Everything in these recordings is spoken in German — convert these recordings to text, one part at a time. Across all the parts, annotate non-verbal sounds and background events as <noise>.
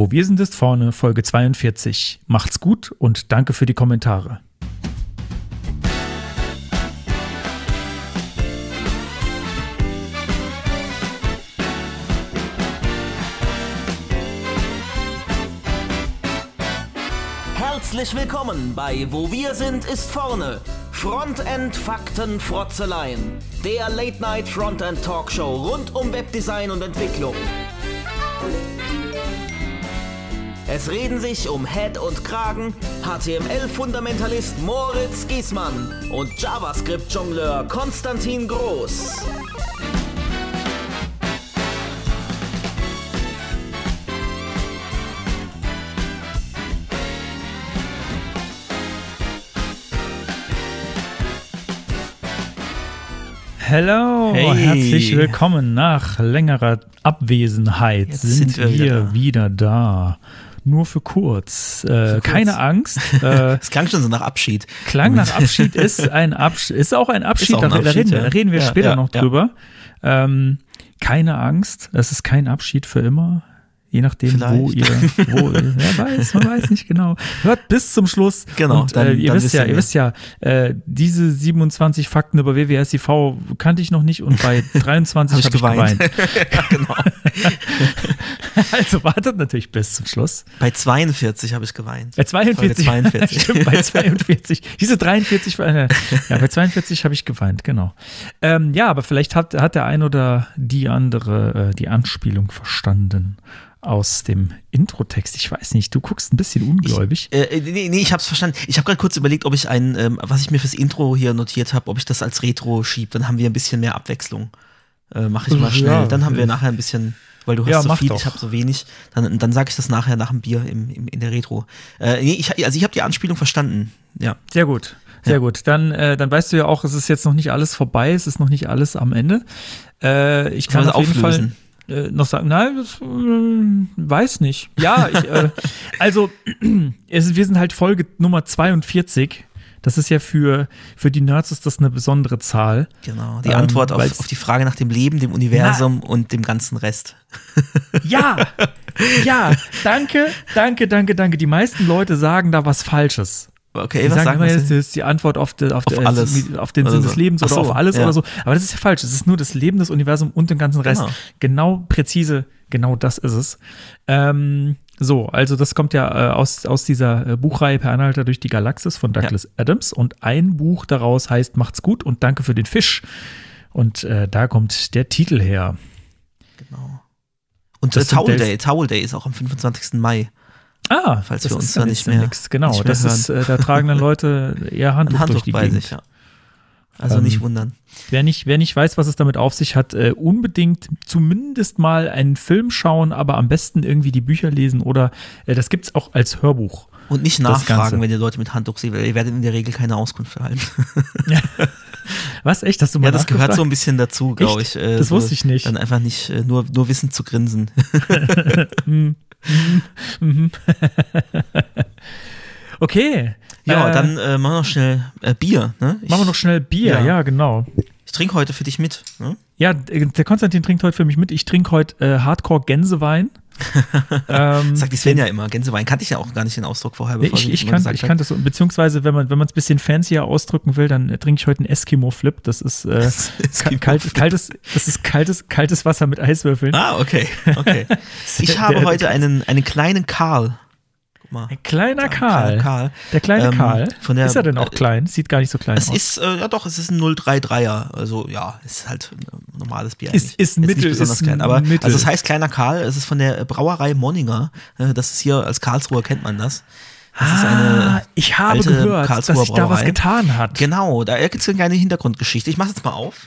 Wo wir sind ist vorne, Folge 42. Macht's gut und danke für die Kommentare. Herzlich willkommen bei Wo wir sind ist vorne. Frontend Fakten Frotzeleien. Der Late Night Frontend Talkshow rund um Webdesign und Entwicklung. Es reden sich um Head und Kragen HTML-Fundamentalist Moritz Giesmann und JavaScript-Jongleur Konstantin Groß. Hello, Hey. herzlich willkommen nach längerer Abwesenheit. Jetzt sind, sind wir wir, wieder wieder, da. Nur für kurz. Äh, kurz. Keine Angst. <laughs> Äh, Es klang schon so nach Abschied. Klang nach Abschied ist ein Abschied, ist auch ein Abschied, auch ein da, da Abschied, reden, wir, ja. da reden wir Ja, später ja, noch drüber. Ähm, keine Angst, es ist kein Abschied für immer. Je nachdem, wo ihr, Vielleicht. wo, <laughs> wer weiß, man weiß nicht genau. Hört bis zum Schluss. Genau, Und, dann- äh, ihr wisst ja, ihr wisst ja, äh, diese 27 Fakten über WWSIV kannte ich noch nicht und bei <laughs> 23 Hab habe ich ich geweint. geweint. <laughs> ja, genau. also wartet natürlich bis zum Schluss. Bei 42 habe ich geweint. Bei 42. Folge 42. Stimmt, bei 42. Diese 43, äh, ja, bei 42 habe ich geweint, genau. Ähm, ja, aber vielleicht hat, hat der ein oder die andere äh, die Anspielung verstanden aus dem Introtext. Ich weiß nicht, du guckst ein bisschen ungläubig. Äh, äh, nee, nee, ich habe es verstanden. Ich habe gerade kurz überlegt, ob ich ein, ähm, was ich mir fürs Intro hier notiert habe, ob ich das als Retro schiebe. Dann haben wir ein bisschen mehr Abwechslung. Äh, Mache ich mal Ja, schnell. Dann haben wir nachher ein bisschen, weil du hast ja, so viel, doch. ich habe so wenig. Dann, dann sage ich das nachher nach dem Bier im, im, in der Retro. Äh, nee, ich, also ich habe die Anspielung verstanden. Ja. Sehr gut. Sehr Ja. gut. Dann, äh, dann weißt du ja auch, es ist jetzt noch nicht alles vorbei, es ist noch nicht alles am Ende. Äh, ich kann wir auf jeden Fall? Äh, noch sagen, nein, das, äh, weiß nicht. Ja, ich, äh, <laughs> also <clears throat> es, wir sind halt Folge Nummer 42. Das ist ja für, für die Nerds ist das eine besondere Zahl. Genau. Die Ähm, Antwort auf, auf die Frage nach dem Leben, dem Universum und dem ganzen Rest. <laughs> Ja, ja, danke, danke, danke, danke. Die meisten Leute sagen da was Falsches. Okay, Die was sagen wir das ist die Antwort auf, de, auf, Auf de, alles. auf den Oder Sinn des Lebens oder so, auf alles ja. oder so. Aber das ist ja falsch. Es ist nur das Leben, das Universum und den ganzen Rest. Genau. Genau, präzise, genau das ist es. Ähm, so, also das kommt ja äh, aus, aus dieser äh, Buchreihe Per Anhalter durch die Galaxis von Douglas Adams und ein Buch daraus heißt Macht's gut und Danke für den Fisch. Und äh, da kommt der Titel her. Genau. Und äh, Das sind Towel Delf- Day, Towel Day ist auch am 25. Mai. Ah, Falls das wir uns ist da nicht mehr- nix. Genau, mehr das ist, äh, da tragen dann <laughs> Leute eher Ein Handtuch, durch Handtuch die bei Gegend. sich, ja. Also Ähm, nicht wundern. Wer nicht, wer nicht weiß, was es damit auf sich hat, äh, unbedingt zumindest mal einen Film schauen, aber am besten irgendwie die Bücher lesen oder äh, das gibt's auch als Hörbuch. Und nicht nachfragen, wenn ihr Leute mit Handtuch seht, weil ihr werdet in der Regel keine Auskunft erhalten. <laughs> Was? Echt? Hast du mal Ja, das gehört so ein bisschen dazu, glaube ich. Äh, Das wusste ich nicht. Dann einfach nicht äh, nur, nur Wissen zu grinsen. <laughs> <laughs> Okay. ja, äh, dann äh, machen wir noch schnell äh, Bier. Ne? Ich, machen wir noch schnell Bier. Ja. Ja, genau. Ich trinke heute für dich mit. Ne? Ja, äh, der Konstantin trinkt heute für mich mit. Ich trinke heute äh, Hardcore Gänsewein. <laughs> ähm, Sagt die Svenja immer. Gänsewein kannte ich ja auch gar nicht den Ausdruck vorher. bevor ich, ich, kann, ich kann das, beziehungsweise wenn man wenn man es ein bisschen fancier ausdrücken will, dann trinke ich heute einen Eskimo Flip. Das ist äh, <laughs> Eskimo kalt, kaltes, das ist kaltes, kaltes Wasser mit Eiswürfeln. Ah, okay. okay. <laughs> Ich habe heute einen, einen kleinen Karl. Mal. Ein kleiner Ein Karl. kleiner Karl. Der kleine Ähm, Karl. von der- ist er denn auch äh, klein? Sieht gar nicht so klein Es aus. ist, äh, ja doch, es ist ein 033er. Also ja, es ist halt ein normales Bier. Ist- eigentlich. ist Mittel, nicht besonders ist klein. Aber Mittel. also es heißt kleiner Karl, es ist von der Brauerei Monninger. Äh, Das ist hier, als Karlsruher kennt man das. Das ist eine Ah, ich habe gehört, Karlsruher dass sich da was Brauerei. getan hat. Genau, da gibt es eine kleine Hintergrundgeschichte. Ich mache jetzt mal auf.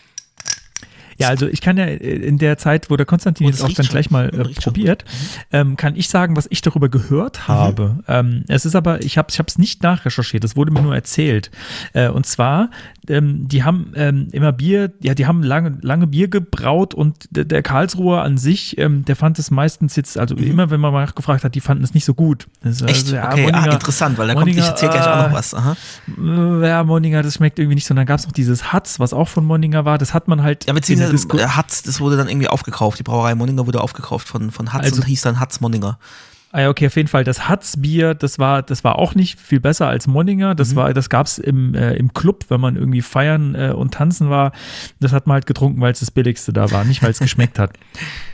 Ja, also ich kann ja äh, in der Zeit, wo der Konstantin Oh, jetzt das auch dann gleich mal äh, probiert, ähm, kann ich sagen, was ich darüber Mhm. gehört habe. Ähm, es ist aber, ich habe es nicht nachrecherchiert, es wurde mir nur erzählt. Äh, und zwar, ähm, die haben ähm, immer Bier, ja, die haben lange, lange Bier gebraut und der, Karlsruher an sich, ähm, der fand es meistens jetzt, also immer wenn man mal nachgefragt hat, die fanden es nicht so gut. Das, Mhm. Echt? also, ja, okay, ah, Monninger- interessant, weil da kommt, ich erzähle gleich auch noch was. Aha. äh, Ja, Monninger, das schmeckt irgendwie nicht so. Und dann gab es noch dieses Hatz, was auch von Monninger war. Das hat man halt. Ja, beziehungsweise äh, Hatz, das wurde dann irgendwie aufgekauft. Die Brauerei Monninger wurde aufgekauft von, von Hatz Also- und hieß dann Hatz Monninger. Ah ja, okay, auf jeden Fall. Das Hatz-Bier, das war, das war auch nicht viel besser als Monninger. Das Mhm. war, das gab's im, äh, im Club, wenn man irgendwie feiern äh, und tanzen war. Das hat man halt getrunken, weil es das billigste da war, nicht weil es <laughs> geschmeckt hat.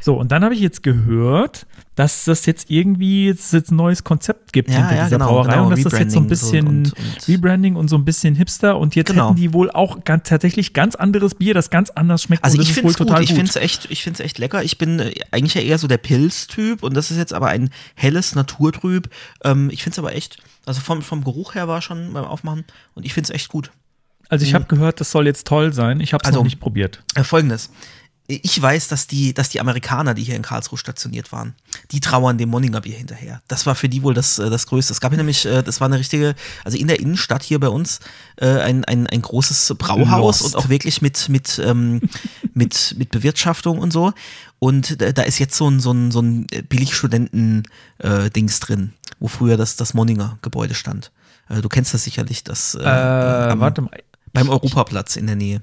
So, und dann habe ich jetzt gehört, dass das jetzt irgendwie jetzt, jetzt ein neues Konzept gibt Ja, hinter ja, dieser genau, Brauerei genau, und dass das jetzt so ein bisschen und- und- Rebranding und so ein bisschen Hipster und jetzt Genau. hätten die wohl auch ganz, tatsächlich ganz anderes Bier, das ganz anders schmeckt Also ich finde es gut, total ich finde es echt, ich finde es echt lecker. Ich bin äh, eigentlich ja eher so der Pilz-Typ und das ist jetzt aber ein helles Naturtrüb. Ähm, ich finde es aber echt, also vom, vom Geruch her war schon beim Aufmachen und ich finde es echt gut. Also ich habe gehört, das soll jetzt toll sein. Ich habe es Also- noch nicht probiert. Äh, Folgendes. Ich weiß, dass die, dass die Amerikaner, die hier in Karlsruhe stationiert waren, die trauern dem Monninger Bier hinterher. Das war für die wohl das, äh, das Größte. Es gab hier nämlich, äh, das war eine richtige, also in der Innenstadt hier bei uns, äh, ein, ein, ein großes Brauhaus Lost. und auch wirklich mit, mit, ähm, <laughs> mit, mit Bewirtschaftung und so. Und da, ist jetzt so ein, so ein, so ein Billigstudenten-Dings drin, wo früher das, das Monninger Gebäude stand. Du kennst das sicherlich, das Äh, am- warte mal. beim Europaplatz in der Nähe.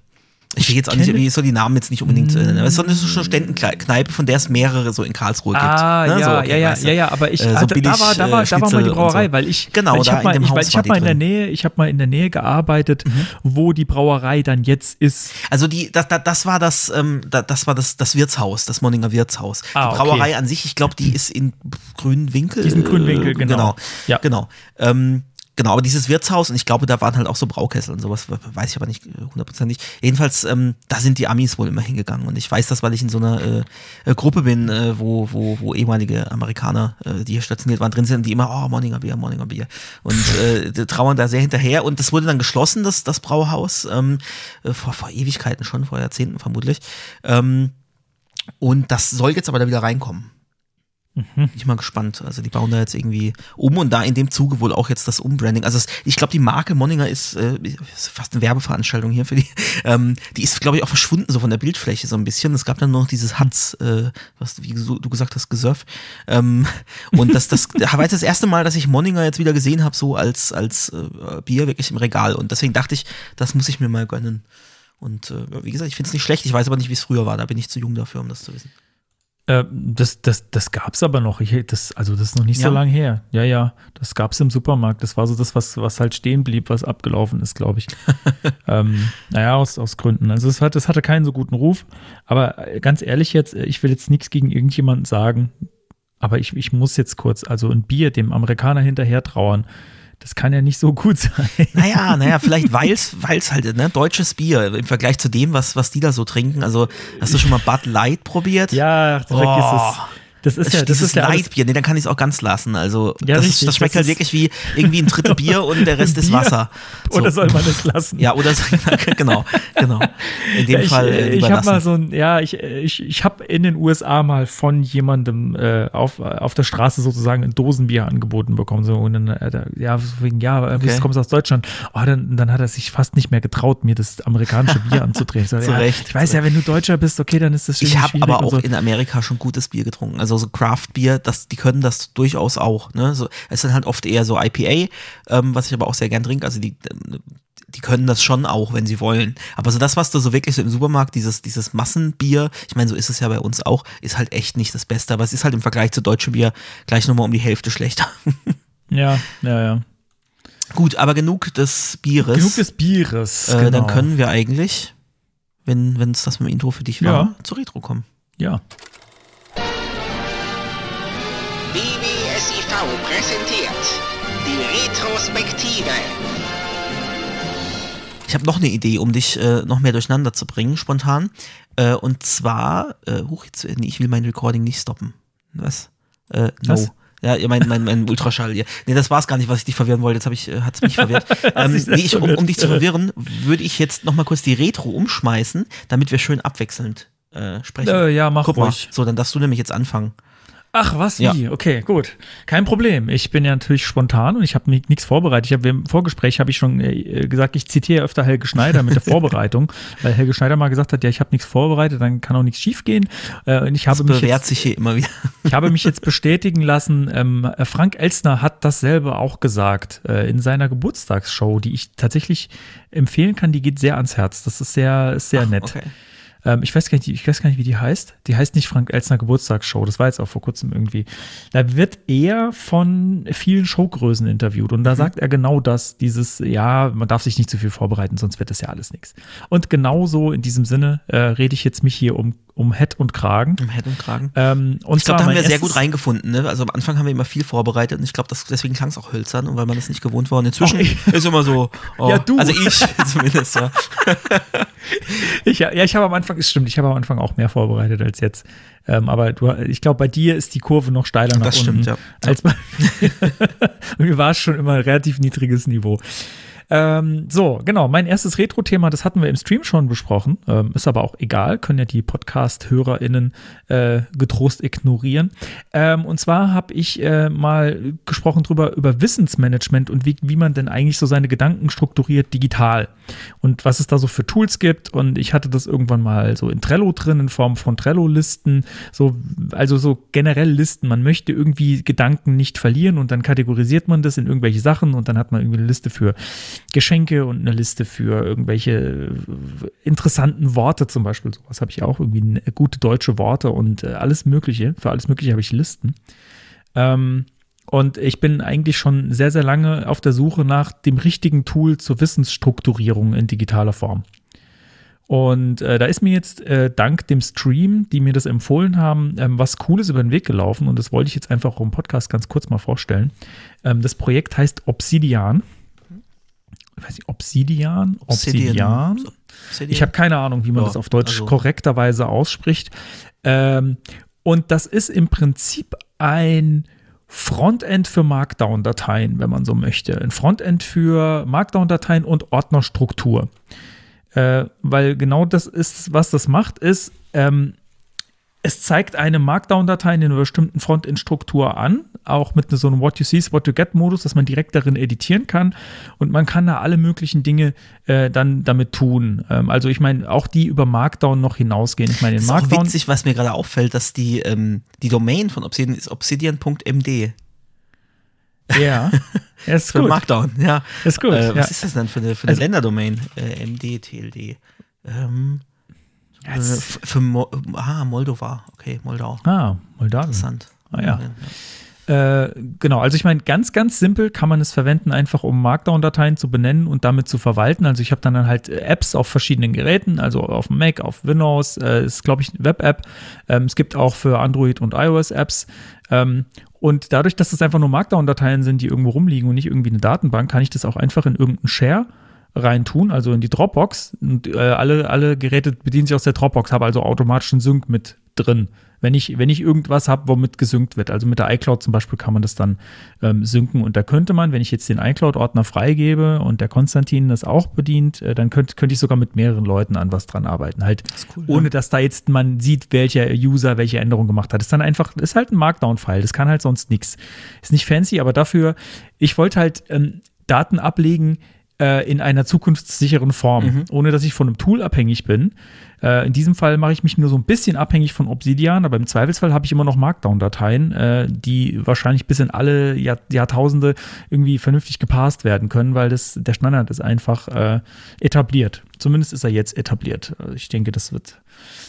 Ich will jetzt auch nicht, ich soll die Namen jetzt nicht unbedingt äh, nennen, aber es ist so eine Studentenkneipe, von der es mehrere so in Karlsruhe gibt. Ah, Ne? ja, so, okay, ja, ja, weißt du. ja, ja, aber ich, Äh, so ah, da, da billig, war, da äh, war, da war mal die Brauerei, so. weil ich, Genau, weil ich habe in mal, dem ich, weil ich die mal in der. Nähe, ich habe mal in der Nähe gearbeitet, wo die Brauerei dann jetzt ist. Also die, das, das, das war das, ähm, da- das war das, das Wirtshaus, das Monninger Wirtshaus. Ah, die Brauerei okay. an sich, ich glaube, die ist in Grünwinkel. Die ist in Grünwinkel, äh, genau. Genau, Ja. genau. Ähm, Genau, aber dieses Wirtshaus, und ich glaube, da waren halt auch so Braukessel und sowas, weiß ich aber nicht äh, hundertprozentig. Jedenfalls, ähm, da sind die Amis wohl immer hingegangen. Und ich weiß das, weil ich in so einer äh, äh, Gruppe bin, äh, wo, wo, wo ehemalige Amerikaner, äh, die hier stationiert waren, drin sind, die immer, oh, Morninger Bier, Morninger Bier. Und <laughs> äh, trauern da sehr hinterher. Und das wurde dann geschlossen, das, das Brauhaus, ähm, äh, vor, vor Ewigkeiten schon, vor Jahrzehnten vermutlich. Ähm, und das soll jetzt aber da wieder reinkommen. Bin ich mal gespannt. Also die bauen da jetzt irgendwie um und da in dem Zuge wohl auch jetzt das Umbranding. Also es, ich glaube, die Marke Monninger ist, äh, ist fast eine Werbeveranstaltung hier für die. <laughs> Ähm, die ist, glaube ich, auch verschwunden so von der Bildfläche so ein bisschen. Es gab dann nur noch dieses Hans, äh, was wie du du gesagt hast, Gesöff. Ähm, <laughs> und das, das war jetzt das erste Mal, dass ich Monninger jetzt wieder gesehen habe, so als, als äh, Bier wirklich im Regal. Und deswegen dachte ich, das muss ich mir mal gönnen. Und äh, wie gesagt, ich finde es nicht schlecht. Ich weiß aber nicht, wie es früher war. Da bin ich zu jung dafür, um das zu wissen. Äh, das das, das gab es aber noch. Ich, das, also das ist noch nicht Ja. so lange her. Ja, ja, das gab es im Supermarkt. Das war so das, was, was halt stehen blieb, was abgelaufen ist, glaube ich. <laughs> ähm, naja, aus, aus Gründen. Also es, hat, es hatte keinen so guten Ruf. Aber äh, ganz ehrlich jetzt, äh, ich will jetzt nichts gegen irgendjemanden sagen. Aber ich, ich muss jetzt kurz, also ein Bier dem Amerikaner hinterher trauern. Das kann ja nicht so gut sein. Naja, <laughs> naja, vielleicht weil's, weil's halt, ne, deutsches Bier im Vergleich zu dem, was, was die da so trinken. Also, hast du schon mal Bud Light probiert? Ja, vergiss Oh. es. Das ist ja, das Dieses ist ja Lightbier, nee, dann kann ich es auch ganz lassen. Also, Ja, das, richtig, das schmeckt das halt wirklich wie irgendwie ein Drittel <laughs> Bier und der Rest ist? Wasser. So. Oder soll man das lassen? Ja, oder <laughs> genau, genau. In dem Ja, ich, Fall äh, äh, ich habe mal so ein, ja, ich, äh, ich, ich habe in den USA mal von jemandem äh, auf, auf der Straße sozusagen ein Dosenbier angeboten bekommen. So, und dann, äh, ja, wegen, ja, äh, Okay. du kommst aus Deutschland. Oh, dann, dann hat er sich fast nicht mehr getraut, mir das amerikanische Bier <laughs> anzudrehen. Ich, so, ja, ich weiß ja, wenn du Deutscher bist, okay, dann ist das Ich habe aber auch so. in Amerika schon gutes Bier getrunken. Also so Craft-Bier, das, die können das durchaus auch. Ne? So, es sind halt oft eher so IPA, ähm, was ich aber auch sehr gern trinke. Also die, die können das schon auch, wenn sie wollen. Aber so das, was du so wirklich so im Supermarkt, dieses, dieses Massenbier, ich meine, so ist es ja bei uns auch, ist halt echt nicht das Beste. Aber es ist halt im Vergleich zu deutschem Bier gleich nochmal um die Hälfte schlechter. <laughs> Ja, ja, ja. Gut, aber genug des Bieres. Genug des Bieres. äh, genau. Dann können wir eigentlich, wenn es das mit dem Intro für dich war, Ja. zur Retro kommen. Ja. BBSIV präsentiert die Retrospektive. Ich habe noch eine Idee, um dich äh, noch mehr durcheinander zu bringen, spontan. Äh, und zwar, äh, huch, jetzt, äh, nee, ich will mein Recording nicht stoppen. Was? Äh, no. Was? Ja, ihr meint mein, mein Ultraschall hier. Nee, das war's gar nicht, was ich dich verwirren wollte. Jetzt habe ich, äh, hat's mich verwirrt. <laughs> ähm, nee, ich, um, um dich zu verwirren, würde ich jetzt noch mal kurz die Retro umschmeißen, damit wir schön abwechselnd äh, sprechen. Äh, ja, mach Guck ruhig. mal. So, dann darfst du nämlich jetzt anfangen. Ach, was? Ja. Wie? Okay, gut. Kein Problem. Ich bin ja natürlich spontan und ich habe nichts vorbereitet. Ich habe im Vorgespräch habe ich schon äh, gesagt, ich zitiere öfter Helge Schneider mit der <laughs> Vorbereitung, weil Helge Schneider mal gesagt hat, ja, ich habe nichts vorbereitet, dann kann auch nichts schiefgehen. Äh, und ich Das habe mich bewährt jetzt, sich hier immer wieder. ich habe mich jetzt bestätigen lassen. Ähm, äh, Frank Elstner hat dasselbe auch gesagt äh, in seiner Geburtstagsshow, die ich tatsächlich empfehlen kann. Die geht sehr ans Herz. Das ist sehr, ist sehr nett. Okay. Ähm, ich, weiß gar nicht, ich weiß gar nicht, wie die heißt. Die heißt nicht Frank Elstner Geburtstagsshow. Das war jetzt auch vor kurzem irgendwie. Da wird er von vielen Showgrößen interviewt. Und da mhm. sagt er genau das: dieses, ja, man darf sich nicht zu viel vorbereiten, sonst wird das ja alles nichts. Und genauso in diesem Sinne äh, rede ich jetzt mich hier um um Head und Kragen. Um Head und Kragen. Ähm, und ich glaube, da haben wir sehr gut reingefunden. Ne? Also am Anfang haben wir immer viel vorbereitet und ich glaube, deswegen klang es auch hölzern und weil man das nicht gewohnt war. Und inzwischen Ach, ist immer so. <laughs> Oh, ja, du. Also ich <laughs> zumindest, ja. <laughs> ich, ja, ich habe am Anfang, es stimmt, ich habe am Anfang auch mehr vorbereitet als jetzt. Ähm, aber du, ich glaube, bei dir ist die Kurve noch steiler nach das unten. Das stimmt, ja. Als bei mir war es schon immer ein relativ niedriges Niveau. Ähm, so, genau, mein erstes Retro-Thema, das hatten wir im Stream schon besprochen, ähm, ist aber auch egal, können ja die Podcast-HörerInnen äh, getrost ignorieren. Ähm, und zwar habe ich äh, mal gesprochen drüber, über Wissensmanagement und wie, wie man denn eigentlich so seine Gedanken strukturiert digital und was es da so für Tools gibt. Und ich hatte das irgendwann mal so in Trello drin, in Form von Trello-Listen, so, also so generell Listen. Man möchte irgendwie Gedanken nicht verlieren und dann kategorisiert man das in irgendwelche Sachen und dann hat man irgendwie eine Liste für Geschenke und eine Liste für irgendwelche interessanten Worte zum Beispiel. Sowas habe ich auch irgendwie gute deutsche Worte und äh, alles Mögliche. Für alles Mögliche habe ich Listen. Ähm, und ich bin eigentlich schon sehr, sehr lange auf der Suche nach dem richtigen Tool zur Wissensstrukturierung in digitaler Form. Und äh, da ist mir jetzt äh, dank dem Stream, die mir das empfohlen haben, ähm, was Cooles über den Weg gelaufen. Und das wollte ich jetzt einfach auch im Podcast ganz kurz mal vorstellen. Ähm, das Projekt heißt Obsidian ich weiß nicht, Obsidian? Obsidian? Obsidian? Ich habe keine Ahnung, wie man ja, das auf Deutsch also. korrekterweise ausspricht. Ähm, und das ist im Prinzip ein Frontend für Markdown-Dateien, wenn man so möchte. Ein Frontend für Markdown-Dateien und Ordnerstruktur. Äh, weil genau das ist, was das macht, ist, ähm, es zeigt eine Markdown-Datei in einer bestimmten Frontend-Struktur an, auch mit so einem What You See is What You Get-Modus, dass man direkt darin editieren kann und man kann da alle möglichen Dinge äh, dann damit tun. Ähm, also ich meine, auch die über Markdown noch hinausgehen. Ich meine, in Markdown. Ist auch witzig, was mir gerade auffällt, dass die, ähm, die Domain von Obsidian ist obsidian.md. Ja, <laughs> ist für gut. Markdown, ja. Ist gut. Äh, was ja. ist das denn für eine, für eine also, Länderdomain? Äh, MD, TLD. Ähm, äh, für Mo ah, Moldova, okay, Moldau. Ah, Moldau. Interessant. Ah, ja. Äh, genau, also ich meine, ganz, ganz simpel kann man es verwenden, einfach um Markdown-Dateien zu benennen und damit zu verwalten. Also ich habe dann halt Apps auf verschiedenen Geräten, also auf Mac, auf Windows, äh, ist glaube ich eine Web-App. Ähm, es gibt auch für Android und iOS-Apps. Ähm, und dadurch, dass es einfach nur Markdown-Dateien sind, die irgendwo rumliegen und nicht irgendwie eine Datenbank, kann ich das auch einfach in irgendeinen Share reintun, also in die Dropbox. Und äh, alle, alle Geräte bedienen sich aus der Dropbox, habe also automatisch einen Sync mit drin. Wenn ich, wenn ich irgendwas habe, womit gesynkt wird. Also mit der iCloud zum Beispiel kann man das dann ähm, synken. Und da könnte man, wenn ich jetzt den iCloud-Ordner freigebe und der Konstantin das auch bedient, äh, dann könnte könnte ich sogar mit mehreren Leuten an was dran arbeiten. Halt, das cool, ohne ja. dass da jetzt man sieht, welcher User welche Änderung gemacht hat. Das ist dann einfach, das ist halt ein Markdown-File. Das kann halt sonst nichts. Ist nicht fancy, aber dafür, ich wollte halt ähm, Daten ablegen, äh, in einer zukunftssicheren Form, mhm. ohne dass ich von einem Tool abhängig bin. Äh, in diesem Fall mache ich mich nur so ein bisschen abhängig von Obsidian, aber im Zweifelsfall habe ich immer noch Markdown-Dateien, äh, die wahrscheinlich bis in alle Jahr Jahrtausende irgendwie vernünftig gepasst werden können, weil das, der Standard ist einfach äh, etabliert. Zumindest ist er jetzt etabliert. Ich denke, das wird,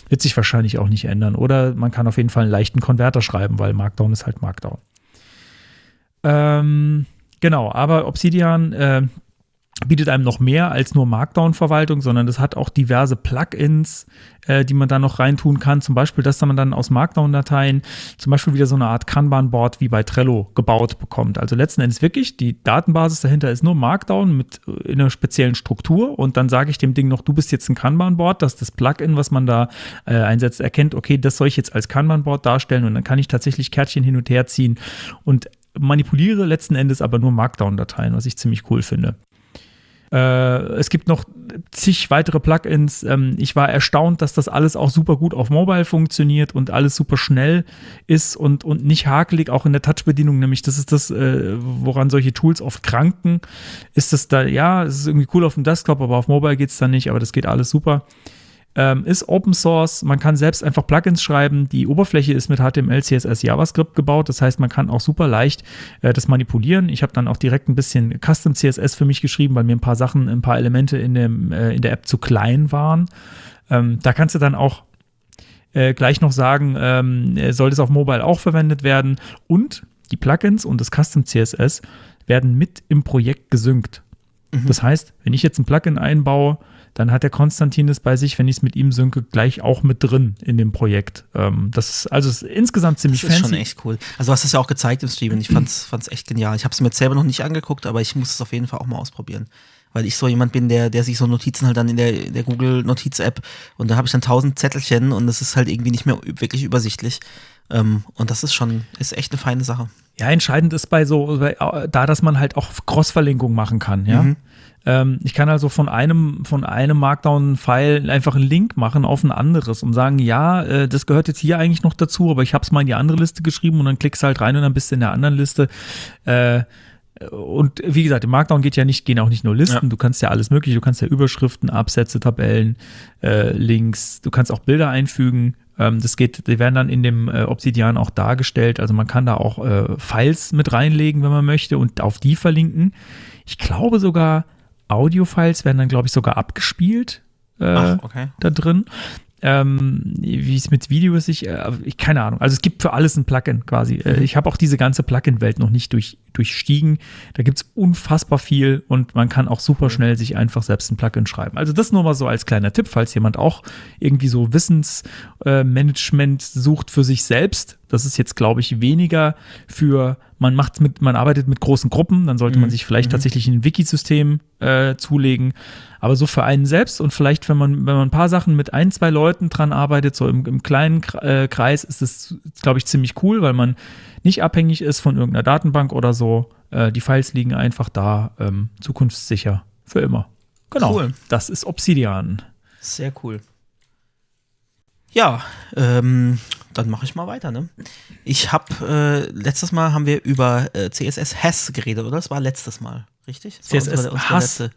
wird sich wahrscheinlich auch nicht ändern. Oder man kann auf jeden Fall einen leichten Konverter schreiben, weil Markdown ist halt Markdown. Ähm, genau, aber Obsidian, äh, bietet einem noch mehr als nur Markdown-Verwaltung, sondern das hat auch diverse Plugins, äh, die man da noch reintun kann. Zum Beispiel, dass man dann aus Markdown-Dateien zum Beispiel wieder so eine Art Kanban-Board wie bei Trello gebaut bekommt. Also letzten Endes wirklich, die Datenbasis dahinter ist nur Markdown mit äh, in einer speziellen Struktur und dann sage ich dem Ding noch, du bist jetzt ein Kanban-Board, dass das Plugin, was man da äh, einsetzt, erkennt, okay, das soll ich jetzt als Kanban-Board darstellen und dann kann ich tatsächlich Kärtchen hin und her ziehen und manipuliere letzten Endes aber nur Markdown-Dateien, was ich ziemlich cool finde. Äh, es gibt noch zig weitere Plugins. Ähm, ich war erstaunt, dass das alles auch super gut auf Mobile funktioniert und alles super schnell ist und, und nicht hakelig, auch in der Touch-Bedienung. Nämlich, das ist das, äh, woran solche Tools oft kranken. Ist das da, ja, es ist irgendwie cool auf dem Desktop, aber auf Mobile geht es da nicht, aber das geht alles super. Ähm, ist Open Source. Man kann selbst einfach Plugins schreiben. Die Oberfläche ist mit HTML, CSS, JavaScript gebaut. Das heißt, man kann auch super leicht äh, das manipulieren. Ich habe dann auch direkt ein bisschen Custom CSS für mich geschrieben, weil mir ein paar Sachen, ein paar Elemente in, dem, äh, in der App zu klein waren. Ähm, da kannst du dann auch äh, gleich noch sagen, ähm, soll das auf Mobile auch verwendet werden. Und die Plugins und das Custom CSS werden mit im Projekt gesynkt. Mhm. Das heißt, wenn ich jetzt ein Plugin einbaue, dann hat der Konstantin es bei sich, wenn ich es mit ihm synke, gleich auch mit drin in dem Projekt. Ähm, das ist also ist insgesamt ziemlich Das ist fancy. schon echt cool. Also du hast es ja auch gezeigt im Stream und ich fand's, <clears throat> fand's echt genial. Ich habe es mir selber noch nicht angeguckt, aber ich muss es auf jeden Fall auch mal ausprobieren. Weil ich so jemand bin, der, der sich so Notizen halt dann in der, der Google Notiz-App und da habe ich dann tausend Zettelchen und das ist halt irgendwie nicht mehr wirklich übersichtlich. Ähm, und das ist schon, ist echt eine feine Sache. Ja, entscheidend ist bei so, bei, äh, da, dass man halt auch Cross-Verlinkung machen kann, ja. Mhm. Ähm, ich kann also von einem, von einem Markdown-File einfach einen Link machen auf ein anderes und sagen, ja, äh, das gehört jetzt hier eigentlich noch dazu, aber ich habe es mal in die andere Liste geschrieben und dann klickst du halt rein und dann bist du in der anderen Liste. Äh, und wie gesagt, im Markdown geht ja nicht, gehen auch nicht nur Listen, Ja. du kannst ja alles mögliche, du kannst ja Überschriften, Absätze, Tabellen, äh, Links, du kannst auch Bilder einfügen. Ähm, das geht, die werden dann in dem äh, Obsidian auch dargestellt. Also man kann da auch äh, Files mit reinlegen, wenn man möchte, und auf die verlinken. Ich glaube sogar, Audio-Files werden dann, glaube ich, sogar abgespielt äh, Ach, okay. da drin. Ähm, wie es mit Videos sich, äh, ich keine Ahnung. Also es gibt für alles ein Plugin quasi. Äh, ich habe auch diese ganze Plugin-Welt noch nicht durch, durchstiegen. Da gibt es unfassbar viel und man kann auch super schnell sich einfach selbst ein Plugin schreiben. Also das nur mal so als kleiner Tipp, falls jemand auch irgendwie so Wissensmanagement sucht für sich selbst. Das ist jetzt, glaube ich, weniger für, man macht mit, man arbeitet mit großen Gruppen, dann sollte man sich vielleicht tatsächlich ein Wikisystem äh, zulegen. Aber so für einen selbst und vielleicht, wenn man, wenn man ein paar Sachen mit ein, zwei Leuten dran arbeitet, so im, im kleinen äh, Kreis, ist es, glaube ich, ziemlich cool, weil man nicht abhängig ist von irgendeiner Datenbank oder so. Äh, die Files liegen einfach da, ähm, zukunftssicher, für immer. Genau. Cool. Das ist Obsidian. Sehr cool. Ja, ähm, dann mache ich mal weiter. Ne? Ich habe äh, letztes Mal haben wir über äh, CSS Hass geredet, oder? Das war letztes Mal, richtig? Das war CSS unsere- unsere Hass? letzte-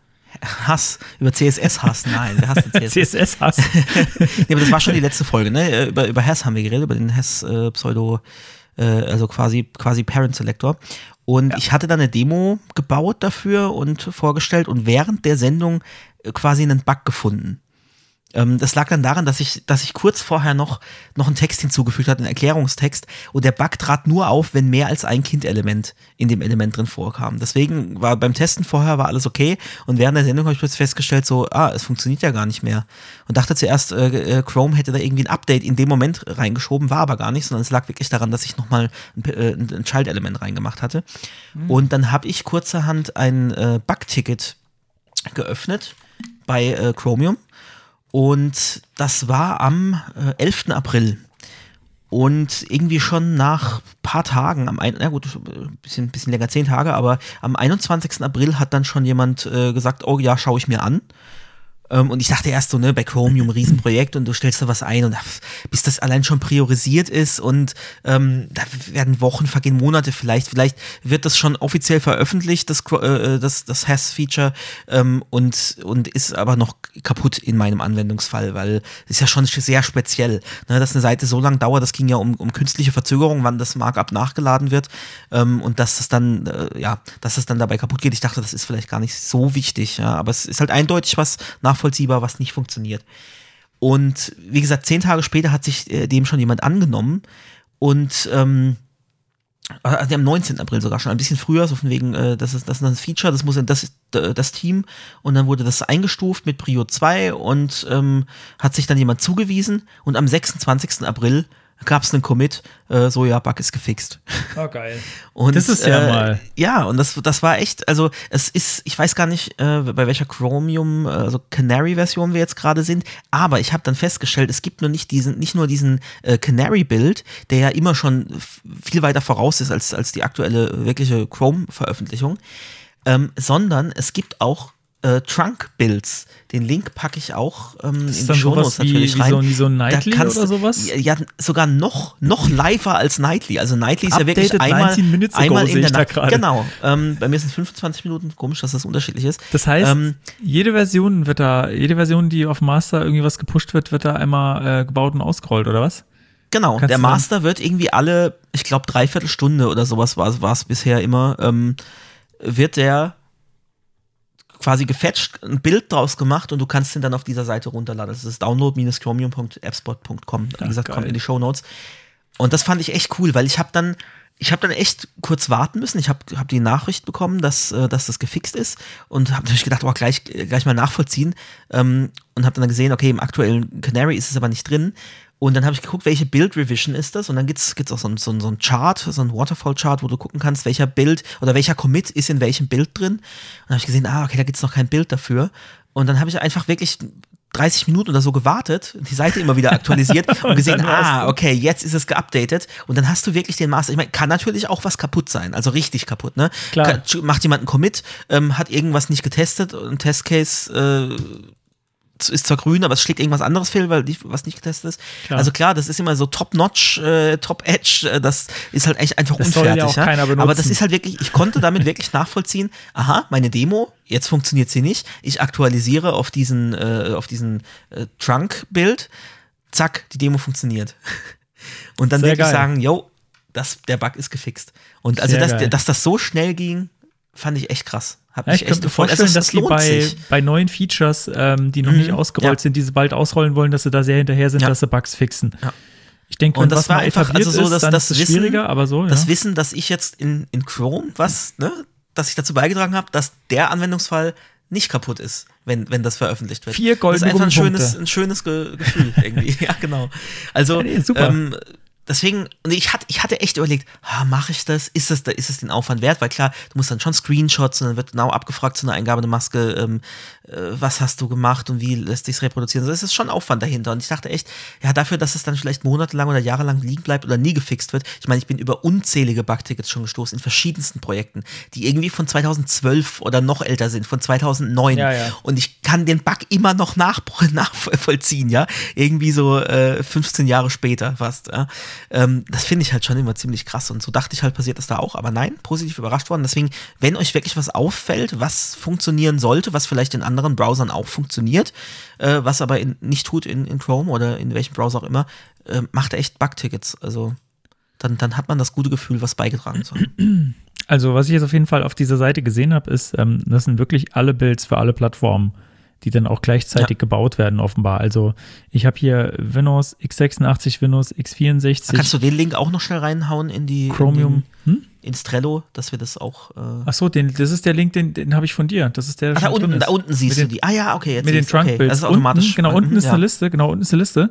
Hass über CSS Hass. Nein, wer hasst denn CSS? <laughs> CSS hast. <laughs> nee, aber das war schon die letzte Folge, ne? Äh, Über, über Hass haben wir geredet, über den Hass äh, Pseudo, äh, also quasi, quasi Parent Selector. Und ich hatte dann eine Demo gebaut dafür und vorgestellt und während der Sendung äh, quasi einen Bug gefunden. Ähm, das lag dann daran, dass ich, dass ich kurz vorher noch, noch einen Text hinzugefügt hatte, einen Erklärungstext. Und der Bug trat nur auf, wenn mehr als ein Kind-Element in dem Element drin vorkam. Deswegen war beim Testen vorher war alles okay. Und während der Sendung habe ich plötzlich festgestellt, so, ah, es funktioniert ja gar nicht mehr. Und dachte zuerst, äh, äh, Chrome hätte da irgendwie ein Update in dem Moment reingeschoben, war aber gar nicht, sondern es lag wirklich daran, dass ich nochmal ein, äh, ein Child-Element reingemacht hatte. Und dann habe ich kurzerhand ein äh, Bug-Ticket geöffnet bei äh, Chromium. Und das war am äh, 11. April. Und irgendwie schon nach paar Tagen, am ein, na gut, ein bisschen, bisschen länger, zehn Tage, aber am 21. April hat dann schon jemand äh, gesagt, oh ja, schaue ich mir an. Ähm, und ich dachte erst so, ne, bei Chromium, Riesenprojekt und du stellst da was ein und ach, bis das allein schon priorisiert ist und ähm, da werden Wochen vergehen, Monate vielleicht. Vielleicht wird das schon offiziell veröffentlicht, das, Cro- äh, das, das Hass-Feature ähm, und, und ist aber noch kaputt in meinem Anwendungsfall, weil es ist ja schon sehr speziell, ne, dass eine Seite so lange dauert, das ging ja um, um künstliche Verzögerung, wann das Markup nachgeladen wird ähm, und dass das dann, äh, ja, dass das dann dabei kaputt geht. Ich dachte, das ist vielleicht gar nicht so wichtig, ja, aber es ist halt eindeutig was nachvollziehbar, was nicht funktioniert. Und wie gesagt, zehn Tage später hat sich äh, dem schon jemand angenommen und ähm, also am 19. April sogar schon, ein bisschen früher, so von wegen, äh, das ist das ist ein Feature, das muss in das, äh, das Team und dann wurde das eingestuft mit Prio 2 und ähm, hat sich dann jemand zugewiesen und am 26. April gab es einen Commit, äh, so ja, Bug ist gefixt. Oh, geil. <laughs> Und, Das ist ja äh, mal- Ja, und das, das war echt, also es ist, ich weiß gar nicht, äh, bei welcher Chromium, äh, also Canary-Version wir jetzt gerade sind, aber ich habe dann festgestellt, es gibt nur nicht diesen, nicht nur diesen äh, Canary-Build, der ja immer schon viel weiter voraus ist als, als die aktuelle wirkliche Chrome-Veröffentlichung, ähm, sondern es gibt auch äh, Trunk-Builds. Den Link packe ich auch ähm, in die Shownotes natürlich wie, rein. so, wie so ein Nightly kannst oder sowas? Ja, sogar noch, noch liver als Nightly. Also Nightly ist ja wirklich Updated einmal, 19 minutes ago, einmal in der Nacht. Genau. Ähm, bei mir sind es 25 Minuten. Komisch, dass das unterschiedlich ist. Das heißt, Ähm, jede Version wird da, jede Version, die auf Master irgendwie was gepusht wird, wird da einmal äh, gebaut und ausgerollt, oder was? Genau, Kannst der Master wird irgendwie alle, ich glaube, dreiviertel Stunde oder sowas war es bisher immer, ähm, wird der quasi gefetcht, ein Bild draus gemacht und du kannst den dann auf dieser Seite runterladen. Das ist download-chromium.appspot.com. Wie gesagt, geil. kommt in die Show Notes. Und das fand ich echt cool, weil ich habe dann, ich habe dann echt kurz warten müssen. Ich habe hab die Nachricht bekommen, dass, äh, dass das gefixt ist und habe <laughs> natürlich gedacht, oh, gleich, gleich mal nachvollziehen ähm, und habe dann gesehen, okay, im aktuellen Canary ist es aber nicht drin. Und dann habe ich geguckt, welche Build Revision ist das. Und dann gibt's gibt's auch so ein, so, ein, so ein Chart, so ein Waterfall-Chart, wo du gucken kannst, welcher Bild oder welcher Commit ist in welchem Bild drin. Und dann habe ich gesehen, ah, okay, da gibt's noch kein Bild dafür. Und dann habe ich einfach wirklich 30 Minuten oder so gewartet, die Seite immer wieder aktualisiert <laughs> und gesehen, ah, okay, jetzt ist es geupdatet. Und dann hast du wirklich den Master. Ich meine, kann natürlich auch was kaputt sein, also richtig kaputt, ne? Klar. Kann, macht jemand einen Commit, ähm, hat irgendwas nicht getestet, ein Testcase äh, ist zwar grün, aber es schlägt irgendwas anderes fehl, weil was nicht getestet ist. Klar. Also klar, das ist immer so top-notch, äh, top-edge, äh, das ist halt echt einfach Das ja unfertig. keiner benutzen. Aber das ist halt wirklich, ich konnte damit wirklich nachvollziehen, aha, meine Demo, jetzt funktioniert sie nicht, ich aktualisiere auf diesen, äh, auf diesen äh, Trunk-Bild, zack, die Demo funktioniert. Und dann Sehr wirklich geil. sagen, yo, das, der Bug ist gefixt. Und also, dass, dass das so schnell ging, fand ich echt krass. Hat Ja, ich echt könnte mir gefreut. vorstellen, Also, dass lohnt bei, sich. bei neuen Features, ähm, die noch Mhm, nicht ausgerollt ja. sind, die sie bald ausrollen wollen, dass sie da sehr hinterher sind, Ja. dass sie Bugs fixen. Ja. Ich denke, Und das was war einfach, also so, dass das es Wissen- schwieriger, aber so, das. Wissen, dass ich jetzt in, in Chrome, was, ne, dass ich dazu beigetragen habe, dass der Anwendungsfall nicht kaputt ist, wenn, wenn das veröffentlicht wird. Vier goldene Das ist einfach ein schönes, ein schönes Ge Gefühl irgendwie. <laughs> ja, genau. Also, Ja, nee, super. Ähm, deswegen, und ich hatte, ich hatte echt überlegt, mache ich das? Ist das, ist es den Aufwand wert? Weil klar, du musst dann schon Screenshots und dann wird genau abgefragt zu einer Eingabe der Maske, ähm, äh, was hast du gemacht und wie lässt sich's reproduzieren? Also, es ist schon Aufwand dahinter. Und ich dachte echt, ja, dafür, dass es dann vielleicht monatelang oder jahrelang liegen bleibt oder nie gefixt wird. Ich meine, ich bin über unzählige Bugtickets schon gestoßen in verschiedensten Projekten, die irgendwie von 2012 oder noch älter sind, von 2009. Ja, ja. Und ich kann den Bug immer noch nach, <laughs> nachvollziehen, ja. Irgendwie so äh, 15 Jahre später fast. Ja? Ähm, das finde ich halt schon immer ziemlich krass. Und so dachte ich halt, passiert das da auch. Aber nein, positiv überrascht worden. Deswegen, wenn euch wirklich was auffällt, was funktionieren sollte, was vielleicht in anderen Browsern auch funktioniert, äh, was aber in, nicht tut in, in Chrome oder in welchem Browser auch immer, äh, macht echt Bugtickets. Also dann, dann hat man das gute Gefühl, was beigetragen zu haben. Also, was ich jetzt auf jeden Fall auf dieser Seite gesehen habe, ist, ähm, das sind wirklich alle Builds für alle Plattformen, die dann auch gleichzeitig Ja. gebaut werden, offenbar. Also, ich habe hier Windows x86, Windows x64, Kannst du den Link auch noch schnell reinhauen in die Chromium. in, Hm? Den, ins Trello, dass wir das auch. Äh, Ach so, den, das ist der Link, den, den habe ich von dir. Das ist der, Ach, da unten, da unten siehst Mit du den- die. Ah ja, okay, jetzt mit den du, okay. Das ist automatisch. Unten, genau, unten Mhm, ist ja. eine Liste, genau, unten ist eine Liste.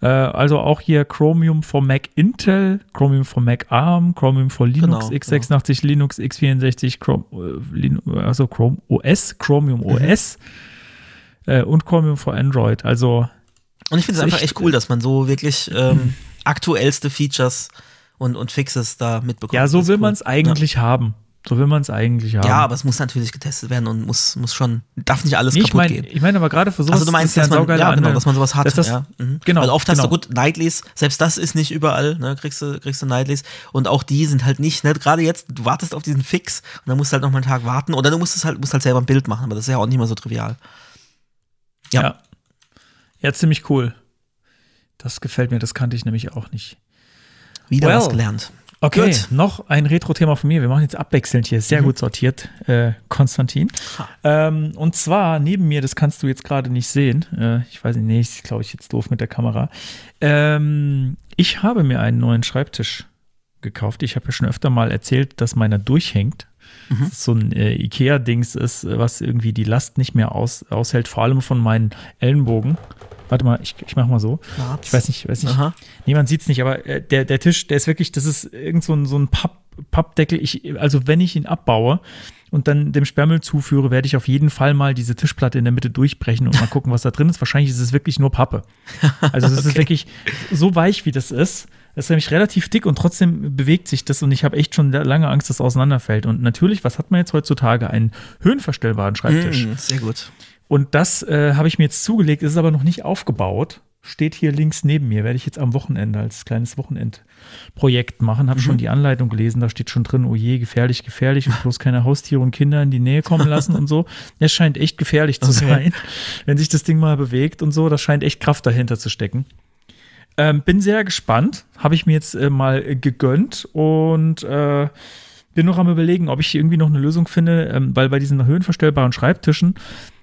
Äh, also auch hier Chromium for Mac Intel, Chromium for Mac ARM, Chromium for Linux, Genau, x86, Linux, x64, Chrome, äh, also Chrome OS, Chromium Mhm. OS äh, und Chromium for Android. Also Und ich finde es einfach echt- echt cool, dass man so wirklich ähm, aktuellste Features und, und Fixes da mitbekommt. ja, so will cool. man es eigentlich haben. So will man es eigentlich haben. Ja. ja, aber es muss natürlich getestet werden und muss, muss schon, darf nicht alles Nee, ich kaputt meine gehen. ich mein aber gerade für sowas Also du meinst, ja dass ein man, ja, genau, dass man sowas hat. Das- ja. Mhm. genau, Weil oft hast genau. du gut Nightlies, selbst das ist nicht überall, ne, kriegst du, kriegst du Nightlies und auch die sind halt nicht, ne, gerade jetzt, du wartest auf diesen Fix und dann musst du halt noch mal einen Tag warten oder du musst es halt, musst halt selber ein Bild machen, aber das ist ja auch nicht mal so trivial. Ja. Ja. ja. ziemlich cool. Das gefällt mir, das kannte ich nämlich auch nicht. Wieder Well. was gelernt. Okay, Gut. noch ein Retro-Thema von mir. Wir machen jetzt abwechselnd hier. Sehr gut sortiert, äh, Konstantin. Ähm, und zwar neben mir, das kannst du jetzt gerade nicht sehen. Äh, ich weiß nicht, nee, ist glaube ich jetzt doof mit der Kamera. Ähm, ich habe mir einen neuen Schreibtisch gekauft. Ich habe ja schon öfter mal erzählt, dass meiner durchhängt. Ist so ein äh, Ikea-Dings ist, was irgendwie die Last nicht mehr aus, aushält, vor allem von meinen Ellenbogen. Warte mal, ich, ich mach mal so. Ich weiß nicht, weiß nicht. Aha. Niemand sieht es nicht, aber äh, der, der Tisch, der ist wirklich, das ist irgend so ein, so ein Papp, Pappdeckel. Ich, also wenn ich ihn abbaue und dann dem Sperrmüll zuführe, werde ich auf jeden Fall mal diese Tischplatte in der Mitte durchbrechen und mal <laughs> gucken, was da drin ist. Wahrscheinlich ist es wirklich nur Pappe. Also es ist wirklich so weich, wie das ist. Das ist nämlich relativ dick und trotzdem bewegt sich das und ich habe echt schon lange Angst, dass es auseinanderfällt. Und natürlich, was hat man jetzt heutzutage? Einen höhenverstellbaren Schreibtisch. Mm, sehr gut. Und das äh, habe ich mir jetzt zugelegt, ist aber noch nicht aufgebaut. Steht hier links neben mir, werde ich jetzt am Wochenende als kleines Wochenendprojekt machen. Habe schon die Anleitung gelesen, da steht schon drin, oh je, gefährlich, gefährlich und bloß keine Haustiere und Kinder in die Nähe kommen lassen und so. Es scheint echt gefährlich zu sein, wenn sich das Ding mal bewegt und so. Da scheint echt Kraft dahinter zu stecken. Ähm, bin sehr gespannt, habe ich mir jetzt äh, mal äh, gegönnt und äh, bin noch am überlegen, ob ich irgendwie noch eine Lösung finde, ähm, weil bei diesen höhenverstellbaren Schreibtischen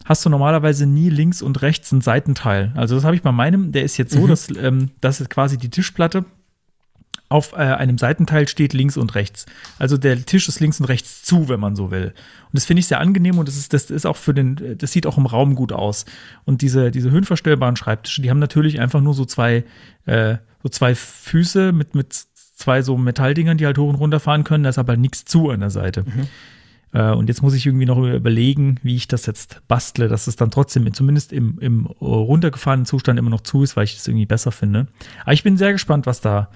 hast du normalerweise nie links und rechts ein Seitenteil. Also das habe ich bei meinem, der ist jetzt so, dass, ähm, dass es quasi die Tischplatte auf äh, einem Seitenteil steht links und rechts. Also der Tisch ist links und rechts zu, wenn man so will. Und das finde ich sehr angenehm und das ist, das ist auch für den, das sieht auch im Raum gut aus. Und diese, diese höhenverstellbaren Schreibtische, die haben natürlich einfach nur so zwei, äh, so zwei Füße mit, mit zwei so Metalldingern, die halt hoch und runter fahren können. Da ist aber nichts zu an der Seite. Äh, und jetzt muss ich irgendwie noch überlegen, wie ich das jetzt bastle, dass es dann trotzdem zumindest im, im äh, runtergefahrenen Zustand immer noch zu ist, weil ich das irgendwie besser finde. Aber ich bin sehr gespannt, was da,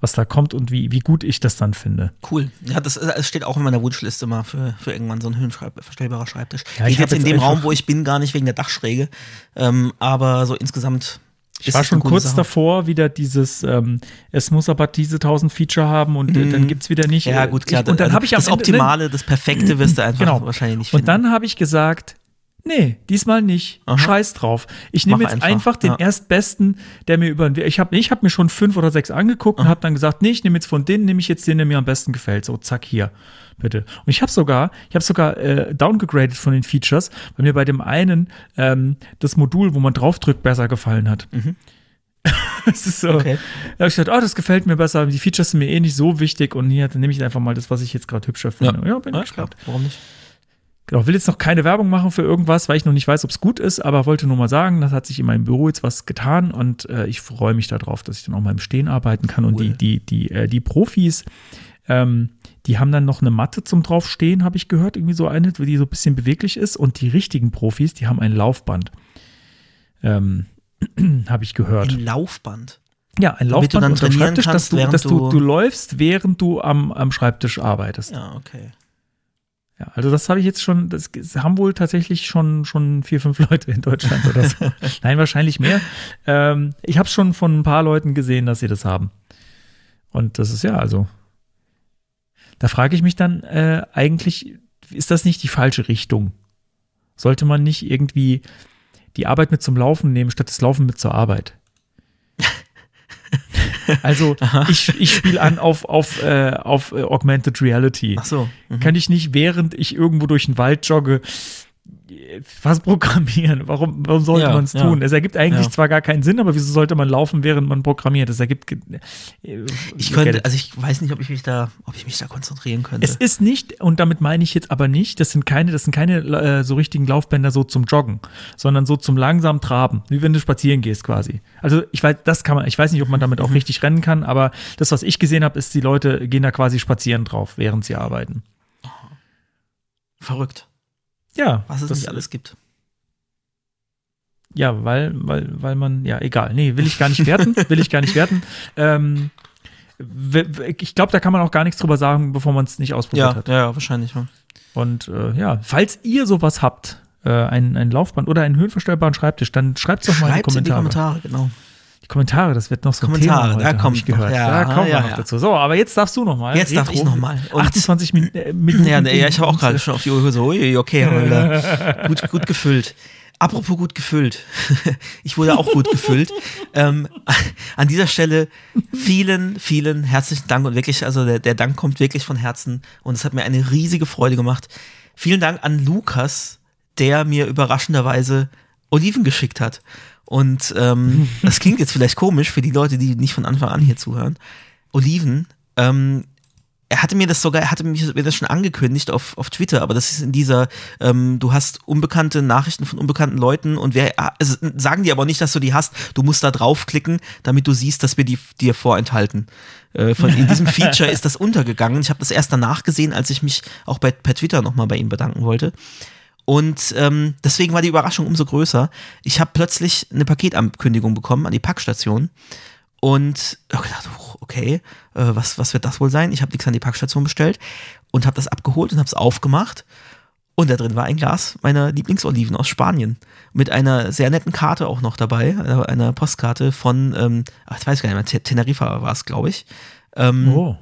was da kommt und wie, wie gut ich das dann finde. Cool. Ja, das, das steht auch in meiner Wunschliste mal für, für irgendwann so ein höhenverstellbarer Schreibtisch. Ja, ich Geht jetzt in dem Raum, wo ich bin, gar nicht wegen der Dachschräge. Ähm, aber so insgesamt. Ich war es schon kurz Sache. davor, wieder dieses, ähm, es muss aber diese 1000 Feature haben und äh, dann gibt's wieder nicht. Mhm. Ja, gut, klar. Ich, und dann also habe ich am das Ende, ne, Optimale, das Perfekte wirst du <clears throat> einfach Genau. wahrscheinlich nicht Und finden. dann habe ich gesagt, nee, diesmal nicht. Aha. Scheiß drauf. Ich nehme jetzt einfach, einfach, den ja. erstbesten, der mir über. Ich habe ich hab mir schon fünf oder sechs angeguckt und habe dann gesagt, nee, ich nehme jetzt von denen, nehme ich jetzt den, der mir am besten gefällt. So, zack, hier, bitte. Und ich habe sogar, ich habe sogar äh, downgegradet von den Features, weil mir bei dem einen ähm, das Modul, wo man draufdrückt, besser gefallen hat. <laughs> Es ist so. Mhm. Okay. Da habe ich gesagt, oh, das gefällt mir besser. Die Features sind mir eh nicht so wichtig und hier nehme ich einfach mal das, was ich jetzt gerade hübscher finde. Ja, bin Ja, gespannt. klar. Warum nicht? Genau, will jetzt noch keine Werbung machen für irgendwas, weil ich noch nicht weiß, ob es gut ist, aber wollte nur mal sagen, das hat sich in meinem Büro jetzt was getan und äh, ich freue mich darauf, dass ich dann auch mal im Stehen arbeiten kann. Und die, Cool. die, die, äh, die Profis, ähm, die haben dann noch eine Matte zum draufstehen, habe ich gehört, irgendwie so eine, die so ein bisschen beweglich ist. Und die richtigen Profis, die haben ein Laufband. Ähm, <clears throat> habe ich gehört. Ein Laufband. Ja, ein Damit Laufband trainieren Schreibtisch, dass kannst, du, dass du, du- du läufst, während du am, am Schreibtisch arbeitest. Ja, okay. Ja, also das habe ich jetzt schon, das haben wohl tatsächlich schon, schon vier, fünf Leute in Deutschland oder so. <laughs> Nein, wahrscheinlich mehr. Ähm, ich habe schon von ein paar Leuten gesehen, dass sie das haben. Und das ist ja also. Da frage ich mich dann äh, eigentlich, ist das nicht die falsche Richtung? Sollte man nicht irgendwie die Arbeit mit zum Laufen nehmen, statt das Laufen mit zur Arbeit? Also <laughs> ich, ich spiele an auf, auf, äh, auf äh, Augmented Reality. Ach so. Mhm. Kann ich nicht, während ich irgendwo durch den Wald jogge, was programmieren? Warum, warum sollte Ja, man es ja. tun? Es ergibt eigentlich Ja. zwar gar keinen Sinn, aber wieso sollte man laufen, während man programmiert? Es ergibt. äh, Ich könnte, also ich weiß nicht, ob ich mich da, ob ich mich da konzentrieren könnte. Es ist nicht, und damit meine ich jetzt aber nicht, das sind keine, das sind keine äh, so richtigen Laufbänder so zum Joggen, sondern so zum langsam Traben, wie wenn du spazieren gehst quasi. Also ich weiß, das kann man, ich weiß nicht, ob man damit Mhm. auch richtig rennen kann, aber das, was ich gesehen habe, ist, die Leute gehen da quasi spazieren drauf, während sie arbeiten. Verrückt, Ja, was es nicht alles gibt. Ja, weil, weil, weil man, ja, egal. Nee, will ich gar nicht werten, <laughs> will ich gar nicht werten. Ähm, ich glaube, da kann man auch gar nichts drüber sagen, bevor man es nicht ausprobiert Ja, hat. ja, wahrscheinlich. Ja. Und äh, ja, falls ihr sowas habt, äh, ein, ein Laufband oder einen höhenverstellbaren Schreibtisch, dann schreibt es doch mal in die Schreibt's in die Kommentare. Kommentare, genau. Die Kommentare, das wird noch so ein Kommentare, Thema heute, da kommt ich gehört. noch, ja, da kommen wir ja, noch ja. dazu. So, aber jetzt darfst du noch mal. Jetzt darf ich noch mal. Und- 28 Min äh, <laughs> Minuten. Ja, ja ich habe auch gerade schon auf die Uhr so, ui, okay, haben wir wieder gut, gut gefüllt. Apropos gut gefüllt. <laughs> Ich wurde auch gut gefüllt. Ähm, an dieser Stelle vielen, vielen herzlichen Dank und wirklich, also der, der Dank kommt wirklich von Herzen und es hat mir eine riesige Freude gemacht. Vielen Dank an Lukas, der mir überraschenderweise Oliven geschickt hat. Und ähm, <laughs> das klingt jetzt vielleicht komisch für die Leute, die nicht von Anfang an hier zuhören. Oliven, ähm, er hatte mir das sogar, er hatte mich- mir das schon angekündigt auf, auf Twitter, aber das ist in dieser, ähm, du hast unbekannte Nachrichten von unbekannten Leuten und wer, also sagen die aber nicht, dass du die hast, du musst da draufklicken, damit du siehst, dass wir die dir vorenthalten. Äh, von, in diesem <laughs> Feature ist das untergegangen. Ich habe das erst danach gesehen, als ich mich auch bei, per Twitter nochmal bei ihm bedanken wollte. Und ähm, deswegen war die Überraschung umso größer. Ich habe plötzlich eine Paketankündigung bekommen an die Packstation. und hab gedacht, okay, äh, was, was wird das wohl sein? Ich habe nichts an die Packstation bestellt und habe das abgeholt und habe es aufgemacht. Und da drin war ein Glas meiner Lieblingsoliven aus Spanien. Mit einer sehr netten Karte auch noch dabei, einer, Postkarte von, ähm, ach, ich weiß gar nicht mehr, Te- Teneriffa war es, glaube ich. Ähm, Oh.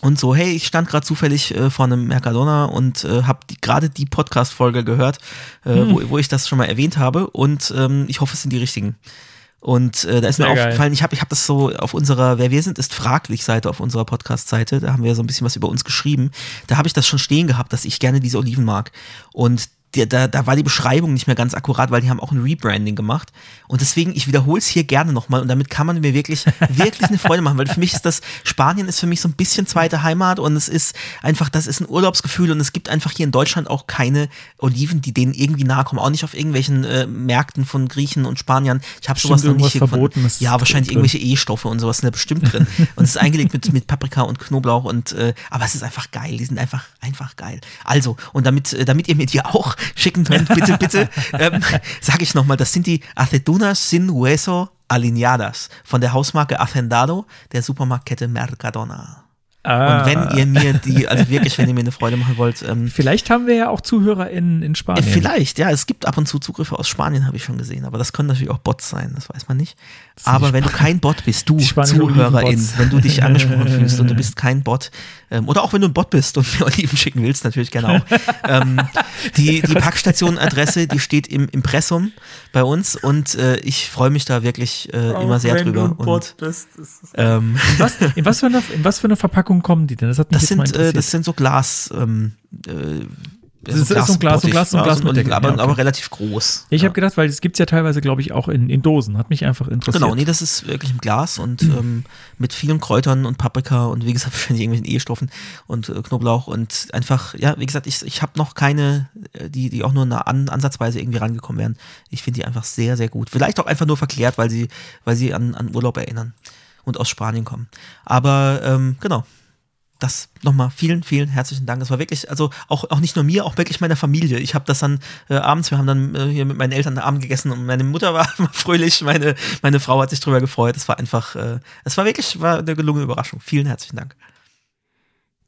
Und so, hey, ich stand gerade zufällig äh, vor einem Mercadona und äh, habe die, gerade die Podcast-Folge gehört, äh, Hm. wo, wo ich das schon mal erwähnt habe und ähm, ich hoffe, es sind die richtigen. Und äh, da ist mir Sehr geil. aufgefallen, ich habe ich hab das so auf unserer Wer wir sind ist fraglich Seite auf unserer Podcast-Seite, da haben wir so ein bisschen was über uns geschrieben. Da habe ich das schon stehen gehabt, dass ich gerne diese Oliven mag. Und die, da, da war die Beschreibung nicht mehr ganz akkurat, weil die haben auch ein Rebranding gemacht. Und deswegen, ich wiederhole es hier gerne nochmal und damit kann man mir wirklich, <laughs> wirklich eine Freude machen, weil für mich ist das, Spanien ist für mich so ein bisschen zweite Heimat und es ist einfach, das ist ein Urlaubsgefühl und es gibt einfach hier in Deutschland auch keine Oliven, die denen irgendwie nahe kommen, auch nicht auf irgendwelchen äh, Märkten von Griechen und Spaniern. Ich habe sowas noch nicht hier gefunden. Verbotenes Ja, wahrscheinlich drin. irgendwelche E-Stoffe und sowas sind da bestimmt drin. Und es ist eingelegt mit, mit Paprika und Knoblauch und äh, aber es ist einfach geil. Die sind einfach, einfach geil. Also, und damit, äh, damit ihr mir die auch schicken könnt, <laughs> bitte, bitte, ähm, sage ich nochmal, das sind die Aceitunas sin hueso alineadas von der Hausmarke Hacendado der Supermarktkette Mercadona. Ah. Und wenn ihr mir die, also wirklich, wenn ihr mir eine Freude machen wollt, ähm, Vielleicht haben wir ja auch Zuhörer in, in äh, Spanien. Vielleicht, ja, es gibt ab und zu Zugriffe aus Spanien, habe ich schon gesehen, aber das können natürlich auch Bots sein, das weiß man nicht. Aber wenn du kein Bot bist, du Zuhörerin, wenn du dich angesprochen <laughs> fühlst und du bist kein Bot, ähm, oder auch wenn du ein Bot bist und mir <laughs> Oliven schicken willst, natürlich gerne auch. ähm, die die Packstation-Adresse, die steht im Impressum bei uns und äh, ich freue mich da wirklich äh, immer sehr drüber. Und, ähm, was, in, was für eine, in was für eine Verpackung kommen die denn? Das hat mich das jetzt mal sind, äh, interessiert. das sind so Glas, ähm, äh, Das ist- ist so ein Glas- so ein Glas- so ein ja, Glas so mit Oliven, Deckel, aber, ja, okay. aber relativ groß. ich ja. habe gedacht, weil es gibt ja teilweise, glaube ich, auch in, in Dosen. Hat mich einfach interessiert. Genau, nee, das ist wirklich im Glas und ähm, mit vielen Kräutern und Paprika und wie gesagt, <laughs> wahrscheinlich irgendwelchen E-Stoffen und äh, Knoblauch und einfach, ja, wie gesagt, ich, ich habe noch keine, äh, die, die auch nur eine an, ansatzweise irgendwie rangekommen wären. Ich finde die einfach sehr, sehr gut. Vielleicht auch einfach nur verklärt, weil sie, weil sie an, an Urlaub erinnern und aus Spanien kommen. Aber ähm, genau. Das nochmal vielen, vielen herzlichen Dank. Das war wirklich, also auch, auch nicht nur mir, auch wirklich meiner Familie. Ich habe das dann äh, abends, wir haben dann äh, hier mit meinen Eltern Abend gegessen und meine Mutter war <laughs> fröhlich, meine, meine Frau hat sich drüber gefreut. Es war einfach, äh, es war wirklich war eine gelungene Überraschung. Vielen herzlichen Dank.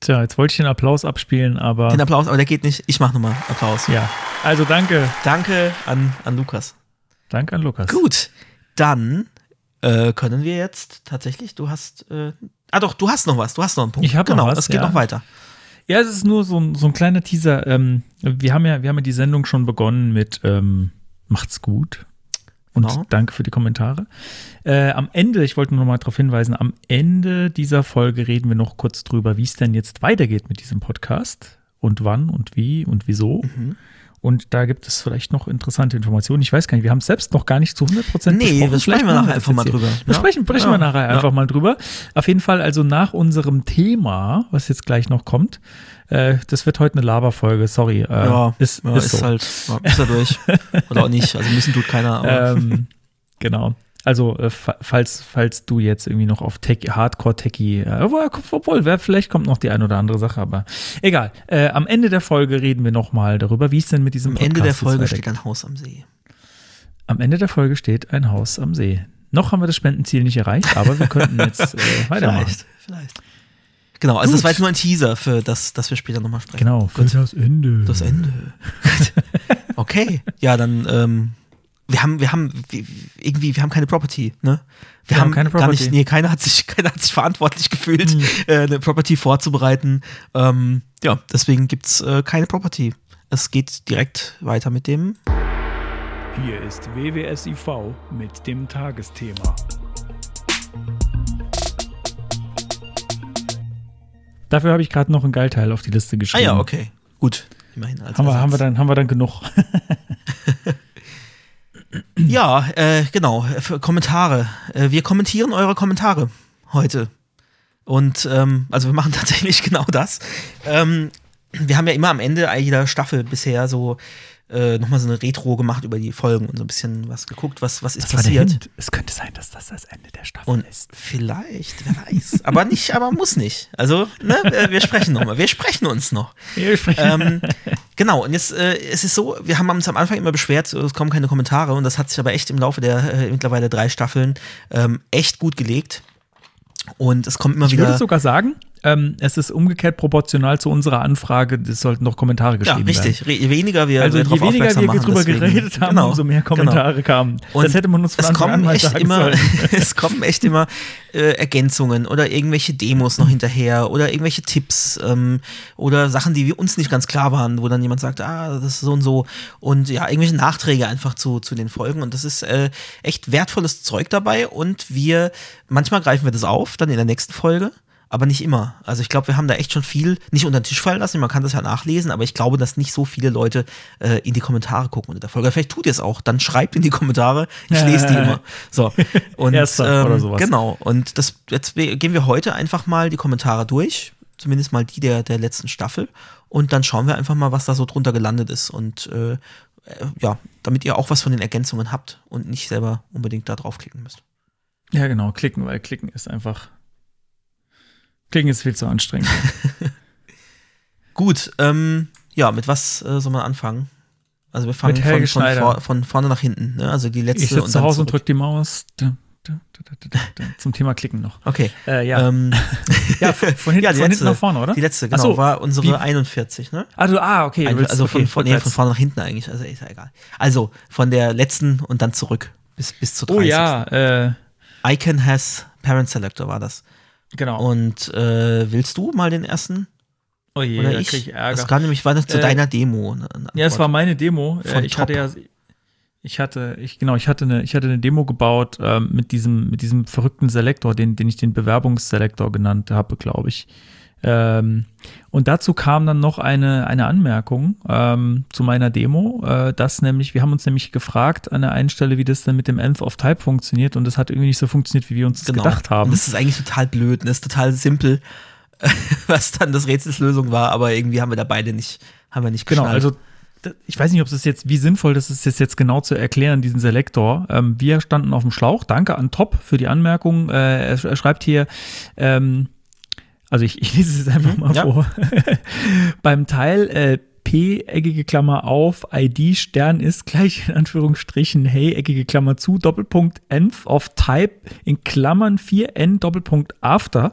Tja, jetzt wollte ich den Applaus abspielen, aber Den Applaus, aber der geht nicht. Ich mache nochmal Applaus. ja. Also danke. Danke an, an Lukas. Danke an Lukas. Gut, dann äh, können wir jetzt tatsächlich, du hast, äh, ah doch, du hast noch was, du hast noch einen Punkt. Ich hab noch genau, was, es geht ja. noch weiter. Ja, es ist nur so ein, so ein kleiner Teaser. Ähm, wir, haben ja, wir haben ja die Sendung schon begonnen mit ähm, Macht's gut. Und Genau. danke für die Kommentare. Äh, am Ende, ich wollte nur noch mal darauf hinweisen, am Ende dieser Folge reden wir noch kurz drüber, wie es denn jetzt weitergeht mit diesem Podcast und wann und wie und wieso. Mhm. Und da gibt es vielleicht noch interessante Informationen. Ich weiß gar nicht, wir haben es selbst noch gar nicht zu 100 Prozent Nee, besprochen. das sprechen wir nachher das einfach mal drüber. Wir Ja. sprechen, sprechen Ja. wir nachher Ja. einfach mal drüber. Auf jeden Fall also nach unserem Thema, was jetzt gleich noch kommt, äh, das wird heute eine Laberfolge, sorry. Äh, ja, ist, ja, ist, ist, so. halt, ja, ist er durch. Oder auch nicht. Also müssen tut keiner. <laughs> Ähm, genau. Also, äh, fa- falls, falls du jetzt irgendwie noch auf Tech, Hardcore-Techie, äh, obwohl, vielleicht kommt noch die ein oder andere Sache, aber egal. Äh, am Ende der Folge reden wir nochmal darüber, wie es denn mit diesem am Ende der Folge steht ein Haus am See. Am Ende der Folge steht ein Haus am See. Noch haben wir das Spendenziel nicht erreicht, aber wir könnten <laughs> jetzt äh, weitermachen. Vielleicht, vielleicht. Genau, also Gut. das war jetzt nur ein Teaser für das, dass wir später nochmal sprechen. Genau, für Gut. das Ende. Das Ende. <laughs> okay. Ja, dann, ähm, wir haben, wir haben, wir, irgendwie, wir haben keine Property, ne? Wir, Wir haben haben keine gar nicht, Property. nee, keiner hat sich, <laughs> keiner hat sich verantwortlich gefühlt, Hm. äh, eine Property vorzubereiten. Ähm, ja, deswegen gibt's äh, keine Property. Es geht direkt weiter mit dem. Hier ist WWSIV mit dem Tagesthema. Dafür habe ich gerade noch einen Geilteil auf die Liste Ah geschrieben. ja, okay. Gut. Immerhin als Haben wir, haben, wir dann, haben wir dann genug. <laughs> Ja, äh, genau. Für Kommentare. Äh, wir kommentieren eure Kommentare heute. Und ähm, also wir machen <laughs> tatsächlich genau das. Ähm, wir haben ja immer am Ende jeder Staffel bisher so äh, nochmal so eine Retro gemacht über die Folgen und so ein bisschen was geguckt, was, was ist Das passiert. Es könnte sein, dass das das Ende der Staffel Und ist. vielleicht, wer weiß. aber nicht, aber muss nicht. Also, ne, wir sprechen nochmal. Wir sprechen uns noch. Wir sprechen- Ähm, Genau, und jetzt äh, es ist so, wir haben uns am Anfang immer beschwert, es kommen keine Kommentare und das hat sich aber echt im Laufe der äh, mittlerweile drei Staffeln ähm, echt gut gelegt. Und es kommt immer Ich wieder. würde sogar sagen, ähm, es ist umgekehrt proportional zu unserer Anfrage, es sollten noch Kommentare ja, geschrieben werden. richtig. Re- Je weniger wir Also je weniger wir machen, drüber deswegen- geredet haben, genau, umso mehr genau. Kommentare kamen. Und das hätte man uns von es an kommen mal echt sagen immer, sollen. <laughs> es kommen echt immer äh, Ergänzungen oder irgendwelche Demos noch hinterher oder irgendwelche Tipps ähm, oder Sachen, die wir uns nicht ganz klar waren, wo dann jemand sagt, ah, das ist so und so und ja, irgendwelche Nachträge einfach zu, zu den Folgen und das ist äh, echt wertvolles Zeug dabei und wir, manchmal greifen wir das auf, dann in der nächsten Folge. Aber nicht immer. Also ich glaube, wir haben da echt schon viel nicht unter den Tisch fallen lassen. Man kann das ja nachlesen, aber ich glaube, dass nicht so viele Leute äh, in die Kommentare gucken unter der Folge. Vielleicht tut ihr es auch. Dann schreibt in die Kommentare. Ich lese die immer. So. <laughs> Und, Erster oder ähm, sowas. Genau. Und das jetzt gehen wir heute einfach mal die Kommentare durch. Zumindest mal die der, der letzten Staffel. Und dann schauen wir einfach mal, was da so drunter gelandet ist. Und äh, äh, ja, damit ihr auch was von den Ergänzungen habt und nicht selber unbedingt da draufklicken müsst. Ja, genau, klicken, weil klicken ist einfach. Klicken ist viel zu anstrengend. <laughs> Gut, ähm, ja, mit was äh, soll man anfangen? Also wir fangen von, von, vor, von vorne nach hinten, ne? Also die letzte Ich sitze zu Hause und drücke die Maus. Da, da, da, zum Thema Klicken noch. Okay. Äh, ja. Ähm, <laughs> ja, von, von, hinten, ja, von letzte, hinten nach vorne, oder? Die letzte, genau, so, war unsere wie- 41, ne? Ah, du, ah okay. Ein- also von, okay, von, nee, von vorne nach hinten eigentlich, also ist ja egal. Also von der letzten und dann zurück bis, bis zur 30. Oh ja, äh, Icon has Parent Selector war das. Genau. Und äh, willst du mal den ersten? oh je, Oder ich? krieg ich Das Ärger. kam nämlich, war das zu Äh, deiner Demo. Ja, es war meine Demo. Von Äh, ich Top. hatte ja, ich hatte, ich genau, ich hatte eine, ich hatte eine Demo gebaut ähm, mit diesem, mit diesem verrückten Selektor, den, den ich den Bewerbungsselektor genannt habe, glaube ich. Ähm, und dazu kam dann noch eine, eine Anmerkung ähm, zu meiner Demo, äh, dass nämlich, wir haben uns nämlich gefragt an der einen Stelle, wie das denn mit dem Nth of Type funktioniert und das hat irgendwie nicht so funktioniert, wie wir uns das Genau. gedacht haben. Und das ist eigentlich total blöd? Das ist total simpel, <laughs> was dann das Rätselslösung war, aber irgendwie haben wir da beide nicht, haben wir nicht Genau, geschnallt. also d- ich weiß nicht, ob es jetzt, wie sinnvoll das ist, jetzt genau zu erklären, diesen Selektor. Ähm, wir standen auf dem Schlauch. Danke an Top für die Anmerkung. Äh, er, er schreibt hier, ähm, also ich, <laughs> ich lese es jetzt einfach mal ja. vor. <laughs> Beim Teil äh, P, eckige Klammer auf, ID, Stern ist gleich in Anführungsstrichen, hey, eckige Klammer zu, Doppelpunkt, Nth of Type in Klammern 4n, Doppelpunkt after,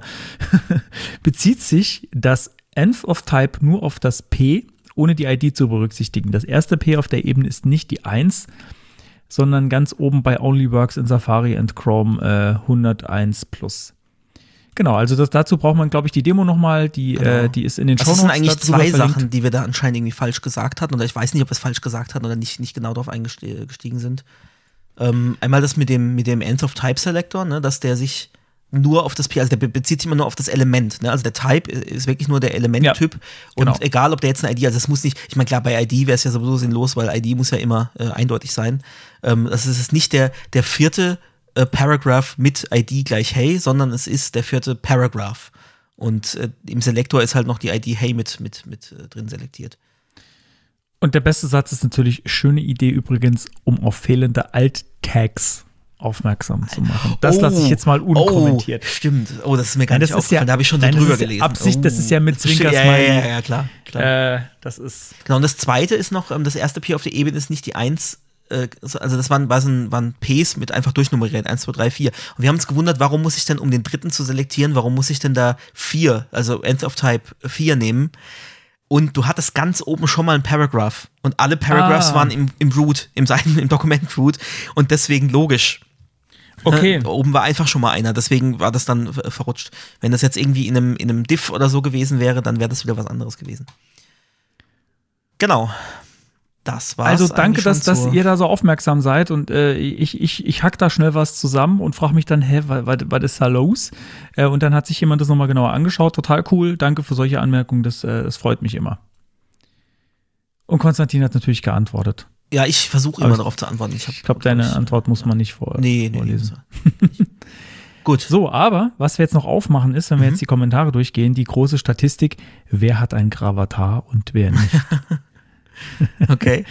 <laughs> bezieht sich das Nth of Type nur auf das P, ohne die ID zu berücksichtigen. Das erste P auf der Ebene ist nicht die 1, sondern ganz oben bei Only Works in Safari and Chrome äh, 101 plus. Genau, also das, dazu braucht man, glaube ich, die Demo nochmal, die, Genau. äh, die ist in den das Shownotes sind eigentlich zwei verlinkt. Sachen, die wir da anscheinend irgendwie falsch gesagt hatten. Oder ich weiß nicht, ob wir es falsch gesagt hatten oder nicht, nicht genau darauf eingestiegen sind. Ähm, einmal das mit dem, mit dem End of Type Selector, ne, dass der sich nur auf das P, also der be- bezieht sich immer nur auf das Element, ne? Also der Type ist wirklich nur der Elementtyp. Und genau. egal, ob der jetzt eine ID, also es muss nicht, ich meine, klar, bei ID wäre es ja sowieso sinnlos, weil ID muss ja immer äh, eindeutig sein. Ähm, das ist nicht der, der vierte äh, Paragraph mit ID gleich Hey, sondern es ist der vierte Paragraph. Und äh, im Selektor ist halt noch die ID Hey mit, mit, mit äh, drin selektiert. Und der beste Satz ist natürlich, schöne Idee übrigens, um auf fehlende Alt-Tags aufmerksam zu machen. Das lasse ich jetzt mal unkommentiert. Oh, stimmt. Oh, das ist mir gar Nein, nicht das ist ja- aufgefallen. da habe ich schon so nein, das drüber ist ja gelesen. Absicht, das ist ja mit Das stimmt. ja, ja, ja, ja, klar. klar. Äh, das ist. Genau, und das zweite ist noch, ähm, das erste P auf der Ebene ist nicht die 1, äh, so- also das waren, war so ein, waren Ps mit einfach durchnummeriert, 1, 2, 3, 4. Und wir haben uns gewundert, warum muss ich denn, um den dritten zu selektieren, warum muss ich denn da 4, also End of Type 4 nehmen? Und du hattest ganz oben schon mal einen Paragraph. Und alle Paragraphs Ah. waren im, im Root, im, Seiten, im Dokument-Root. Und deswegen logisch. Okay. Ne? Oben war einfach schon mal einer, deswegen war das dann äh, verrutscht. Wenn das jetzt irgendwie in einem, in einem Diff oder so gewesen wäre, dann wäre das wieder was anderes gewesen. Genau. Das war's. Also danke, dass, dass ihr da so aufmerksam seid und äh, ich, ich, ich hack da schnell was zusammen und frage mich dann, hä, was, ist da los? Äh, und dann hat sich jemand das nochmal genauer angeschaut. Total cool. Danke für solche Anmerkungen. Das, äh, das freut mich immer. Und Konstantin hat natürlich geantwortet. Ja, ich versuche immer ich- darauf zu antworten. Ich, Ich glaube, deine Antwort muss man nicht vor, Nee, nee, nee. vorlesen. <laughs> Gut. So, aber was wir jetzt noch aufmachen ist, wenn wir Mhm. jetzt die Kommentare durchgehen, die große Statistik, wer hat ein Gravatar und wer nicht. <laughs> <laughs> Okay.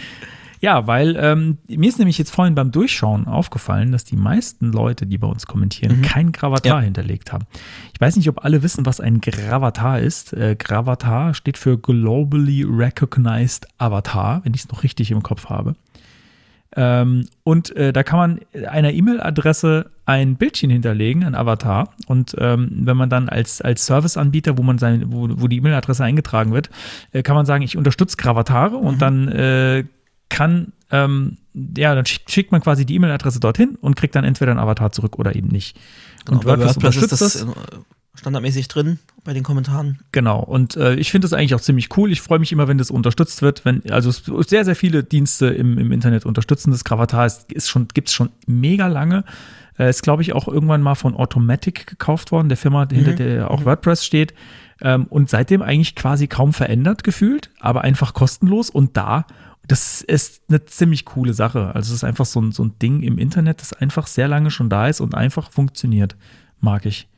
Ja, weil ähm, mir ist nämlich jetzt vorhin beim Durchschauen aufgefallen, dass die meisten Leute, die bei uns kommentieren, kein Gravatar Ja. hinterlegt haben. Ich weiß nicht, ob alle wissen, was ein Gravatar ist. Äh, Gravatar steht für Globally Recognized Avatar, wenn ich es noch richtig im Kopf habe. Ähm, und äh, da kann man einer E-Mail-Adresse ein Bildchen hinterlegen, ein Avatar. Und ähm, wenn man dann als, als Serviceanbieter, wo man sein, wo, wo die E-Mail-Adresse eingetragen wird, äh, kann man sagen, ich unterstütze Gravatare und dann äh, kann, ähm, ja, dann schickt, schickt man quasi die E-Mail-Adresse dorthin und kriegt dann entweder ein Avatar zurück oder eben nicht. Und Genau, bei WordPress, WordPress ist unterstützt das das. Standardmäßig drin bei den Kommentaren. Genau, und äh, ich finde das eigentlich auch ziemlich cool. Ich freue mich immer, wenn das unterstützt wird. Wenn, also sehr, sehr viele Dienste im, im Internet unterstützen das. Gravatar ist, ist schon, gibt es schon mega lange. Äh, ist, glaube ich, auch irgendwann mal von Automatic gekauft worden, der Firma, hinter der auch WordPress steht. Ähm, und seitdem eigentlich quasi kaum verändert gefühlt, aber einfach kostenlos und da. Das ist eine ziemlich coole Sache. Also es ist einfach so ein, so ein Ding im Internet, das einfach sehr lange schon da ist und einfach funktioniert. Mag ich.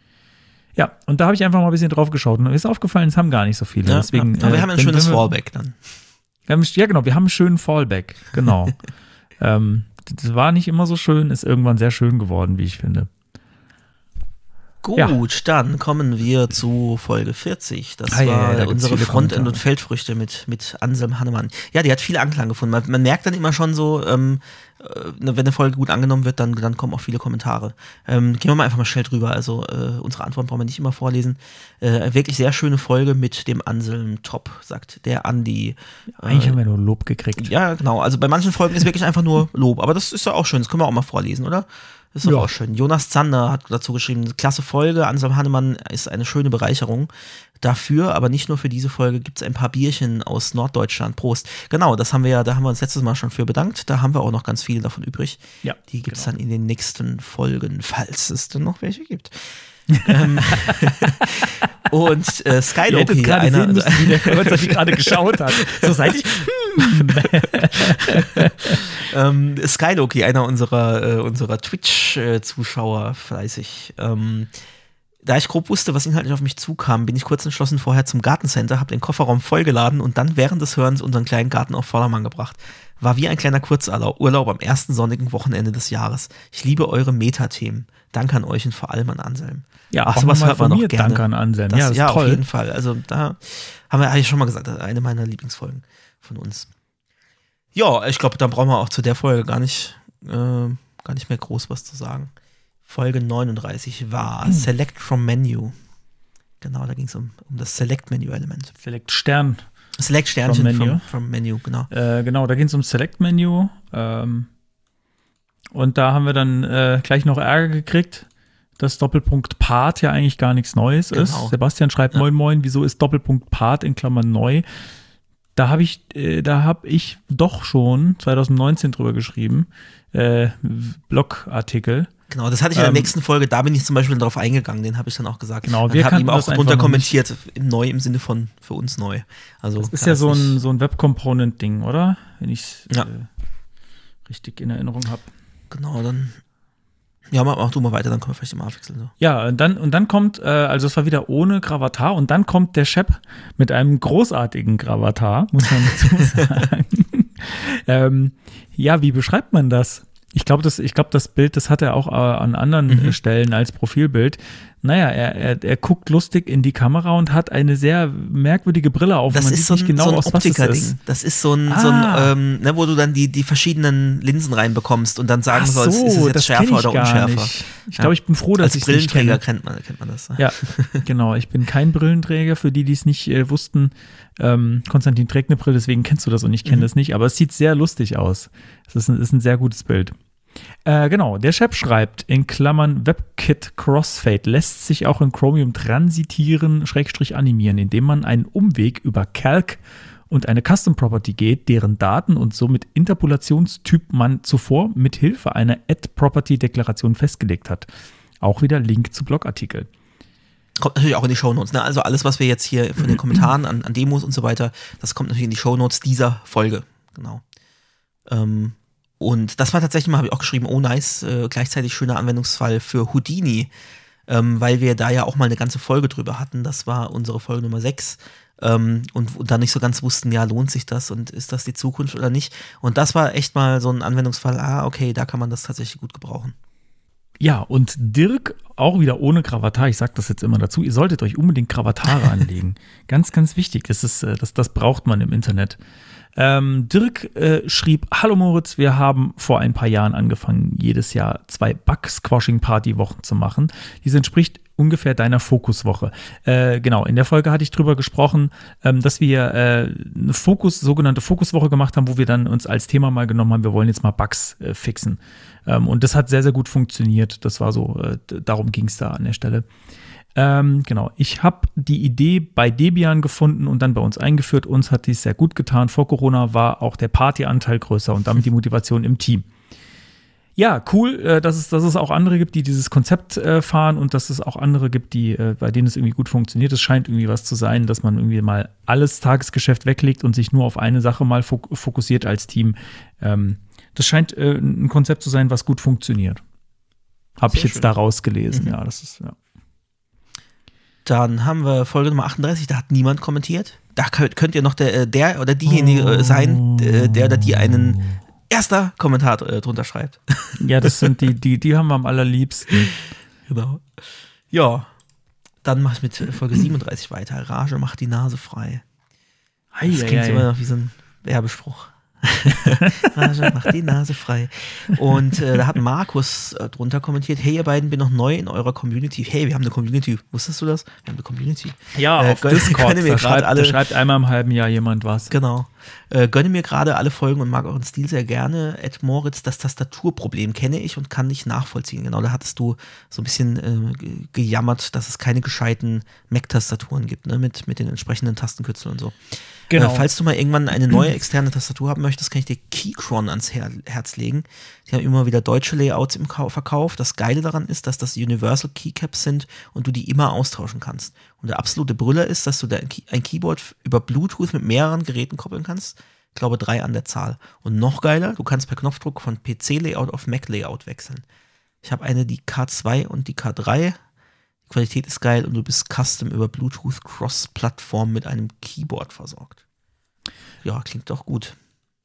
Ja, und da habe ich einfach mal ein bisschen drauf geschaut und mir ist aufgefallen, es haben gar nicht so viele. Ja, Deswegen, ja. Aber wir äh, haben ein wenn- schönes wenn wir- Fallback dann. haben, ja, genau, wir haben einen schönen Fallback. Genau. <laughs> ähm, das war nicht immer so schön, ist irgendwann sehr schön geworden, wie ich finde. Gut, Ja. dann kommen wir zu Folge 40. Das Ah, ja, war ja, gibt's unsere Frontend- und Feldfrüchte mit, mit Anselm Hannemann. Ja, die hat viel Anklang gefunden. Man, man merkt dann immer schon so, ähm, äh, wenn eine Folge gut angenommen wird, dann, dann kommen auch viele Kommentare. Ähm, gehen wir mal einfach mal schnell drüber. Also äh, unsere Antworten brauchen wir nicht immer vorlesen. Äh, wirklich sehr schöne Folge mit dem Anselm Top, sagt der Andi. Eigentlich Äh, haben wir nur Lob gekriegt. ja, genau. Also bei manchen Folgen ist wirklich einfach nur Lob. Aber das ist ja auch schön. Das können wir auch mal vorlesen, oder? Ist doch Ja. auch schön. Jonas Zander hat dazu geschrieben, klasse Folge. Anselm Hannemann ist eine schöne Bereicherung. Dafür, aber nicht nur für diese Folge, gibt es ein paar Bierchen aus Norddeutschland. Prost. Genau, das haben wir ja, da haben wir uns letztes Mal schon für bedankt. Da haben wir auch noch ganz viele davon übrig. Ja, Die gibt es genau. dann in den nächsten Folgen, falls es denn noch welche gibt. Ähm, <laughs> und äh, Ihr Skyloki, hättet gerade einer, sehen müssen, wie der <laughs> gerade geschaut hat. So seit ich, <laughs> Ähm, Skyloki, einer unserer, äh, unserer Twitch-Zuschauer, fleißig. Ähm, da ich grob wusste, was inhaltlich auf mich zukam, bin ich kurz entschlossen vorher zum Gartencenter, habe den Kofferraum vollgeladen und dann während des Hörens unseren kleinen Garten auf Vordermann gebracht. War wie ein kleiner Kurzurlaub am ersten sonnigen Wochenende des Jahres. Ich liebe eure Metathemen. Danke an euch und vor allem an Anselm. ja, Ach, auch sowas hört man noch gerne. Danke an Anselm. Das, ja, das ja, auf jeden Fall. Also da haben wir, habe ich schon mal gesagt, eine meiner Lieblingsfolgen von uns. Ja, ich glaube, dann brauchen wir auch zu der Folge gar nicht, äh, gar nicht mehr groß was zu sagen. Folge 39 war Hm. Select from Menu. Genau, da ging es um, um das Select-Menu-Element. Select Stern. Select Sternchen From from Menu. from Menu, genau. Äh, genau, da ging es um Select-Menü. Ähm, und da haben wir dann äh, gleich noch Ärger gekriegt, dass Doppelpunkt Part ja eigentlich gar nichts Neues Genau. ist. Sebastian schreibt, Ja. moin moin, wieso ist Doppelpunkt Part in Klammern neu? Da habe ich, äh, da habe ich doch schon 2019 drüber geschrieben, äh, Blogartikel. Genau, das hatte ich in der Ähm, nächsten Folge, da bin ich zum Beispiel darauf eingegangen, den habe ich dann auch gesagt. Genau, wir habe ihm auch drunter kommentiert, im neu im Sinne von für uns neu. Also Das ist ja so ein, so ein Web-Component-Ding, oder? Wenn ich es Ja. äh, richtig in Erinnerung habe. Genau, dann. Ja, mach, mach du mal weiter, dann können wir vielleicht immer abwechseln. So. Ja, und dann, und dann kommt, äh, also es war wieder ohne Gravatar und dann kommt der Shep mit einem großartigen Gravatar, muss man dazu <laughs> sagen. ähm, ja, wie beschreibt man das? Ich glaube, das, ich glaube, das Bild, das hat er auch äh, an anderen Mhm. Stellen als Profilbild. Naja, er, er, er guckt lustig in die Kamera und hat eine sehr merkwürdige Brille auf. Das Man ist sieht so nicht ein, genau so ein. Optiker-Ding. Das ist so ein, so ein Ah. ähm, ne, wo du dann die, die verschiedenen Linsen reinbekommst und dann sagen Ach sollst, ist es jetzt schärfer ich oder unschärfer. Nicht. Ich Ja. glaube, ich bin froh, dass ich es nicht Brillenträger kenne. kennt man, kennt man das. Ja, <laughs> genau. Ich bin kein Brillenträger. Für die, die es nicht äh, wussten, ähm, Konstantin trägt eine Brille, deswegen kennst du das und ich kenne Mhm. das nicht. Aber es sieht sehr lustig aus. Es ist ein, ist ein sehr gutes Bild. Äh, genau, der Chef schreibt in Klammern WebKit Crossfade lässt sich auch in Chromium transitieren, Schrägstrich animieren, indem man einen Umweg über Calc und eine Custom Property geht, deren Daten und somit Interpolationstyp man zuvor mit Hilfe einer Add Property Deklaration festgelegt hat. Auch wieder Link zu Blogartikel. Kommt natürlich auch in die Shownotes. Ne? Also alles, was wir jetzt hier von den <clears throat> Kommentaren an, an Demos und so weiter, das kommt natürlich in die Shownotes dieser Folge. Genau. Ähm, und das war tatsächlich mal, habe ich auch geschrieben, oh nice, äh, gleichzeitig schöner Anwendungsfall für Houdini, ähm, weil wir da ja auch mal eine ganze Folge drüber hatten. Das war unsere Folge Nummer 6. ähm, und, und dann nicht so ganz wussten, ja, lohnt sich das und ist das die Zukunft oder nicht. Und das war echt mal so ein Anwendungsfall, ah, okay, da kann man das tatsächlich gut gebrauchen. Ja, und Dirk auch wieder ohne Gravatar. Ich sage das jetzt immer dazu. Ihr solltet euch unbedingt Gravatare anlegen. <laughs> Ganz, ganz wichtig. Das, ist, äh, das, das braucht man im Internet. Ähm, Dirk äh, schrieb: Hallo Moritz, wir haben vor ein paar Jahren angefangen, jedes Jahr zwei Bug-Squashing-Party-Wochen zu machen. Dies entspricht ungefähr deiner Fokuswoche. Äh, genau, in der Folge hatte ich drüber gesprochen, ähm, dass wir äh, eine Fokus, sogenannte Fokuswoche gemacht haben, wo wir dann uns als Thema mal genommen haben, wir wollen jetzt mal Bugs äh, fixen. Ähm, und das hat sehr, sehr gut funktioniert. Das war so, äh, darum ging es da an der Stelle. Ähm, genau, ich habe die Idee bei Debian gefunden und dann bei uns eingeführt. Uns hat dies sehr gut getan. Vor Corona war auch der Partyanteil größer und damit die Motivation im Team. Ja, cool, äh, dass, es, dass es auch andere gibt, die dieses Konzept äh, fahren und dass es auch andere gibt, die, äh, bei denen es irgendwie gut funktioniert. Es scheint irgendwie was zu sein, dass man irgendwie mal alles Tagesgeschäft weglegt und sich nur auf eine Sache mal fok fokussiert als Team. Ähm, das scheint äh, ein Konzept zu sein, was gut funktioniert. Habe ich jetzt schön. da rausgelesen, mhm. ja, das ist, ja. Dann haben wir Folge Nummer 38, da hat niemand kommentiert. Da könnt ihr noch der, der oder diejenige oh. sein, der oder die einen erster Kommentar äh, drunter schreibt. Ja, das sind die, die, die haben wir am allerliebsten. <laughs> Genau. Ja, dann mach ich mit Folge 37 weiter. Rage macht die Nase frei. Das klingt immer noch wie so ein Werbespruch. <laughs> Raja macht die Nase frei. Und äh, da hat Markus äh, drunter kommentiert: Hey, ihr beiden, bin noch neu in eurer Community. Hey, wir haben eine Community. Wusstest du das? Wir haben eine Community. Ja, äh, auf <laughs> Discord. Da, schreibt, alle, da schreibt einmal im halben Jahr jemand was. Genau. Äh, gönne mir gerade alle Folgen und mag euren Stil sehr gerne. Ed Moritz, das Tastaturproblem kenne ich und kann nicht nachvollziehen. Genau, da hattest du so ein bisschen äh, gejammert, dass es keine gescheiten Mac-Tastaturen gibt, ne? mit, mit den entsprechenden Tastenkürzeln und so. Genau. Äh, falls du mal irgendwann eine <clears throat> neue externe Tastatur haben möchtest, kann ich dir Keychron ans Her Herz legen. Die haben immer wieder deutsche Layouts im Ka Verkauf. Das Geile daran ist, dass das Universal Keycaps sind und du die immer austauschen kannst. Und der absolute Brüller ist, dass du ein Keyboard über Bluetooth mit mehreren Geräten koppeln kannst. Ich glaube drei an der Zahl. Und noch geiler, du kannst per Knopfdruck von PC-Layout auf Mac-Layout wechseln. Ich habe eine, die K2 und die K3 Qualität ist geil und du bist custom über Bluetooth Cross-Plattform mit einem Keyboard versorgt. Ja, klingt doch gut.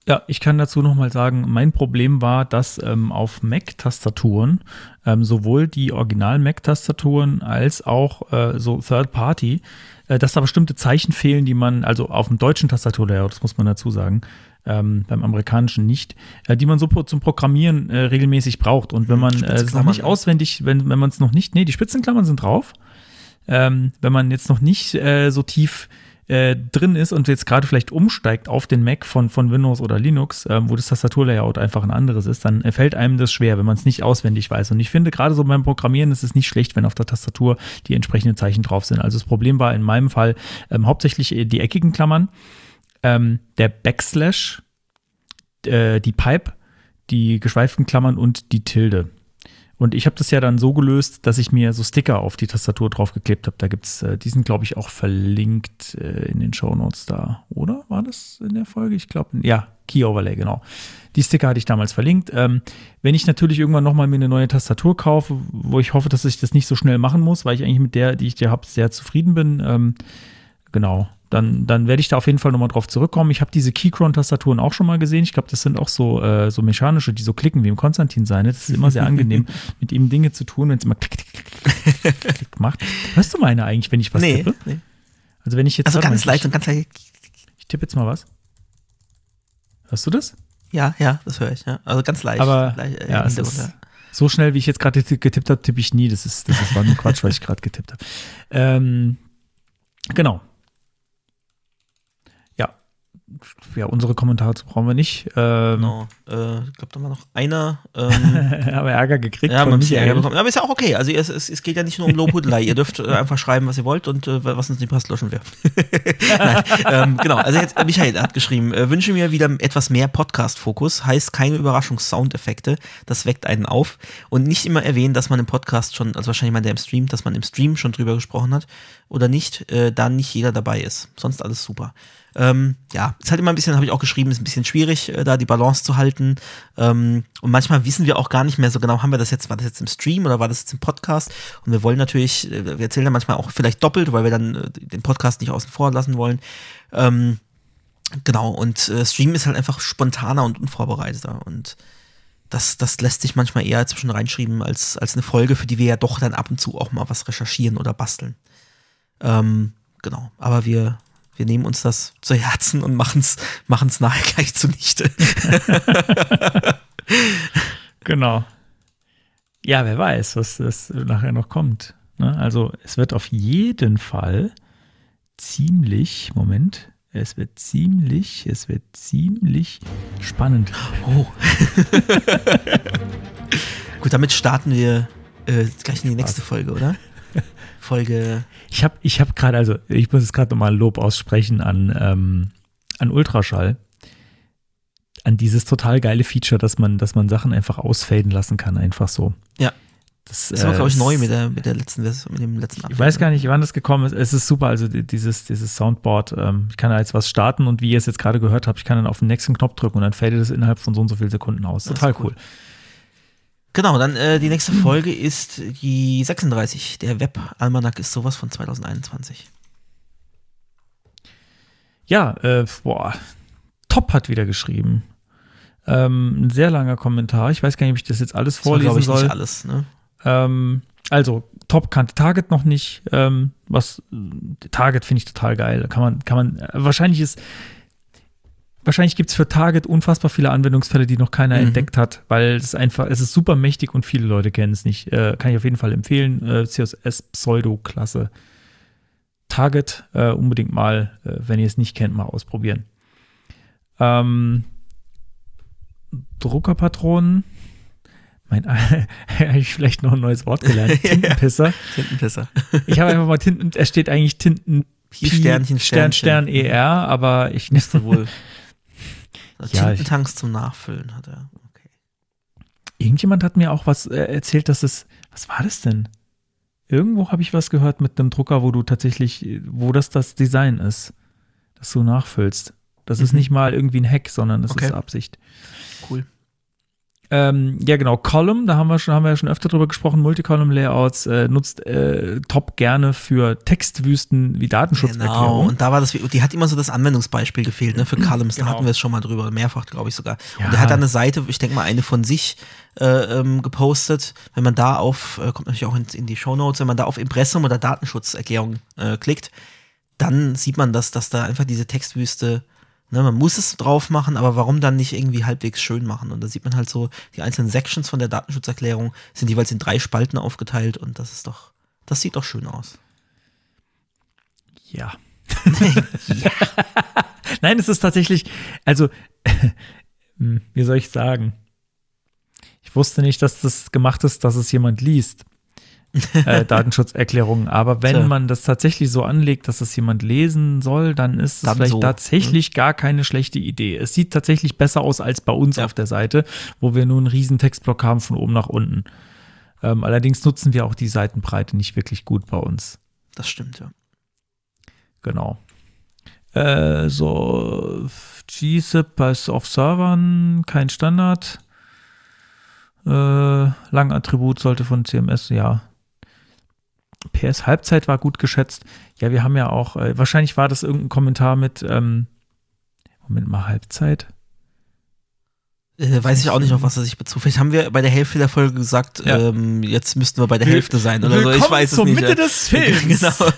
Ja, ich kann dazu nochmal sagen, mein Problem war, dass ähm, auf Mac-Tastaturen ähm, sowohl die Original-Mac-Tastaturen als auch äh, so Third-Party, äh, dass da bestimmte Zeichen fehlen, die man, also auf dem deutschen Tastaturlayout, das muss man dazu sagen, ähm, beim amerikanischen nicht, äh, die man so zum Programmieren äh, regelmäßig braucht. Und wenn man äh, es noch nicht auswendig, wenn, wenn man es noch nicht, nee, die Spitzenklammern sind drauf. Ähm, wenn man jetzt noch nicht äh, so tief äh, drin ist und jetzt gerade vielleicht umsteigt auf den Mac von, von Windows oder Linux, äh, wo das Tastaturlayout einfach ein anderes ist, dann fällt einem das schwer, wenn man es nicht auswendig weiß. Und ich finde, gerade so beim Programmieren ist es nicht schlecht, wenn auf der Tastatur die entsprechenden Zeichen drauf sind. Also das Problem war in meinem Fall ähm, hauptsächlich die eckigen Klammern ähm, der Backslash, äh, die Pipe, die geschweiften Klammern und die Tilde. Und ich habe das ja dann so gelöst, dass ich mir so Sticker auf die Tastatur draufgeklebt habe. Da gibt's, äh, die sind, glaube ich, auch verlinkt äh, in den Show Notes da, oder? War das in der Folge? Ich glaube, ja, Key Overlay, genau. Die Sticker hatte ich damals verlinkt. Ähm, wenn ich natürlich irgendwann nochmal mir eine neue Tastatur kaufe, wo ich hoffe, dass ich das nicht so schnell machen muss, weil ich eigentlich mit der, die ich dir habe, sehr zufrieden bin, ähm, genau, dann, dann werde ich da auf jeden Fall nochmal drauf zurückkommen. Ich habe diese Keychron-Tastaturen auch schon mal gesehen. Ich glaube, das sind auch so, äh, so mechanische, die so klicken wie im Konstantin sein. Das ist immer sehr angenehm, <laughs> mit ihm Dinge zu tun, wenn es immer klick, klick, klick, klick macht. Hörst du meine eigentlich, wenn ich was nee, tippe? Nee. Also wenn ich jetzt. Also ganz leicht und ganz leicht. Ich tippe jetzt mal was. Hörst du das? Ja, ja, das höre ich. Ja. Also ganz leicht. Aber leicht, äh, ja, es ist, so schnell, wie ich jetzt gerade getippt habe, tippe ich nie. Das ist, das ist war nur Quatsch, <laughs> was ich gerade getippt habe. Ähm, genau. Ja, unsere Kommentare brauchen wir nicht. Ähm, genau. Äh, ich glaube, da war noch einer. <laughs> Ähm, aber Ärger gekriegt. Ja, man Michael. Ärger bekommen. Aber ist ja auch okay. Also es, es, es geht ja nicht nur um Lobhudelei. ihr dürft äh, einfach schreiben, was ihr wollt und äh, was uns nicht passt, löschen wir. <laughs> ähm, genau. Also jetzt, äh, Michael hat geschrieben, äh, wünsche mir wieder etwas mehr Podcast-Fokus. Heißt keine Überraschungs-Soundeffekte. Das weckt einen auf. Und nicht immer erwähnen, dass man im Podcast schon, also wahrscheinlich mal der im Stream, dass man im Stream schon drüber gesprochen hat oder nicht, äh, da nicht jeder dabei ist. Sonst alles super. Ähm, ja, ist halt immer ein bisschen, habe ich auch geschrieben, ist ein bisschen schwierig, äh, da die Balance zu halten. Ähm, und manchmal wissen wir auch gar nicht mehr so genau, haben wir das jetzt, war das jetzt im Stream oder war das jetzt im Podcast? Und wir wollen natürlich, äh, wir erzählen dann manchmal auch vielleicht doppelt, weil wir dann äh, den Podcast nicht außen vor lassen wollen. Ähm, genau, und äh, Stream ist halt einfach spontaner und unvorbereiteter. Und das, das lässt sich manchmal eher zwischen reinschreiben als, als eine Folge, für die wir ja doch dann ab und zu auch mal was recherchieren oder basteln. Ähm, genau, aber wir, wir nehmen uns das zu Herzen und machen es machen's nachher <laughs> gleich zunichte. Genau. Ja, wer weiß, was das nachher noch kommt. Ne? Also es wird auf jeden Fall ziemlich, Moment, es wird ziemlich, es wird ziemlich spannend. Oh. <laughs> Gut, damit starten wir äh, gleich in die nächste Folge, oder? Folge. Ich habe ich hab gerade, also ich muss jetzt gerade nochmal Lob aussprechen an, ähm, an Ultraschall. An dieses total geile Feature, dass man, dass man Sachen einfach ausfaden lassen kann, einfach so. Ja. Das, Das war, glaube ich, äh, neu mit der, mit der letzten Version, mit dem letzten Ich weiß gar nicht, wann das gekommen ist. Es ist super, also die- dieses, dieses Soundboard. Ähm, ich kann da jetzt was starten und wie ihr es jetzt gerade gehört habt, ich kann dann auf den nächsten Knopf drücken und dann fadet es innerhalb von so und so vielen Sekunden aus. Total cool. cool. Genau, dann äh, die nächste Folge ist die 36. Der Web-Almanack ist sowas von 2021. Ja, äh, boah. Top hat wieder geschrieben. Ähm, ein sehr langer Kommentar. Ich weiß gar nicht, ob ich das jetzt alles Das war, vorlesen glaube ich, soll. nicht alles, ne? Ähm, also, Top kannte Target noch nicht. Ähm, was äh, Target finde ich total geil. Kann man, kann man, äh, wahrscheinlich ist, wahrscheinlich gibt es für Target unfassbar viele Anwendungsfälle, die noch keiner Mhm. entdeckt hat, weil es einfach, es ist super mächtig und viele Leute kennen es nicht. Äh, kann ich auf jeden Fall empfehlen. Äh, CSS Pseudo-Klasse. Target äh, unbedingt mal, äh, wenn ihr es nicht kennt, mal ausprobieren. Ähm, Druckerpatronen. Mein, <laughs> habe ich vielleicht noch ein neues Wort gelernt. <laughs> Tintenpisser. Tintenpisser. Ich habe einfach mal Tinten, es steht eigentlich Tinten Pi, Sternchen, Stern, Stern, Sternchen. ER, aber ich Müsste wohl. Ja, ich- Tintentanks zum Nachfüllen hat er. Okay. Irgendjemand hat mir auch was äh, erzählt, dass es, was war das denn? Irgendwo habe ich was gehört mit einem Drucker, wo du tatsächlich, wo das das Design ist, dass du nachfüllst. Das ist Mhm. nicht mal irgendwie ein Hack, sondern das Okay. ist Absicht. Cool. Ähm, ja, genau. Column, da haben wir schon, haben wir ja schon öfter drüber gesprochen. Multicolumn-Layouts äh, nutzt äh, Top gerne für Textwüsten wie Genau, Datenschutzerklärung. und da war das, die hat immer so das Anwendungsbeispiel gefehlt, ne, für Columns, da Genau. hatten wir es schon mal drüber, mehrfach, glaube ich sogar. Ja. Und der hat dann eine Seite, ich denke mal, eine von sich äh, ähm, gepostet. Wenn man da auf, äh, kommt natürlich auch in, in die Shownotes, wenn man da auf Impressum oder Datenschutzerklärung äh, klickt, dann sieht man, dass, dass da einfach diese Textwüste, ne, man muss es drauf machen, aber warum dann nicht irgendwie halbwegs schön machen? Und da sieht man halt so, die einzelnen Sections von der Datenschutzerklärung sind jeweils in drei Spalten aufgeteilt und das ist doch, das sieht doch schön aus. Ja. <laughs> <laughs> Nein, es ist tatsächlich, also, <laughs> hm, wie soll ich sagen? Ich wusste nicht, dass das gemacht ist, dass es jemand liest. <laughs> äh, Datenschutzerklärungen. Aber wenn Tja. man das tatsächlich so anlegt, dass es jemand lesen soll, dann ist es vielleicht so, tatsächlich gar keine schlechte Idee. Es sieht tatsächlich besser aus als bei uns Ja. auf der Seite, wo wir nur einen riesen Textblock haben von oben nach unten. Ähm, allerdings nutzen wir auch die Seitenbreite nicht wirklich gut bei uns. Das stimmt, ja. Genau. Äh, so, GZIP ist auf Servern kein Standard. Äh, Langattribut sollte von CMS, ja. PS Halbzeit war gut geschätzt. Ja, wir haben ja auch, äh, wahrscheinlich war das irgendein Kommentar mit, ähm, Moment mal, Halbzeit? Äh, weiß ich auch nicht, auf was er sich bezog. Vielleicht haben wir bei der Hälfte der Folge gesagt, Ja. ähm, jetzt müssten wir bei der Hälfte sein oder so. Ich Willkommen weiß es zur nicht. Mitte des Films. <laughs> Genau.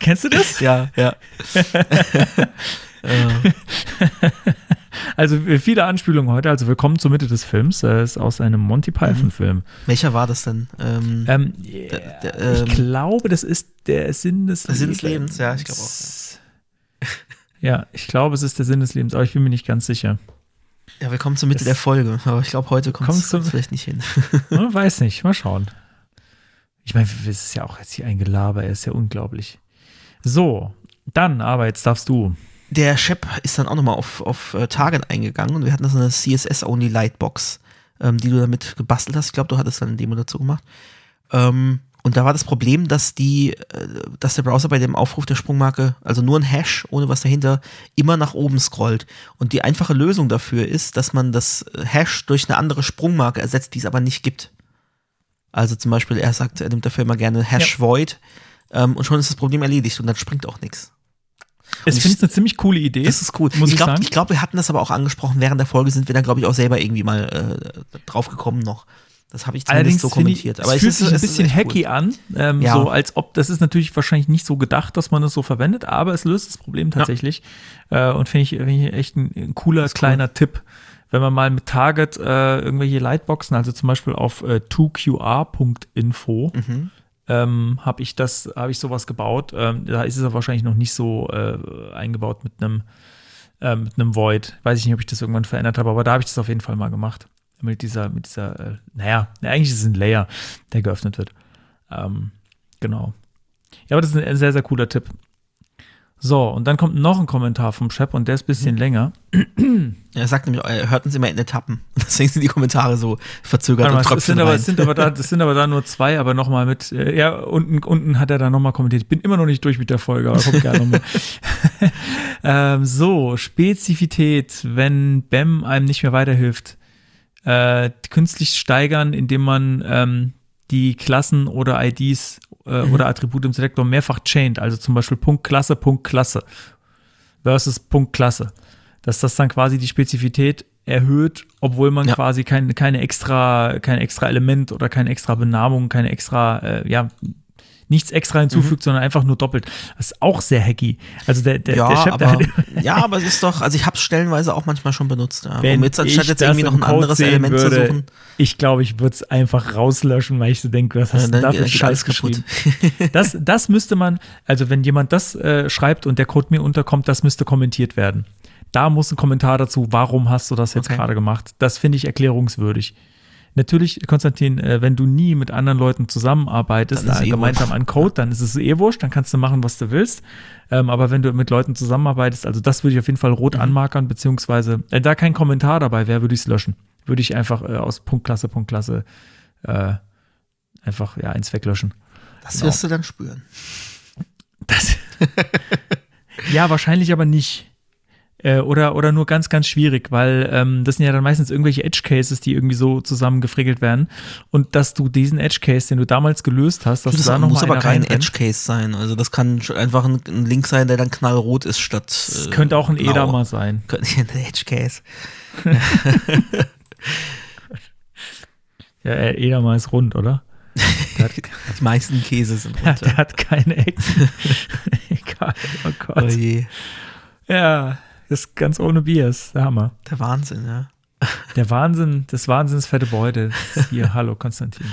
Kennst du das? Ja, ja. <laughs> äh, <laughs> Also äh, viele Anspielungen heute. Also willkommen zur Mitte des Films. Äh, ist aus einem Monty Python-Film. welcher war das denn? Ähm, Ähm, Der- der, ich ähm, glaube, das ist der Sinn des Der Sinn des Lebens, ja, ich glaube auch, Ja, ich glaube, es ist der Sinn des Lebens, aber ich bin mir nicht ganz sicher. ja, wir kommen zur Mitte das- der Folge, aber ich glaube, heute kommt es vielleicht nicht hin. <laughs> Hm, Weiß nicht, mal schauen. Ich meine, es ist ja auch jetzt hier ein Gelaber, er ist ja unglaublich. So, dann, aber jetzt darfst du. Der Shep ist dann auch nochmal auf, auf äh, Target eingegangen und wir hatten so eine CSS-Only Lightbox, ähm, die du damit gebastelt hast. Ich glaube, du hattest dann eine Demo dazu gemacht. Ähm, Und da war das Problem, dass die, äh, dass der Browser bei dem Aufruf der Sprungmarke, also nur ein Hash, ohne was dahinter, immer nach oben scrollt. Und die einfache Lösung dafür ist, dass man das Hash durch eine andere Sprungmarke ersetzt, die es aber nicht gibt. Also zum Beispiel, er sagt, er nimmt dafür immer gerne Hash Void ähm, und schon ist das Problem erledigt und dann springt auch nichts. Ich ich- finde es eine ziemlich coole Idee. Das ist cool. Muss ich ich glaube, sagen. ich glaub, wir hatten das aber auch angesprochen. Während der Folge sind wir dann, glaube ich, auch selber irgendwie mal äh, drauf gekommen noch. Das habe ich zumindest Allerdings so ich, kommentiert. es aber es fühlt sich ein es bisschen hacky cool. an, ähm, Ja. so als ob das ist natürlich wahrscheinlich nicht so gedacht, dass man es so verwendet, aber es löst das Problem tatsächlich äh, und finde ich, find ich echt ein, ein cooler kleiner Tipp. Wenn man mal mit Target äh, irgendwelche Lightboxen, also zum Beispiel auf äh, 2qr.info, Mhm. Ähm, habe ich das, habe ich sowas gebaut. Ähm, da ist es aber wahrscheinlich noch nicht so äh, eingebaut mit einem äh, mit einem Void. Weiß ich nicht, ob ich das irgendwann verändert habe, aber da habe ich das auf jeden Fall mal gemacht. Mit dieser, mit dieser, äh, naja, eigentlich ist es ein Layer, der geöffnet wird. Ähm, genau. Ja, aber das ist ein sehr, sehr cooler Tipp. So, und dann kommt noch ein Kommentar vom Chef und der ist ein bisschen länger. Er sagt nämlich, er hört uns immer in Etappen. <laughs> Deswegen sind die Kommentare so verzögert mal, und es tröpfeln sind aber, es sind aber da, das sind aber da nur zwei, aber nochmal mit, äh, ja, unten, unten hat er da nochmal kommentiert. Ich bin immer noch nicht durch mit der Folge, aber kommt gerne nochmal. <laughs> ähm, so, Spezifität, wenn BEM einem nicht mehr weiterhilft. Äh, künstlich steigern, indem man ähm, die Klassen oder IDs äh, oder Attribute im Selektor mehrfach chained, also zum Beispiel Punkt Klasse, Punkt Klasse versus Punkt Klasse. Dass das dann quasi die Spezifität erhöht, obwohl man Ja. quasi kein, keine extra, kein extra Element oder keine extra Benamung, keine extra, äh, ja, nichts extra hinzufügt, sondern einfach nur doppelt. Das ist auch sehr hacky. Also der, der, ja, der Chef, der aber, hat, ja, aber es ist doch, also ich habe es stellenweise auch manchmal schon benutzt. Ja. wenn um jetzt anstatt ich jetzt irgendwie noch ein anderes Element zu würde, suchen, Ich glaube, ich würde es einfach rauslöschen, weil ich so denke, was hast Ja, du da für Scheiß geschrieben? Das, das müsste man, also wenn jemand das äh, schreibt und der Code mir unterkommt, das müsste kommentiert werden. Da muss ein Kommentar dazu, warum hast du das jetzt Okay. gerade gemacht? Das finde ich erklärungswürdig. Natürlich, Konstantin, äh, wenn du nie mit anderen Leuten zusammenarbeitest, Dann äh, eh gemeinsam an Code, dann ist es eh wurscht, dann kannst du machen, was du willst. Ähm, aber wenn du mit Leuten zusammenarbeitest, also das würde ich auf jeden Fall Mhm. rot anmarkern, beziehungsweise, äh, da kein Kommentar dabei wäre, würde ich es löschen. Würde ich einfach äh, aus Punktklasse, Punktklasse äh, einfach ja eins weglöschen. das Genau. wirst du dann spüren. Das <laughs> ja, wahrscheinlich aber nicht. Äh, oder, oder nur ganz, ganz schwierig, weil ähm, das sind ja dann meistens irgendwelche Edge-Cases, die irgendwie so zusammen gefrickelt werden. Und dass du diesen Edge-Case, den du damals gelöst hast, dass Das du da noch muss aber kein. Edge-Case sein. Also das kann einfach ein, ein Link sein, der dann knallrot ist statt. Das äh, könnte auch ein blau. Edamer sein. <laughs> Könnte ein Edge-Case. <laughs> Ja, äh, Edamer ist rund, oder? <laughs> Der hat, Die meisten Käse sind der, rot. der hat keine Ecken. Egal, oh Oh Gott. je. Ja, das ist ganz ohne Bier, ist der Hammer. Der Wahnsinn, ja. Der Wahnsinn, des Wahnsinns fette Beute. Das Hier, <laughs> hallo Konstantin.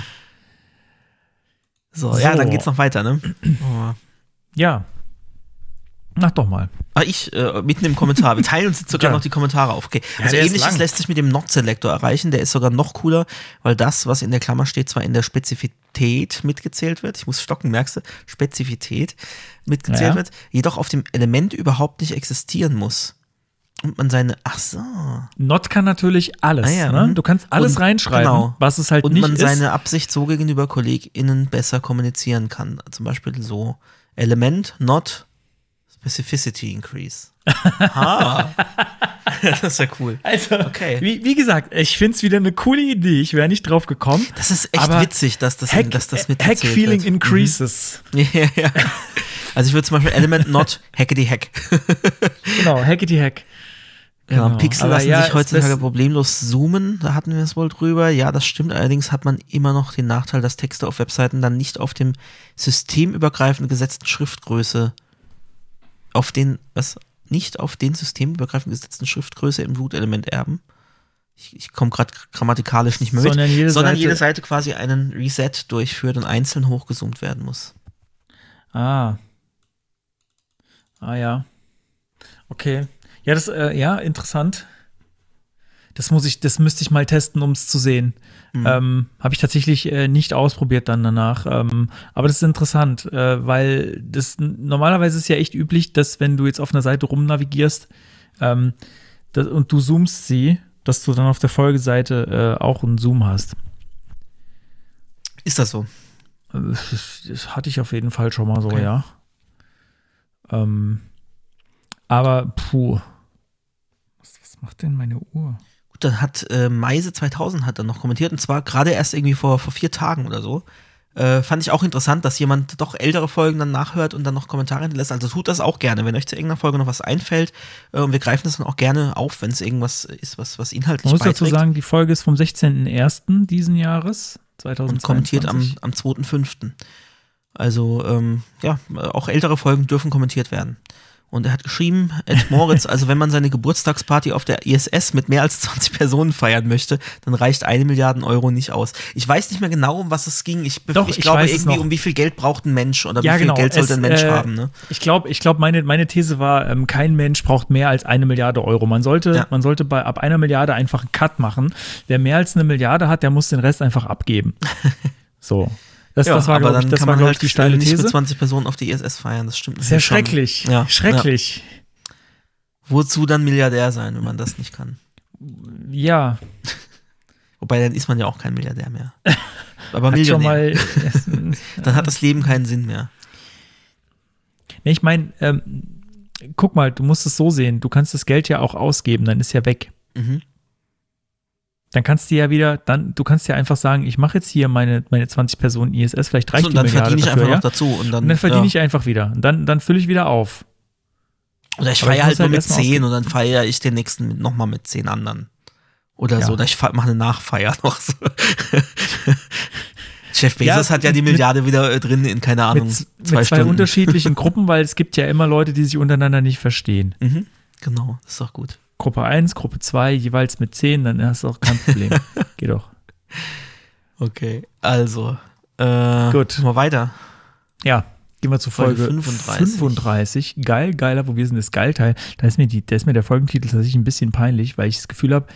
So, ja, So. dann geht's noch weiter, ne? Oh. Ja. Mach doch mal. Ah, ich, äh, mitten im Kommentar. Wir teilen uns jetzt sogar Ja. noch die Kommentare auf. Okay. Ja, Also ist ähnliches lässt sich mit dem Not-Selektor erreichen. Der ist sogar noch cooler, weil das, was in der Klammer steht, zwar in der Spezifität mitgezählt wird. Ich muss stocken, merkst du? Spezifität mitgezählt Ja. wird, jedoch auf dem Element überhaupt nicht existieren muss. Und man seine, ach so. Not kann natürlich alles. Ah ja, ne? mhm. Du kannst alles Und- reinschreiben, genau. was es halt Und nicht man ist. seine Absicht so gegenüber KollegInnen besser kommunizieren kann. Zum Beispiel so Element, not Specificity Increase. Ah. <laughs> das ist ja cool. also, Okay. wie, wie gesagt, ich finde es wieder eine coole Idee. Ich wäre nicht drauf gekommen. Das ist echt witzig, dass das, Hack, dass das mit Hack Feeling increases. <laughs> Ja, ja. Also ich würde zum Beispiel Element not hackety hack. Genau, Hackety Hack. Ja, Genau. Pixel Aber lassen ja, sich heutzutage problemlos zoomen. Da hatten wir es wohl drüber. Ja, das stimmt. Allerdings hat man immer noch den Nachteil, dass Texte auf Webseiten dann nicht auf dem systemübergreifend gesetzten Schriftgröße auf den, was? Nicht auf den systemübergreifend gesetzten Schriftgröße im Root-Element erben. Ich, ich komme gerade grammatikalisch nicht mehr mit. Sondern jede sondern Seite- jede Seite quasi einen Reset durchführt und einzeln hochgezoomt werden muss. Ah. Ah ja. Okay. Ja, das, äh, ja, interessant. Das muss ich, das müsste ich mal testen, um es zu sehen. Ähm, Habe ich tatsächlich äh, nicht ausprobiert dann danach. Ähm, aber das ist interessant, äh, weil das normalerweise ist ja echt üblich, dass wenn du jetzt auf einer Seite rumnavigierst ähm, das, und du zoomst sie, dass du dann auf der Folgeseite äh, auch einen Zoom hast. Ist das so? Das, das hatte ich auf jeden Fall schon mal so, Okay. ja. Ähm, aber, puh. Was, macht denn meine Uhr? Gut, dann hat äh, Meise 2000 hat dann noch kommentiert und zwar gerade erst irgendwie vor, vor vier Tagen oder so. Äh, fand ich auch interessant, dass jemand doch ältere Folgen dann nachhört und dann noch Kommentare hinterlässt. Also tut das auch gerne, wenn euch zu irgendeiner Folge noch was einfällt. Äh, und wir greifen das dann auch gerne auf, wenn es irgendwas ist, was, was inhaltlich Man muss dazu beiträgt. sagen, die Folge ist vom 16.01. diesen Jahres, und 2022. kommentiert am, am 2.5. Also, ähm, ja, auch ältere Folgen dürfen kommentiert werden. Und er hat geschrieben, Ed Moritz, also wenn man seine Geburtstagsparty auf der ISS mit mehr als 20 Personen feiern möchte, dann reicht eine Milliarde Euro nicht aus. Ich weiß nicht mehr genau, um was es ging. Ich, Doch, ich ich glaube irgendwie, um wie viel Geld braucht ein Mensch oder Ja, wie viel genau. Geld sollte Es, ein Mensch äh, haben. Ne? Ich glaube, ich glaub, meine, meine These war, ähm, kein Mensch braucht mehr als eine Milliarde Euro. Man sollte, Ja. man sollte bei ab einer Milliarde einfach einen Cut machen. Wer mehr als eine Milliarde hat, der muss den Rest einfach abgeben. <laughs> So. Das, das war, glaube ich, das war, glaub ich, die steile nicht These. mit 20 Personen auf die ISS feiern. Das stimmt. Sehr schrecklich. Ja, Schrecklich. Ja. Wozu dann Milliardär sein, wenn man das nicht kann? Ja, Wobei, dann ist man ja auch kein Milliardär mehr. <laughs> Aber Millionär. mal. <laughs> Dann hat das Leben keinen Sinn mehr. Nee, ich meine, ähm, guck mal, du musst es so sehen. Du kannst das Geld ja auch ausgeben, dann ist ja weg. Mhm. Dann kannst du ja wieder, dann, du kannst ja einfach sagen, ich mache jetzt hier meine, meine 20 Personen ISS, vielleicht reicht So, und die dann verdiene ich dafür, einfach ja? noch dazu. Und dann, Und dann verdiene ja. ich einfach wieder. Und dann, dann fülle ich wieder auf. Oder ich feiere halt nur halt mit erst mal 10 ausgeben. und dann feiere ich den nächsten mit, nochmal mit 10 anderen. Oder Ja. so. Oder ich mache eine Nachfeier noch so. <laughs> Jeff Bezos Ja, hat ja die mit- Milliarde wieder äh, drin in, keine Ahnung, Mit, zwei mit zwei unterschiedlichen <laughs> Gruppen, weil es gibt ja immer Leute, die sich untereinander nicht verstehen. Mhm. Genau, das ist doch gut. Gruppe 1, Gruppe 2, jeweils mit 10, dann hast du auch kein Problem. <laughs> Geht doch. Okay, also. Äh, Gut. Mal weiter. Ja, gehen wir zu Folge Folge, 35. 35. Geil, geiler, wo wir sind, ist Geilteil. Da ist mir, die, da ist mir der Folgentitel tatsächlich ein bisschen peinlich, weil ich das Gefühl habe,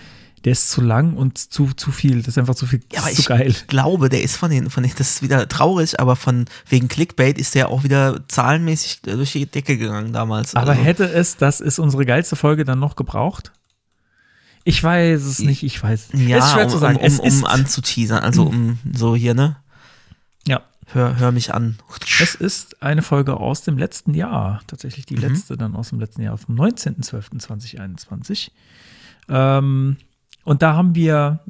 der ist zu lang und zu, zu viel. Das ist einfach zu viel, Ja, aber ist ich, zu geil. ich glaube, der ist von den, von den, das ist wieder traurig, aber von wegen Clickbait ist der auch wieder zahlenmäßig äh, durch die Decke gegangen damals. Aber Also, hätte es, das ist unsere geilste Folge, dann noch gebraucht? Ich weiß es nicht, ich weiß. ja, es ist schwer um, zu sagen. um, um, um anzuteasern, also um so hier, ne? ja, Hör, hör mich an. es ist eine Folge aus dem letzten Jahr. Tatsächlich die Mhm. letzte dann aus dem letzten Jahr, vom 19.12.2021. Ähm, und da haben wir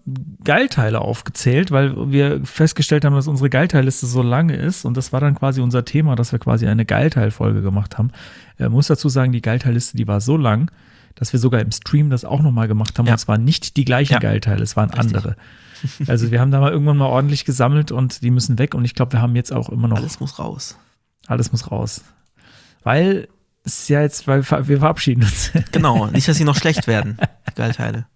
Geilteile aufgezählt, weil wir festgestellt haben, dass unsere Geilteilliste so lange ist. Und das war dann quasi unser Thema, dass wir quasi eine Geilteilfolge gemacht haben. Äh, muss dazu sagen, die Geilteilliste, die war so lang, dass wir sogar im Stream das auch nochmal gemacht haben. Ja. Und es waren nicht die gleichen Ja. Geilteile, es waren Richtig. andere. Also wir haben da mal irgendwann mal ordentlich gesammelt und die müssen weg. Und ich glaube, wir haben jetzt auch immer noch Alles muss raus. alles muss raus. Weil es ja jetzt, weil wir verabschieden uns. Genau, <laughs> nicht, dass sie noch schlecht werden. die Geilteile.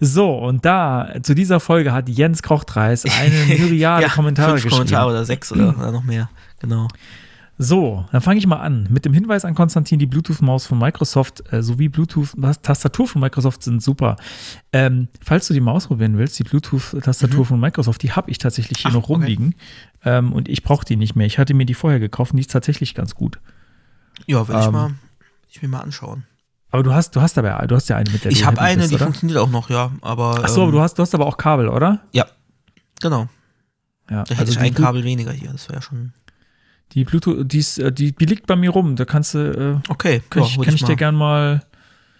So, und da, zu dieser Folge hat Jens Kochtreis eine <laughs> Myriade Kommentare fünf geschrieben. Kommentare oder sechs oder, oder noch mehr. Genau. So, dann fange ich mal an. Mit dem Hinweis an Konstantin, die Bluetooth-Maus von Microsoft äh, sowie Bluetooth-Tastatur von Microsoft sind super. Ähm, falls du die Maus probieren willst, die Bluetooth-Tastatur von Microsoft, die habe ich tatsächlich hier Mhm. Ach, noch rumliegen. Ähm, und ich brauche die nicht mehr. Ich hatte mir die vorher gekauft und die ist tatsächlich ganz gut. Ja, will ich Ähm, mal, will ich mir mal anschauen. Aber du hast, du hast aber, du hast ja eine mit der Ich habe eine, bist, die funktioniert auch noch, ja. Aber. Ach so, ähm, du hast, du hast aber auch Kabel, oder? Ja, genau. Ja, Da hätte ich die, ein Kabel weniger hier. Das wäre ja schon. die Bluetooth, die, ist, äh, die, die liegt bei mir rum. Da kannst du, äh, Okay, kann, ja, ich, kann ich dir mal. gern mal,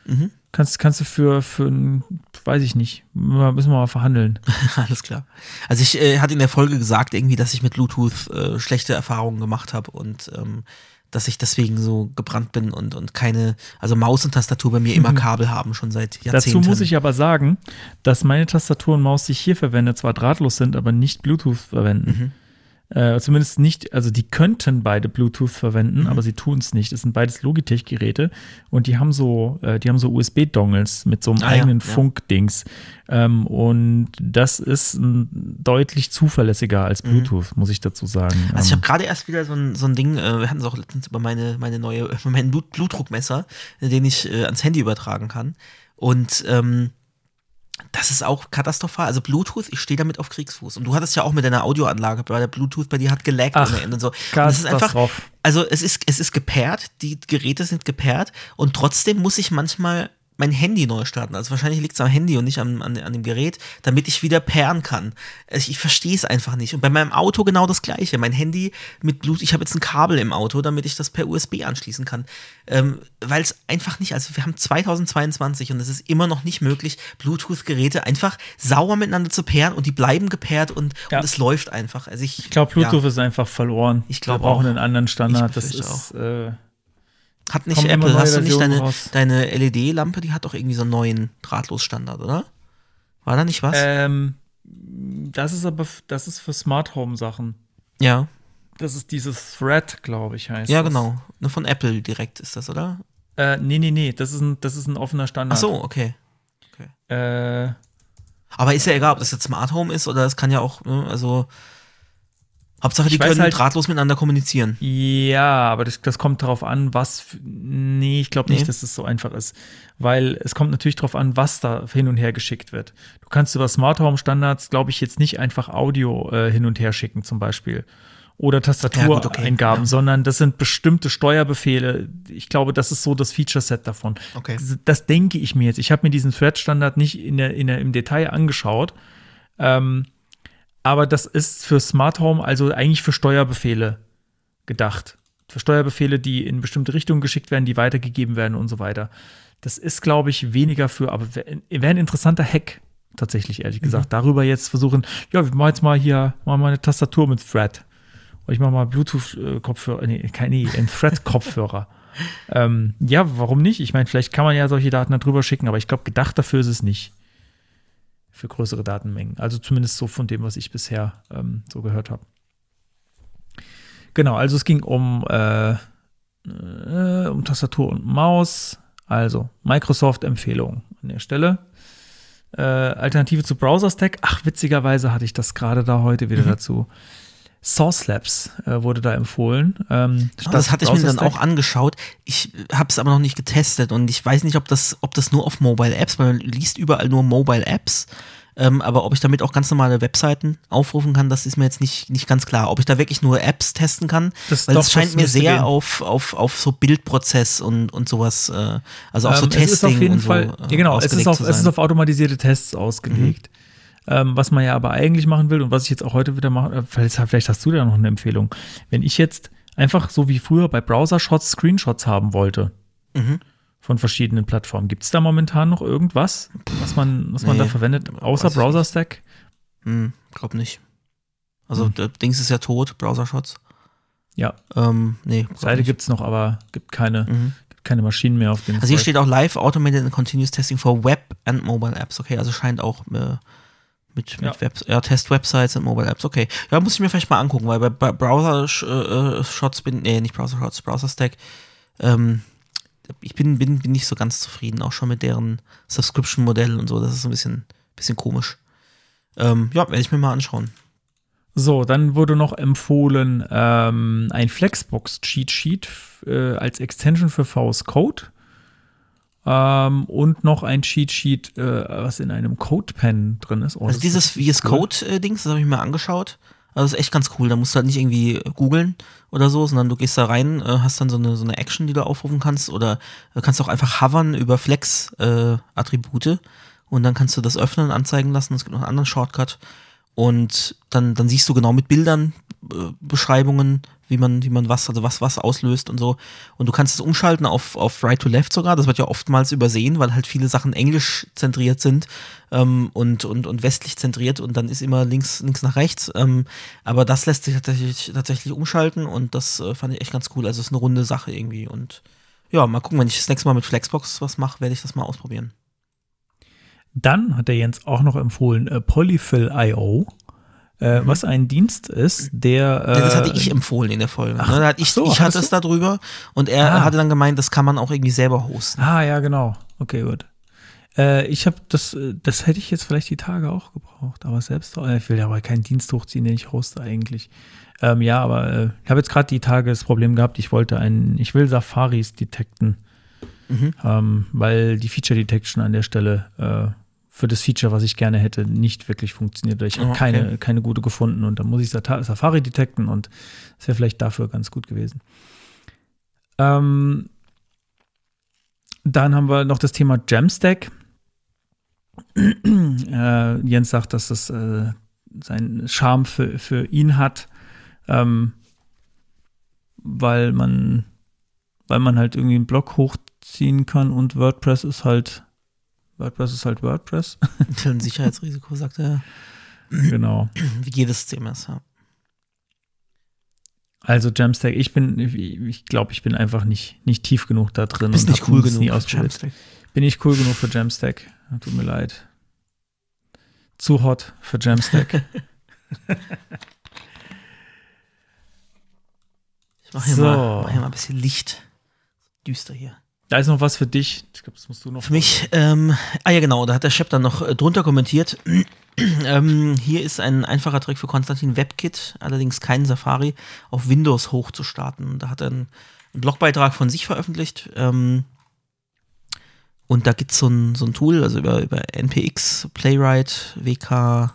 Mhm. kannst, kannst du für, für ein, weiß ich nicht, müssen wir mal verhandeln. <laughs> Alles klar. Also ich äh, hatte in der Folge gesagt, irgendwie, dass ich mit Bluetooth äh, schlechte Erfahrungen gemacht habe und ähm, dass ich deswegen so gebrannt bin und, und keine, also Maus und Tastatur bei mir immer Kabel haben, schon seit Jahrzehnten. Dazu muss ich aber sagen, dass meine Tastatur und Maus, die ich hier verwende, zwar drahtlos sind, aber nicht Bluetooth verwenden. Mhm. Äh, zumindest nicht, also die könnten beide Bluetooth verwenden, Mhm. aber sie tun es nicht. Es sind beides Logitech-Geräte und die haben so, äh, die haben so USB-Dongles mit so einem Ah, eigenen ja. Funkdings. Ähm, und das ist m, deutlich zuverlässiger als Bluetooth, muss ich dazu sagen. Mhm. Also ich Ähm, habe gerade erst wieder so ein, so ein Ding, äh, wir hatten es auch letztens über meine, meine neue, <laughs> über meinen Blut, Blutdruckmesser, den ich äh, ans Handy übertragen kann. Und ähm, das ist auch katastrophal. Also Bluetooth, ich stehe damit auf Kriegsfuß. Und du hattest ja auch mit deiner Audioanlage, bei der Bluetooth bei dir hat gelaggt Ach, ohne Ende und so. Und das ist einfach, also es ist, es ist gepaart, die Geräte sind gepaart und trotzdem muss ich manchmal mein Handy neu starten. Also wahrscheinlich liegt es am Handy und nicht an, an, an dem Gerät, damit ich wieder pairen kann. Also ich verstehe es einfach nicht. Und bei meinem Auto genau das gleiche. Mein Handy mit Bluetooth, ich habe jetzt ein Kabel im Auto, damit ich das per USB anschließen kann. Ähm, Weil es einfach nicht, also wir haben 2022 und es ist immer noch nicht möglich, Bluetooth-Geräte einfach sauber miteinander zu pairen und die bleiben gepaart und, Ja. und es läuft einfach. Also ich, Ich glaube, Bluetooth ja, ist einfach verloren. Ich glaub Wir brauchen auch. einen anderen Standard. Ich Das ist, äh, hat nicht immer Apple, hast du nicht deine, raus. deine LED-Lampe, die hat doch irgendwie so einen neuen Drahtlosstandard, oder? War da nicht was? ähm, das ist aber, das ist für Smart Home Sachen. ja. Das ist dieses Thread, glaube ich, heißt Ja, das. genau. Von Apple direkt ist das, oder? Äh, nee, nee, nee, das ist ein, das ist ein offener Ach Standard. so, okay. Äh, Aber ist ja egal, ob das jetzt Smart Home ist oder es kann ja auch, ne, also Hauptsache, die können halt- drahtlos miteinander kommunizieren. Ja, aber das, das kommt darauf an, was. Nee, ich glaube nicht, Nee. dass es so einfach ist. Weil es kommt natürlich darauf an, was da hin und her geschickt wird. Du kannst über Smart Home Standards, glaube ich, jetzt nicht einfach Audio äh, hin und her schicken, zum Beispiel. Oder Ja, Tastatureingaben, okay, ja. sondern das sind bestimmte Steuerbefehle. Ich glaube, das ist so das Feature-Set davon. Okay. Das, das denke ich mir jetzt. Ich habe mir diesen Thread-Standard nicht in der, in der, im Detail angeschaut. Ähm, aber das ist für Smart Home, also eigentlich für Steuerbefehle gedacht. Für Steuerbefehle, die in bestimmte Richtungen geschickt werden, die weitergegeben werden und so weiter. Das ist, glaube ich, weniger für, aber wäre wär ein interessanter Hack, tatsächlich, ehrlich gesagt. Darüber jetzt versuchen, ja, wir machen jetzt mal hier, machen mal eine Tastatur mit Thread. Oder ich mache mal Bluetooth-Kopfhörer, nee, kein, nee, ein Thread-Kopfhörer. <laughs> ähm, ja, warum nicht? Ich meine, vielleicht kann man ja solche Daten da drüber schicken, aber ich glaube, gedacht dafür ist es nicht. Für größere Datenmengen. Also zumindest so von dem, was ich bisher ähm, so gehört habe. Genau, also es ging um, äh, äh, um Tastatur und Maus. Also Microsoft-Empfehlung an der Stelle. Äh, Alternative zu Browser Stack. Ach, witzigerweise hatte ich das gerade da heute wieder dazu. Source Labs äh, wurde da empfohlen. Ähm, Ah, das hatte ich mir dann auch angeschaut. Ich habe es aber noch nicht getestet und ich weiß nicht, ob das, ob das nur auf Mobile Apps, weil man liest überall nur Mobile Apps. Ähm, aber ob ich damit auch ganz normale Webseiten aufrufen kann, das ist mir jetzt nicht, nicht ganz klar. Ob ich da wirklich nur Apps testen kann, Das- weil es scheint mir sehr gehen. auf, auf, auf so Bildprozess und, und sowas, äh, also auf so Ähm, Testing es ist auf jeden und so, Fall, äh, ja, genau, es ist, auf, es ist auf automatisierte Tests ausgelegt. Ähm, was man ja aber eigentlich machen will und was ich jetzt auch heute wieder mache, äh, vielleicht, vielleicht hast du da noch eine Empfehlung. Wenn ich jetzt einfach so wie früher bei Browser-Shots Screenshots haben wollte Mhm. von verschiedenen Plattformen, gibt es da momentan noch irgendwas, was man, was man Nee, da verwendet, außer weiß ich Browser Stack? Hm, glaub nicht. Also, Hm. Dings ist ja tot, Browser-Shots. Ja, Ähm, nee. Seite nicht. gibt es noch, aber gibt keine, Mhm. gibt keine Maschinen mehr auf dem. Also hier Zeug. steht auch Live Automated and Continuous Testing for Web and Mobile Apps. Okay, also scheint auch äh, mit, mit Ja. Web, ja, Test-Websites und Mobile Apps. Okay, ja, muss ich mir vielleicht mal angucken, weil bei, bei Browser-Shots bin, nee, nicht Browser-Shots, Browser-Stack, ähm, ich bin, bin, bin nicht so ganz zufrieden, auch schon mit deren Subscription-Modell und so. Das ist ein bisschen, bisschen komisch. Ähm, ja, werde ich mir mal anschauen. So, dann wurde noch empfohlen ähm, ein Flexbox Cheat Sheet äh, als Extension für VS Code ähm, und noch ein Cheat Sheet, äh, was in einem CodePen drin ist. Oh, Also dieses VS. Code-Dings, das habe ich mir angeschaut. Also das ist echt ganz cool. Da musst du halt nicht irgendwie googeln oder so, sondern du gehst da rein, äh, hast dann so eine, so eine Action, die du aufrufen kannst oder äh, kannst auch einfach hovern über Flex-Attribute und dann kannst du das öffnen, anzeigen lassen. Es gibt noch einen anderen Shortcut und dann, dann siehst du genau mit Bildern äh, Beschreibungen, wie man, wie man was, also was, was auslöst und so. Und du kannst es umschalten auf, auf Right to Left sogar. Das wird ja oftmals übersehen, weil halt viele Sachen englisch zentriert sind ähm, und, und, und westlich zentriert und dann ist immer links, links nach rechts. Ähm, aber das lässt sich tatsächlich, tatsächlich umschalten und das äh, fand ich echt ganz cool. Also es ist eine runde Sache irgendwie. Und ja, mal gucken, wenn ich das nächste Mal mit Flexbox was mache, werde ich das mal ausprobieren. Dann hat der Jens auch noch empfohlen äh, Polyfill.io, äh, was ein Dienst ist, der. Äh, Ja, das hatte ich empfohlen in der Folge. ach, ne? ich so, ich hatte es da drüber und er Ah. hatte dann gemeint, das kann man auch irgendwie selber hosten. Ah, ja, genau. Okay, gut. Äh, ich habe das, äh, das hätte ich jetzt vielleicht die Tage auch gebraucht, aber selbst, äh, ich will ja aber keinen Dienst hochziehen, den ich hoste eigentlich. Ähm, ja, aber äh, ich habe jetzt gerade die Tage das Problem gehabt, ich wollte einen, ich will Safaris detekten, Mhm. ähm, weil die Feature Detection an der Stelle äh, für das Feature, was ich gerne hätte, nicht wirklich funktioniert. Ich habe Oh, okay. keine, keine gute gefunden und dann muss ich Safari detekten und das wäre vielleicht dafür ganz gut gewesen. Ähm, Dann haben wir noch das Thema Jamstack. <clears throat> äh, Jens sagt, dass das äh, seinen Charme für, für ihn hat, ähm, weil man, weil man halt irgendwie einen Blog hochziehen kann und WordPress ist halt WordPress ist halt WordPress. <laughs> Ein Sicherheitsrisiko, sagt er. genau. <clears throat> Wie jedes System ist, ja. Also Jamstack, ich bin, ich glaube, ich bin einfach nicht, nicht tief genug da drin. Bist und nicht cool genug für. Jamstack. Bin ich cool genug für Jamstack. Tut mir leid. Zu hot für Jamstack. <laughs> Ich mache hier, So. mach hier mal ein bisschen Licht. Düster hier. Da ist noch was für dich. Ich glaube, das musst du noch. Für mich, ähm, ah ja genau, da hat der Chef dann noch äh, drunter kommentiert. <clears throat> ähm, hier ist ein einfacher Trick für Konstantin WebKit, allerdings kein Safari, auf Windows hochzustarten. Da hat er einen, einen Blogbeitrag von sich veröffentlicht. Ähm, und da gibt es so ein, so ein Tool, also über, über NPX, Playwright, WK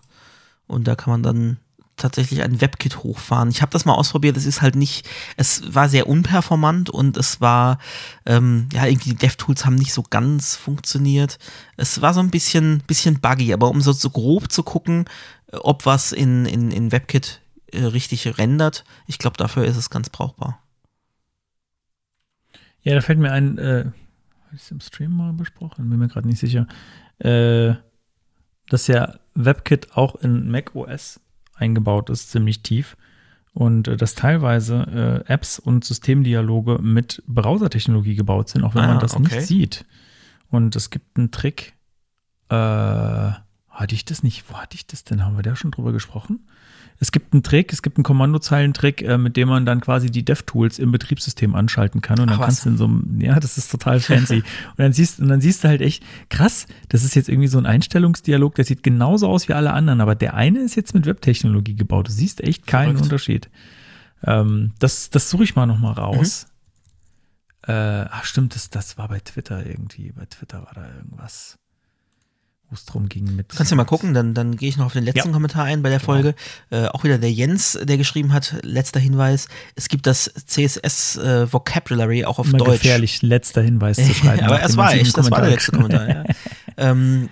und da kann man dann tatsächlich ein WebKit hochfahren. Ich habe das mal ausprobiert, es ist halt nicht, es war sehr unperformant und es war, ähm, ja, irgendwie die DevTools haben nicht so ganz funktioniert. Es war so ein bisschen, bisschen buggy, aber um so, so grob zu gucken, äh, ob was in, in, in WebKit äh, richtig rendert, ich glaube, dafür ist es ganz brauchbar. Ja, da fällt mir ein, äh, habe ich es im Stream mal besprochen? Bin mir gerade nicht sicher. Äh, dass ja WebKit auch in Mac OS eingebaut ist, ziemlich tief. Und äh, dass teilweise äh, Apps und Systemdialoge mit Browsertechnologie gebaut sind, auch wenn Ah, man das okay. nicht sieht. Und es gibt einen Trick. Äh, hatte ich das nicht? Wo hatte ich das denn? Haben wir da schon drüber gesprochen? Es gibt einen Trick, es gibt einen Kommandozeilentrick, äh, mit dem man dann quasi die DevTools im Betriebssystem anschalten kann. Und Ach dann was. kannst du in so einem, ja, das ist total <laughs> fancy. und dann siehst, und dann siehst du halt echt, krass, das ist jetzt irgendwie so ein Einstellungsdialog, der sieht genauso aus wie alle anderen, aber der eine ist jetzt mit Webtechnologie gebaut. Du siehst echt keinen Verrückt. Unterschied. Ähm, das, das suche ich mal nochmal raus. Äh, ach stimmt, das, das war bei Twitter irgendwie. Bei Twitter war da irgendwas, wo es drum ging mit. Du kannst ja mal gucken, dann, dann gehe ich noch auf den letzten Ja. Genau. Kommentar ein bei der Folge. Äh, auch wieder der Jens, der geschrieben hat, letzter Hinweis, es gibt das CSS äh, Vocabulary auch auf Immer Deutsch. gefährlich, letzter Hinweis zu <laughs> schreiben. Aber es war echt, das war der letzte Kommentar. Ja. <laughs> ähm,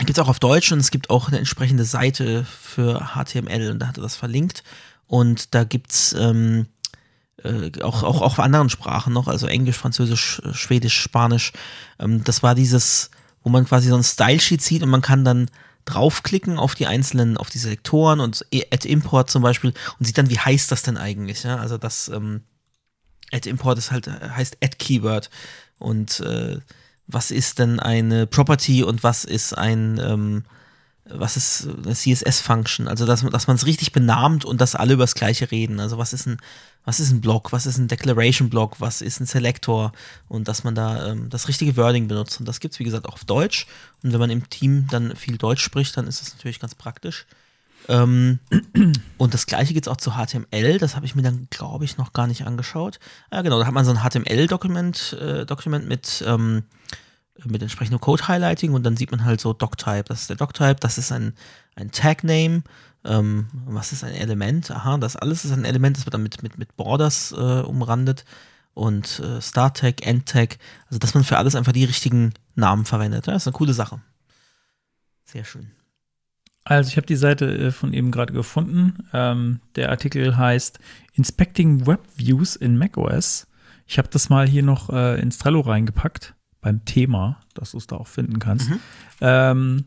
gibt es auch auf Deutsch und es gibt auch eine entsprechende Seite für HTML und da hat er das verlinkt. Und da gibt's ähm, äh, auch, auch, auch auf anderen Sprachen noch, also Englisch, Französisch, Schwedisch, Spanisch. Ähm, das war dieses, wo man quasi so ein Style-Sheet sieht und man kann dann draufklicken auf die einzelnen, auf die Selektoren und Add Import zum Beispiel und sieht dann, wie heißt das denn eigentlich, ja? Also das ähm, Add Import ist halt, äh, heißt Add Keyword und äh, was ist denn eine Property und was ist ein, ähm, was ist eine CSS-Function? Also, dass, dass man es richtig benahmt und dass alle über das Gleiche reden. Also, was ist ein, was ist ein Block? Was ist ein Declaration-Block? Was ist ein Selector? Und dass man da ähm, das richtige Wording benutzt. Und das gibt es, wie gesagt, auch auf Deutsch. Und wenn man im Team dann viel Deutsch spricht, dann ist das natürlich ganz praktisch. Ähm, und das gleiche geht auch zu HTML. Das habe ich mir dann, glaube ich, noch gar nicht angeschaut. Ja, genau, da hat man so ein HTML-Dokument äh, Dokument mit, ähm, mit entsprechendem Code-Highlighting und dann sieht man halt so Doctype. Das ist der Doctype, das ist ein, ein Tag-Name. Ähm, was ist ein Element? Aha, das alles ist ein Element, das wird dann mit, mit, mit Borders äh, umrandet. Und äh, End-Tag. Also, dass man für alles einfach die richtigen Namen verwendet. Ja, das ist eine coole Sache. Sehr schön. Also ich habe die Seite äh, von eben gerade gefunden. Ähm, der Artikel heißt Inspecting Web Views in macOS. Ich habe das mal hier noch äh, ins Trello reingepackt beim Thema, dass du es da auch finden kannst. Ähm,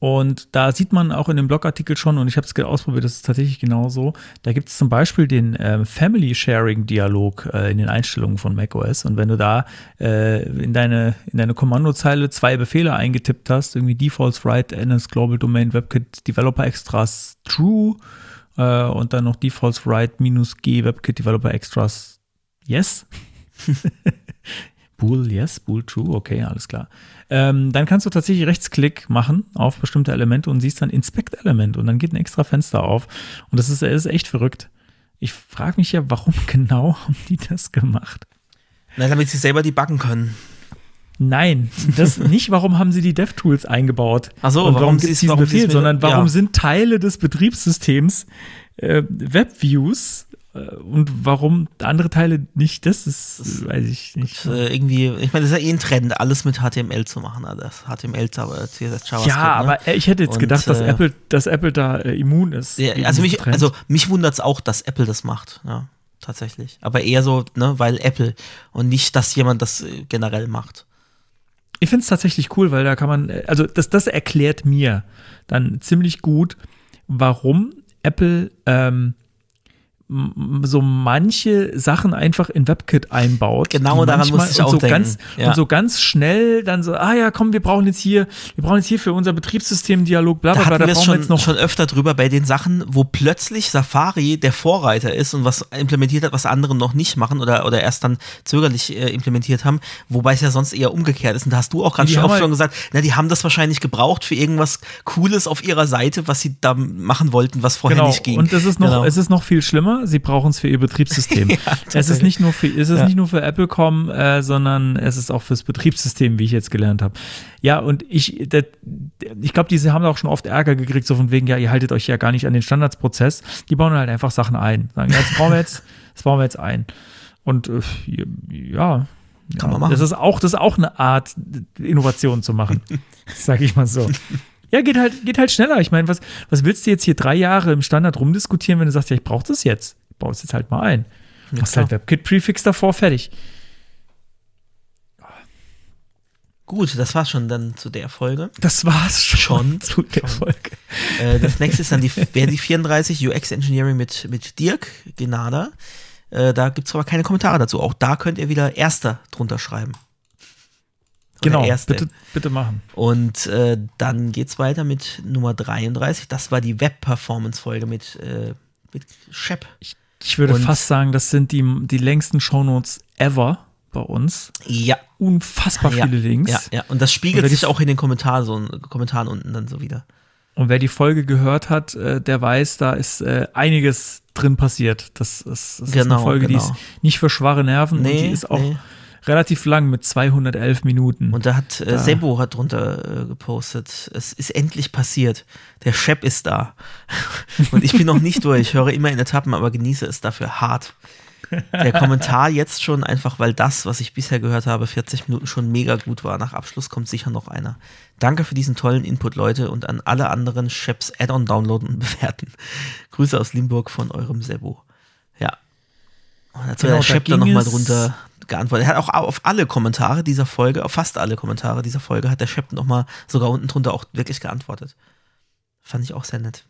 und da sieht man auch in dem Blogartikel schon, und ich habe es gerade ausprobiert, das ist tatsächlich genauso. Da gibt es zum Beispiel den ähm, Family Sharing Dialog äh, in den Einstellungen von macOS. Und wenn du da äh, in, deine, in deine Kommandozeile zwei Befehle eingetippt hast, irgendwie Defaults Write NS Global Domain WebKit Developer Extras True äh, und dann noch Defaults Write minus G WebKit Developer Extras Yes. <laughs> Bool, yes, Bool, true, okay, alles klar. Ähm, dann kannst du tatsächlich Rechtsklick machen auf bestimmte Elemente und siehst dann Inspect Element und dann geht ein extra Fenster auf. Und das ist, ist echt verrückt. Ich frage mich ja, warum <laughs> genau haben die das gemacht? Na, damit sie selber debuggen können. Nein, das <laughs> nicht, warum haben sie die DevTools eingebaut Ach so, und warum warum sie gibt es- es diesen Befehl, sondern warum ja. sind Teile des Betriebssystems äh, Webviews, Und warum andere Teile nicht, das ist, weiß ich nicht. Äh, irgendwie, ich meine, das ist ja eh ein Trend, alles mit HTML zu machen. Also das HTML, CSS, JavaScript. Ja, ne? aber äh, ich hätte jetzt Und, gedacht, dass äh, Apple, dass Apple da äh, immun ist. Ja, also diesen mich, Trend. also mich wundert es auch, dass Apple das macht, ja, tatsächlich. Aber eher so, ne, weil Apple und nicht, dass jemand das äh, generell macht. Ich finde es tatsächlich cool, weil da kann man, äh, also das, das erklärt mir dann ziemlich gut, warum Apple ähm, so manche Sachen einfach in WebKit einbaut. Genau daran musste ich auch so denken, Ganz, ja. Und so ganz schnell dann so, ah ja, komm, wir brauchen jetzt hier, wir brauchen jetzt hier für unser Betriebssystem-Dialog, bla Da bla bla, hatten da wir es brauchen wir schon, jetzt noch. schon öfter drüber bei den Sachen, wo plötzlich Safari der Vorreiter ist und was implementiert hat, was andere noch nicht machen oder, oder erst dann zögerlich äh, implementiert haben, wobei es ja sonst eher umgekehrt ist. Und da hast du auch gerade Die schon halt- schon gesagt, na, die haben das wahrscheinlich gebraucht für irgendwas Cooles auf ihrer Seite, was sie da machen wollten, was vorher Genau, nicht ging. und es ist noch, Genau. es ist noch viel schlimmer, sie brauchen es für ihr Betriebssystem. <laughs> es ist nicht nur für, es ist Ja. nicht nur für Apple.com, äh, sondern es ist auch fürs Betriebssystem, wie ich jetzt gelernt habe. Ja, und ich, das, ich glaube, diese haben auch schon oft Ärger gekriegt, so von wegen, ja, ihr haltet euch ja gar nicht an den Standardsprozess. Die bauen halt einfach Sachen ein. Sagen, ja, jetzt brauchen wir jetzt, <laughs> das bauen wir jetzt ein. Und äh, ja, Kann ja, man machen. Das ist auch, das ist auch eine Art, Innovation zu machen. <laughs> sage ich mal so. Ja, geht halt, geht halt schneller. Ich meine, was, was willst du jetzt hier drei Jahre im Standard rumdiskutieren, wenn du sagst, ja, ich brauche das jetzt? Ich baue es jetzt halt mal ein. Machst klar. halt WebKit-Prefix davor, fertig. Gut, das war's schon dann zu der Folge. Das war's Schon. schon, <laughs> zu der Folge. Äh, das nächste ist dann die, wäre die 34 UX Engineering mit, mit Dirk Genada. Äh, da gibt's aber keine Kommentare dazu. Auch da könnt ihr wieder Erster drunter schreiben. Genau, Erste. bitte, bitte machen. Und äh, dann geht's weiter mit Nummer 33. Das war die Web-Performance-Folge mit, äh, mit Shep. Ich, ich würde Und- fast sagen, das sind die, die längsten Shownotes ever bei uns. Ja. Unfassbar ja, viele Links. Ja, ja. Und das spiegelt Und die- sich auch in den Kommentaren, so, Kommentaren unten dann so wieder. Und wer die Folge gehört hat, äh, der weiß, da ist äh, einiges drin passiert. Das, ist- das ist Genau, eine Folge, die genau. ist nicht für schwache Nerven und Nee, die ist auch nee. Relativ lang mit 211 Minuten. Und da hat äh, Da. Sebo hat drunter äh, gepostet, es ist endlich passiert. Der Shep ist da. <laughs> Und ich bin noch nicht durch. Ich höre immer in Etappen, aber genieße es dafür hart. Der Kommentar jetzt schon einfach, weil das, was ich bisher gehört habe, 40 Minuten schon mega gut war. Nach Abschluss kommt sicher noch einer. Danke für diesen tollen Input, Leute, und an alle anderen Sheps Add-on downloaden und <laughs> bewerten. Grüße aus Limburg von eurem Sebo. Ja. Und dazu Genau, der da Shep dann nochmal drunter geantwortet. Er hat auch auf alle Kommentare dieser Folge, auf fast alle Kommentare dieser Folge, hat der Shep nochmal sogar unten drunter auch wirklich geantwortet. Fand ich auch sehr nett.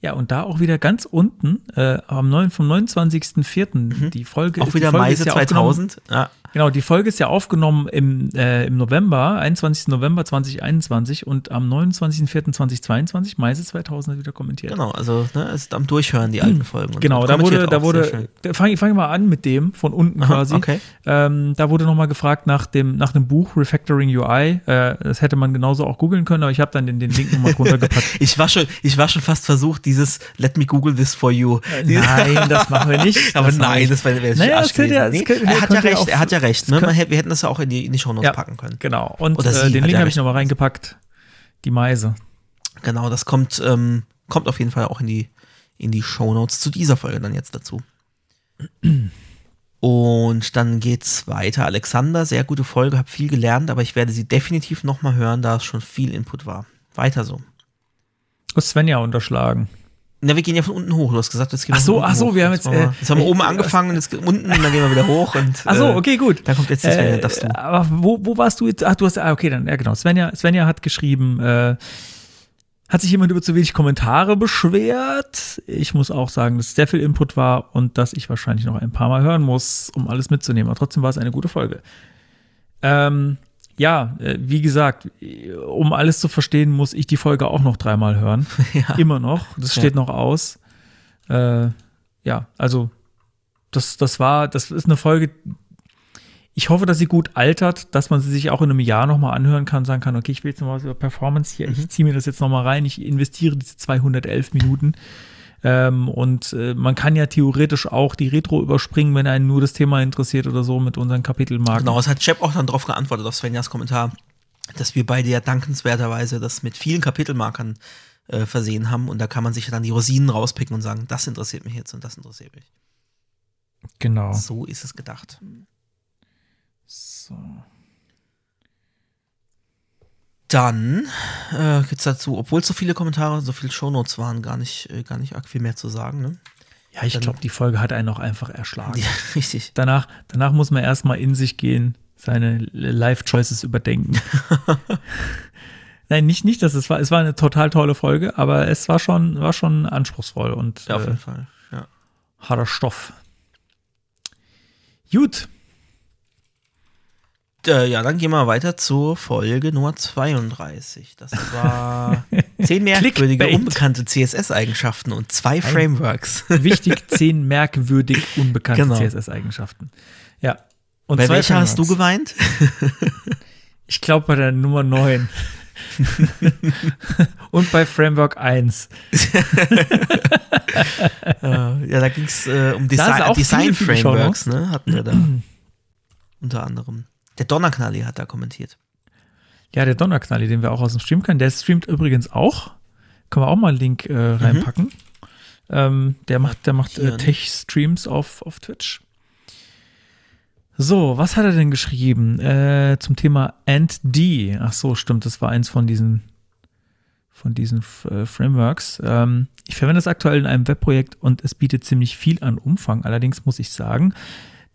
Ja, und da auch wieder ganz unten, äh, am 9, vom 29.04. die Folge. Mhm. Auch wieder Folge Meise ist ja aufgenommen- 2000. Ja, Genau, die Folge ist ja aufgenommen im, äh, im November, 21. November 2021 und am 29.04.2022, Meise 2000 hat wieder kommentiert. genau. Also, ne, es ist am Durchhören, die alten Folgen. und Genau, da wurde, da wurde, fange ich fang mal an mit dem von unten Aha, quasi. okay. Ähm, da wurde nochmal gefragt nach dem, nach einem Buch Refactoring UI. Äh, das hätte man genauso auch googeln können, aber ich habe dann den, den Link nochmal drunter gepackt. <laughs> Ich war schon, ich war schon fast versucht, dieses Let me Google this for you. Nein, das machen wir nicht. <laughs> Aber Das nein, das wäre wär Naja, Arsch ja- gewesen. er hat ja recht, er hat ja recht. Ne? hätte, wir hätten das ja auch in die, in die Shownotes Ja. packen können. Genau. Und Oder äh, den Link ja habe ich nochmal reingepackt. Die Meise. Genau, das kommt, ähm, kommt auf jeden Fall auch in die, in die Shownotes zu dieser Folge dann jetzt dazu. <clears throat> Und dann geht's weiter. Alexander, sehr gute Folge, hab viel gelernt, aber ich werde sie definitiv nochmal hören, da es schon viel Input war. Weiter so. Svenja unterschlagen. Na, wir gehen ja von unten hoch. Du hast gesagt, jetzt gehen Ach wir so, von unten ach so, hoch. wir haben Jetzt äh, jetzt haben wir oben äh, angefangen und jetzt unten und dann gehen wir wieder hoch. Und, <laughs> Ach so, äh, okay, gut. Da kommt jetzt Svenja, Äh, darfst du. Aber wo, wo warst du jetzt? Ach, du hast, ah, okay, dann, ja, genau. Svenja, Svenja hat geschrieben, äh, hat sich jemand über zu wenig Kommentare beschwert. Ich muss auch sagen, dass es sehr viel Input war und dass ich wahrscheinlich noch ein paar Mal hören muss, um alles mitzunehmen. Aber trotzdem war es eine gute Folge. Ähm, ja, äh, wie gesagt, äh, um alles zu verstehen, muss ich die Folge auch noch dreimal hören. <laughs> Ja. Immer noch. Das Ja. steht noch aus. Äh, ja, also das, das war, das ist eine Folge. Ich hoffe, dass sie gut altert, dass man sie sich auch in einem Jahr nochmal anhören kann, sagen kann, okay, ich will jetzt noch was über Performance hier, Mhm. ich ziehe mir das jetzt nochmal rein, ich investiere diese 211 Minuten. Ähm, und äh, man kann ja theoretisch auch die Retro überspringen, wenn einen nur das Thema interessiert oder so mit unseren Kapitelmarken. Genau, es hat Chep auch dann drauf geantwortet auf Svenjas Kommentar, dass wir beide ja dankenswerterweise das mit vielen Kapitelmarkern äh, versehen haben und da kann man sich dann die Rosinen rauspicken und sagen, das interessiert mich jetzt und das interessiert mich. Genau. So ist es gedacht. So. Dann äh, gibt's dazu, obwohl es so viele Kommentare, so viele Shownotes waren, gar nicht, äh, gar nicht arg viel mehr zu sagen. Ne? Ja, ich glaube, die Folge hat einen auch einfach erschlagen. Ja, <laughs> richtig. Danach, danach muss man erstmal in sich gehen, seine Life-Choices überdenken. <laughs> Nein, nicht, nicht, dass es war, es war eine total tolle Folge, aber es war schon, war schon anspruchsvoll und Ja, auf äh, jeden Fall. Ja. harter Stoff. Gut, Äh, ja, dann gehen wir weiter zur Folge Nummer 32. Das war <laughs> zehn merkwürdige, unbekannte CSS-Eigenschaften und zwei Frameworks. <laughs> wichtig, zehn merkwürdig unbekannte Genau. CSS-Eigenschaften. Ja. Und Bei welcher hast du geweint? <laughs> Ich glaube bei der Nummer 9. und bei Framework 1. Äh, ja, da ging es äh, um ist Design, Frameworks, ne? Hatten wir da. <clears throat> Unter anderem. Der Donnerknalli hat da kommentiert. Ja, der Donnerknalli, den wir auch aus dem Stream kennen, der streamt übrigens auch. Können wir auch mal einen Link äh, reinpacken. Ähm, der macht, der macht äh, ne? Tech-Streams auf, auf Twitch. So, was hat er denn geschrieben? Äh, zum Thema AND. Ach so, stimmt, das war eins von diesen, von diesen äh, Frameworks. Ähm, ich verwende es aktuell in einem Webprojekt und es bietet ziemlich viel an Umfang. Allerdings muss ich sagen,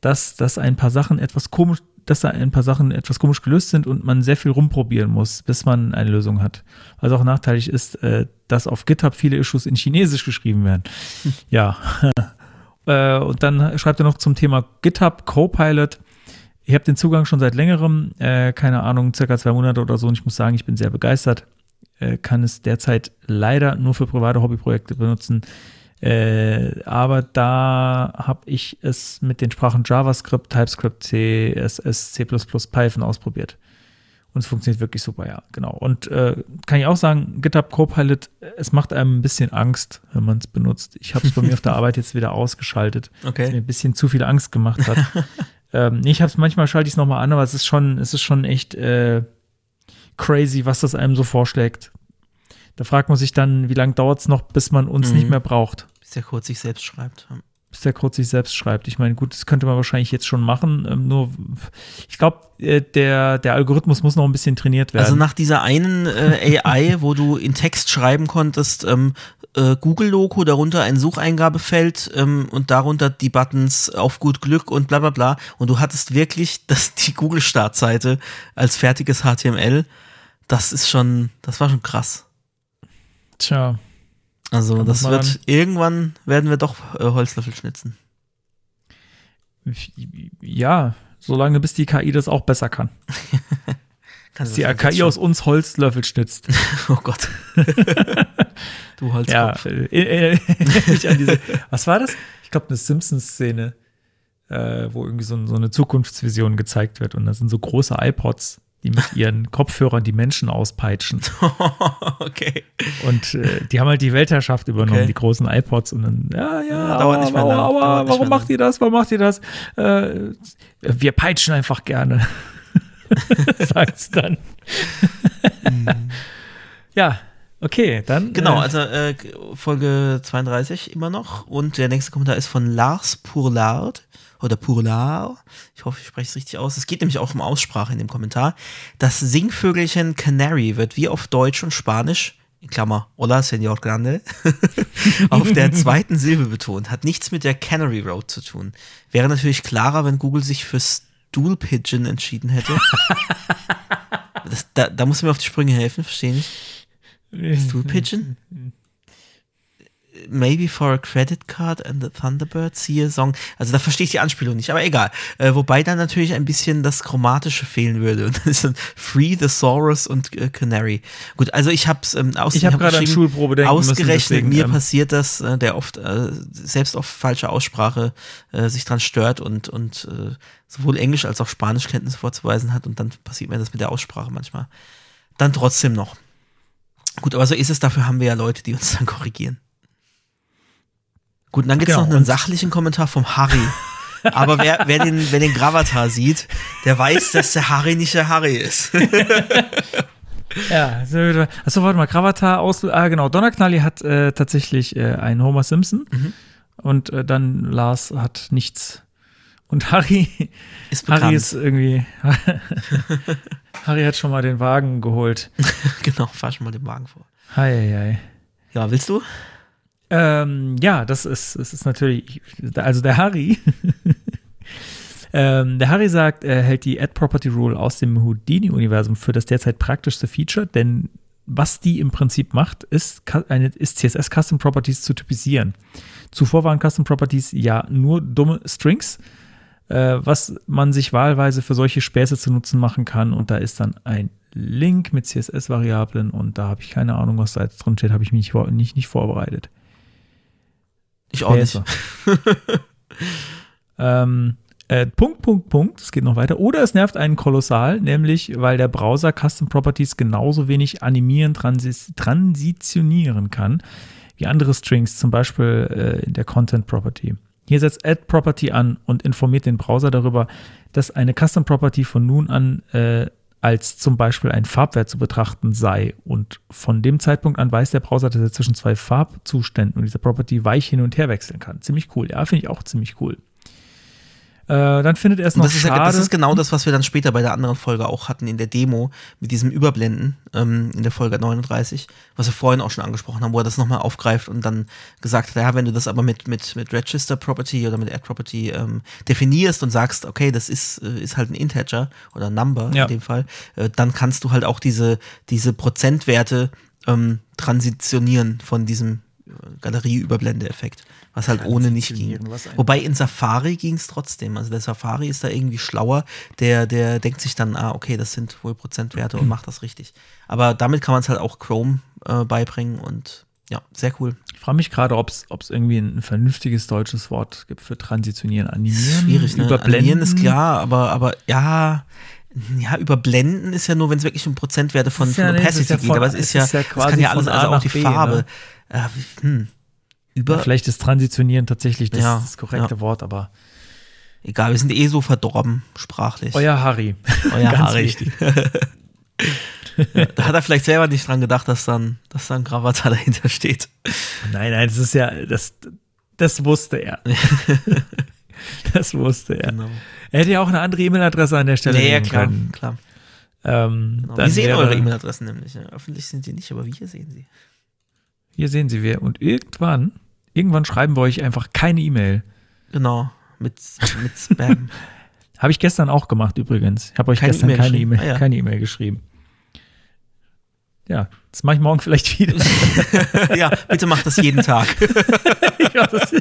dass, dass ein paar Sachen etwas komisch, dass da ein paar Sachen etwas komisch gelöst sind und man sehr viel rumprobieren muss, bis man eine Lösung hat. Was auch nachteilig ist, äh, dass auf GitHub viele Issues in Chinesisch geschrieben werden. Ja. <laughs> äh, und dann schreibt er noch zum Thema GitHub Copilot. Ich habe den Zugang schon seit längerem, äh, keine Ahnung, circa zwei Monate oder so. Und ich muss sagen, ich bin sehr begeistert. Äh, kann es derzeit leider nur für private Hobbyprojekte benutzen. Äh, aber da habe ich es mit den Sprachen JavaScript, TypeScript, CSS, C++, Python ausprobiert. Und es funktioniert wirklich super, ja, genau. Und äh, kann ich auch sagen, GitHub Copilot, es macht einem ein bisschen Angst, wenn man es benutzt. Ich habe es bei mir auf der <laughs> Arbeit jetzt wieder ausgeschaltet, weil mir Okay. ein bisschen zu viel Angst gemacht hat. <laughs> ähm, ich habe es manchmal schalte ich es nochmal an, aber es ist schon, es ist schon echt äh, crazy, was das einem so vorschlägt. Da fragt man sich dann, wie lange dauert es noch, bis man uns Mhm. nicht mehr braucht Bis der Code sich selbst schreibt. bis der Code sich selbst schreibt. Ich meine, gut, das könnte man wahrscheinlich jetzt schon machen. Ähm, nur, ich glaube, äh, der, der Algorithmus muss noch ein bisschen trainiert werden. Also nach dieser einen äh, AI, <laughs> wo du in Text schreiben konntest, ähm, äh, Google-Logo, darunter ein Sucheingabefeld ähm, und darunter die Buttons auf gut Glück und bla bla bla. Und du hattest wirklich <laughs> das, die Google-Startseite als fertiges HTML. Das ist schon, das war schon krass. Tja, Also Da das wird, irgendwann werden wir doch äh, Holzlöffel schnitzen. ja, solange bis die KI das auch besser kann. <laughs> Bis die KI aus uns Holzlöffel schnitzt. <laughs> Oh Gott. <laughs> du ja, Holzkopf. äh, äh, mich an diese, was war das? Ich glaube, eine Simpsons-Szene, äh, wo irgendwie so, so eine Zukunftsvision gezeigt wird und da sind so große iPods, die mit ihren Kopfhörern die Menschen auspeitschen. <laughs> okay. Und äh, die haben halt die Weltherrschaft übernommen, Okay. die großen iPods. Und dann, ja, ja, Ja, dauert nicht mehr lang. Dauert nicht warum mehr macht ihr das? Warum macht ihr das? Äh, wir peitschen einfach gerne. <laughs> Sagt's dann. ja, okay, dann. Genau, äh, also äh, Folge 32 immer noch. Und der nächste Kommentar ist von Lars Pourlard oder Pourlard. Ich hoffe, ich spreche es richtig aus. Es geht nämlich auch um Aussprache in dem Kommentar. Das Singvögelchen Canary wird wie auf Deutsch und Spanisch, in Klammer, Hola, Señor Grande, <laughs> auf der <laughs> zweiten Silbe betont. Hat nichts mit der Canary Road zu tun. Wäre natürlich klarer, wenn Google sich für Stool Pigeon entschieden hätte. <laughs> Das, da, da muss mir auf die Sprünge helfen, verstehe ich. Stool Pigeon? Maybe for a credit card and the Thunderbird, siehe Song. Also da verstehe ich die Anspielung nicht, aber egal. Äh, wobei dann natürlich ein bisschen das Chromatische fehlen würde. <laughs> Und dann ist dann Free, Thesaurus und äh, Canary. Gut, also ich habe es ähm, aus Ich hab hab gerade an Schulprobe denken müssen, Ausgerechnet deswegen, mir ähm, passiert das, äh, der oft äh, selbst auf falsche Aussprache äh, sich dran stört und, und äh, sowohl Englisch als auch Spanischkenntnisse vorzuweisen hat. Und dann passiert mir das mit der Aussprache manchmal. Dann trotzdem noch. Gut, aber so ist es. Dafür haben wir ja Leute, die uns dann <laughs> korrigieren. Gut, und dann gibt es Genau, noch einen sachlichen Kommentar vom Harry. Aber wer, wer, den, wer den Gravatar sieht, der weiß, dass der Harry nicht der Harry ist. <laughs> Ja, achso, warte mal, Gravatar aus. Ah, genau. Donnerknalli hat äh, tatsächlich äh, einen Homer Simpson. Mhm. Und äh, dann Lars hat nichts. Und Harry Ist bekannt. Harry ist irgendwie. <laughs> Harry hat schon mal den Wagen geholt. <laughs> genau, fahr schon mal den Wagen vor. Hei, hei. Ja, willst du? Ähm, ja, das ist, das ist natürlich, also der Harry, <laughs> ähm, der Harry sagt, er hält die Add-Property-Rule aus dem Houdini-Universum für das derzeit praktischste Feature, denn was die im Prinzip macht, ist, ist CSS Custom Properties zu typisieren. Zuvor waren Custom Properties ja nur dumme Strings, äh, was man sich wahlweise für solche Späße zu nutzen machen kann. Und da ist dann ein Link mit CSS-Variablen und da habe ich keine Ahnung, was da jetzt drin steht, habe ich mich nicht, nicht, nicht vorbereitet. Ich auch nicht. Späße. ähm, äh, Punkt, Punkt, Punkt, es geht noch weiter. Oder es nervt einen kolossal, nämlich weil der Browser Custom Properties genauso wenig animieren, transis transitionieren kann, wie andere Strings, zum Beispiel äh, in der Content Property. Hier setzt Add Property an und informiert den Browser darüber, dass eine Custom Property von nun an äh, als zum Beispiel ein Farbwert zu betrachten sei. Und von dem Zeitpunkt an weiß der Browser, dass er zwischen zwei Farbzuständen und dieser Property weich hin und her wechseln kann. Ziemlich cool. Ja, finde ich auch ziemlich cool. Äh, dann findet er es noch das ist, schade. das ist genau das, was wir dann später bei der anderen Folge auch hatten in der Demo mit diesem Überblenden ähm, in der Folge 39, was wir vorhin auch schon angesprochen haben, wo er das nochmal aufgreift und dann gesagt hat, ja, wenn du das aber mit, mit, mit Register Property oder mit Add Property ähm, definierst und sagst, okay, das ist, äh, ist halt ein Integer oder ein Number Ja. in dem Fall, äh, dann kannst du halt auch diese, diese Prozentwerte ähm, transitionieren von diesem äh, Galerie-Überblende-Effekt, was halt ohne nicht ging. Wobei in Safari ging es trotzdem. Also der Safari ist da irgendwie schlauer. Der, der denkt sich dann, ah, okay, das sind wohl Prozentwerte und macht das richtig. Aber damit kann man es halt auch Chrome äh, beibringen und ja, sehr cool. Ich frage mich gerade, ob es irgendwie ein vernünftiges deutsches Wort gibt für transitionieren, animieren, Schwierig, ne? überblenden. Animieren ist klar, aber, aber ja, ja, überblenden ist ja nur, wenn es wirklich um Prozentwerte von, ja- von es ist Opacity ja geht. aber es es ist ja, ist ja es quasi kann ja alles, also auch die B, Farbe. ne? Äh, hm. Über, Ja, vielleicht ist transitionieren tatsächlich das, Ja, das korrekte. Wort, aber egal, wir sind eh so verdorben sprachlich. euer Harry. <laughs> Euer Harry. <laughs> Da hat er vielleicht selber nicht dran gedacht, dass dann, dass dann Gravata <laughs> dahinter steht. Nein, nein, das ist ja, das, das wusste er. das wusste er. Genau. Er hätte ja auch eine andere E-Mail-Adresse an der Stelle Nee, ja, klar, können. klar. Ähm, Genau. Wir sehen eure E-Mail-Adressen nämlich. Öffentlich sind sie nicht, aber wir sehen sie. Hier sehen Sie wir. Und irgendwann, irgendwann schreiben wir euch einfach keine E-Mail. Genau. Mit, mit Spam. <laughs> Habe ich gestern auch gemacht übrigens. Ich habe euch Keine gestern E-Mail keine? E-Mail Ah, ja. keine E-Mail geschrieben. Ja, das mache ich morgen vielleicht wieder. <laughs> ja, bitte macht das jeden Tag. <laughs> Das-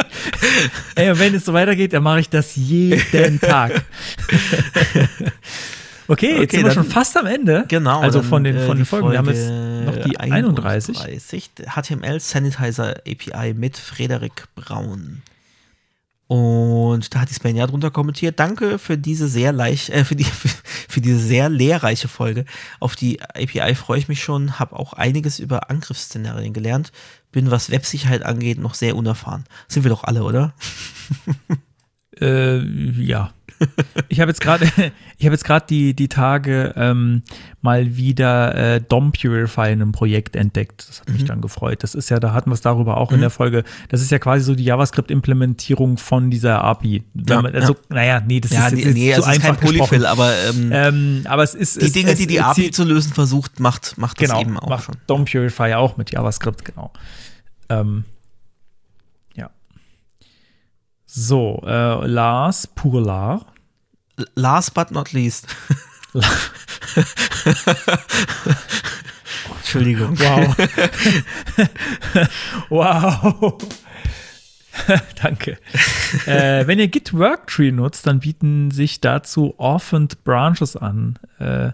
Ey, und wenn es so weitergeht, dann mache ich das jeden Tag. Okay, jetzt Okay, sind wir schon fast am Ende. Genau. Also dann, von den, äh, von die den Folgen. Wir haben Folge jetzt noch die 31. 31. HTML Sanitizer API mit Frederik Braun. Und da hat die Svenja drunter kommentiert. Danke für diese sehr leicht, äh, für die, <laughs> für, für diese sehr lehrreiche Folge. Auf die API freue ich mich schon, habe auch einiges über Angriffsszenarien gelernt. Bin, was Websicherheit angeht, noch sehr unerfahren. Sind wir doch alle, oder? <laughs> Äh, ja. <laughs> Ich habe jetzt gerade, <laughs> ich habe jetzt gerade die die Tage ähm, mal wieder äh, DOM Purify in einem Projekt entdeckt. Das hat Mhm. mich dann gefreut. Das ist ja, da hatten wir es darüber auch in der Folge. Das ist ja quasi so die JavaScript-Implementierung von dieser API. Ja, man, also, ja. naja, nee, das Ja, ist nee, jetzt nee zu es ist kein einfach gesprochen. Polyfill, aber ähm, Ähm, aber es ist die es, Dinge, es, die die API zu lösen versucht, macht, macht das genau, eben auch macht schon. DOM Purify auch mit JavaScript, genau. Ähm, ja. So, äh, Lars Purlar. Last but not least. <laughs> Entschuldigung. Wow. <laughs> wow. <laughs> Danke. äh, wenn ihr Git Worktree nutzt, dann bieten sich dazu Orphaned Branches an. Äh,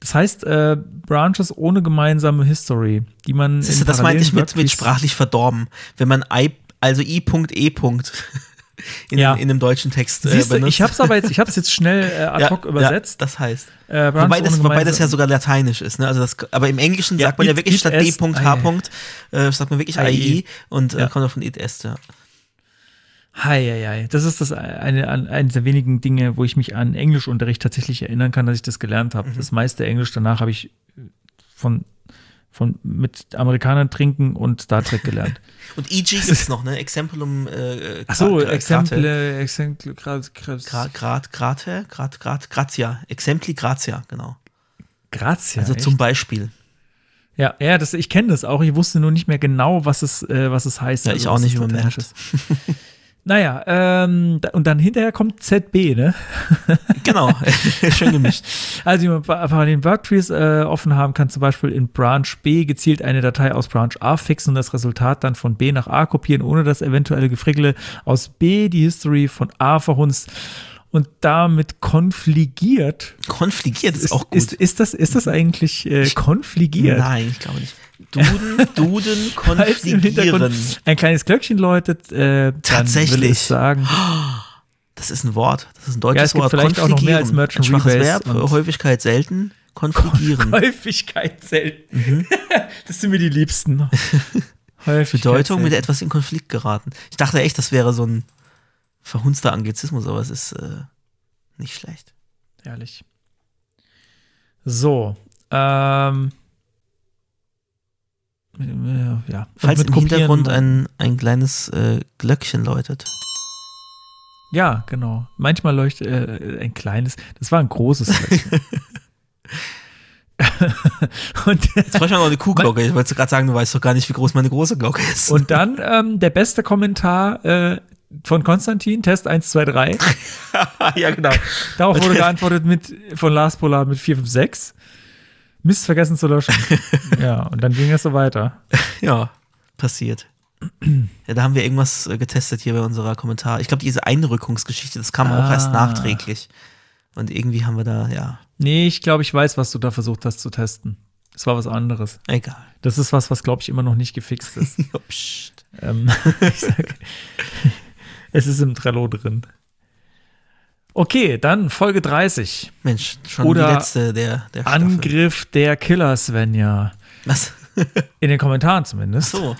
das heißt, äh, Branches ohne gemeinsame History, die man. Siehst du, in das meinte ich mit, mit sprachlich verdorben. Wenn man I, also I.E. <laughs> in, Ja. in einem deutschen Text äh, Siehst du, benutzt. ich hab's aber jetzt, ich hab's jetzt schnell äh, <laughs> ad ja, hoc übersetzt. Ja, das heißt. Äh, Wobei das, wobei das ja sogar lateinisch ist, ne? Also das, aber im Englischen Ja, sagt man ja it- wirklich it statt D.H. äh, sagt man wirklich IE. Und äh, Ja. kommt auch von it est, ja. Hei, hei, hei. Das ist das eine, ein- eines der wenigen Dinge, wo ich mich an Englischunterricht tatsächlich erinnern kann, dass ich das gelernt Mhm. habe. Das meiste Englisch danach habe ich von, von mit Amerikanern trinken und Star Trek gelernt. <laughs> Und EG gibt's noch, ne? Exemplum äh, Ach so, Exemple, Exemple, Grad, Grad, Grad, Grad, Grad, Grazia. Exempli Grazia, genau. Grazia. Also echt? zum Beispiel. Ja, ja, das, ich kenne das auch. Ich wusste nur nicht mehr genau, was es, äh, was es heißt. Ja, also ich auch nicht, es <laughs> wie man naja, ähm, und dann hinterher kommt ZB, ne? <laughs> Genau. <laughs> Schön gemischt. Also, wenn wir einfach den Worktrees äh, offen haben, kann zum Beispiel in Branch B gezielt eine Datei aus Branch A fixen und das Resultat dann von B nach A kopieren, ohne das eventuelle Gefrickele aus B die History von A verhunzt und damit konfligiert. Konfligiert ist, Ist, auch gut. ist, ist, das, ist das eigentlich äh, konfligiert? Nein, ich glaube nicht. Duden, <laughs> Duden, konfligieren. ein kleines Glöckchen läutet, äh, Tatsächlich. sagen, <gasps> Das ist ein Wort. Das ist ein Ja, deutsches es gibt Wort. vielleicht auch noch mehr als. Merchant Ein schwaches Rebase Verb, Häufigkeit selten. Konfligieren. <laughs> Häufigkeit selten. Mhm. <laughs> Das sind mir die Liebsten. Häufigkeit Bedeutung mit selten. etwas in Konflikt geraten. Ich dachte echt, das wäre so ein verhunzter Anglizismus, aber es ist äh, nicht schlecht. Ehrlich. So. Ähm. Äh, Ja. Falls im Kopieren- Hintergrund ein, ein kleines äh, Glöckchen läutet. Ja, genau. Manchmal leuchtet äh, ein kleines. Das war ein großes Glöckchen. <laughs> <laughs> und, Jetzt bräuchte man noch eine Kuhglocke. Ich wollte gerade sagen, du weißt doch gar nicht, wie groß meine große Glocke ist. und dann ähm, der beste Kommentar äh, von Konstantin, Test 1, 2, 3. ja, genau. Darauf wurde geantwortet mit von Lars Polar mit 456. Mist vergessen zu löschen. <laughs> ja, und dann ging es so weiter. Ja, passiert. Ja, da haben wir irgendwas äh, getestet hier bei unserer Kommentar. Ich glaube, diese Einrückungsgeschichte, das kam auch Ah. erst nachträglich. Und irgendwie haben wir da, ja, Nee, ich glaube, ich weiß, was du da versucht hast zu testen. Das war was anderes. egal. Das ist was, was, glaube ich, immer noch nicht gefixt ist. <laughs> Ja, ähm, <laughs> ich sag, es ist im Trello drin. Okay, dann Folge 30. Mensch, schon Oder die letzte der, der Staffel. Angriff der Killer Svenja. Was? <laughs> In den Kommentaren zumindest. So.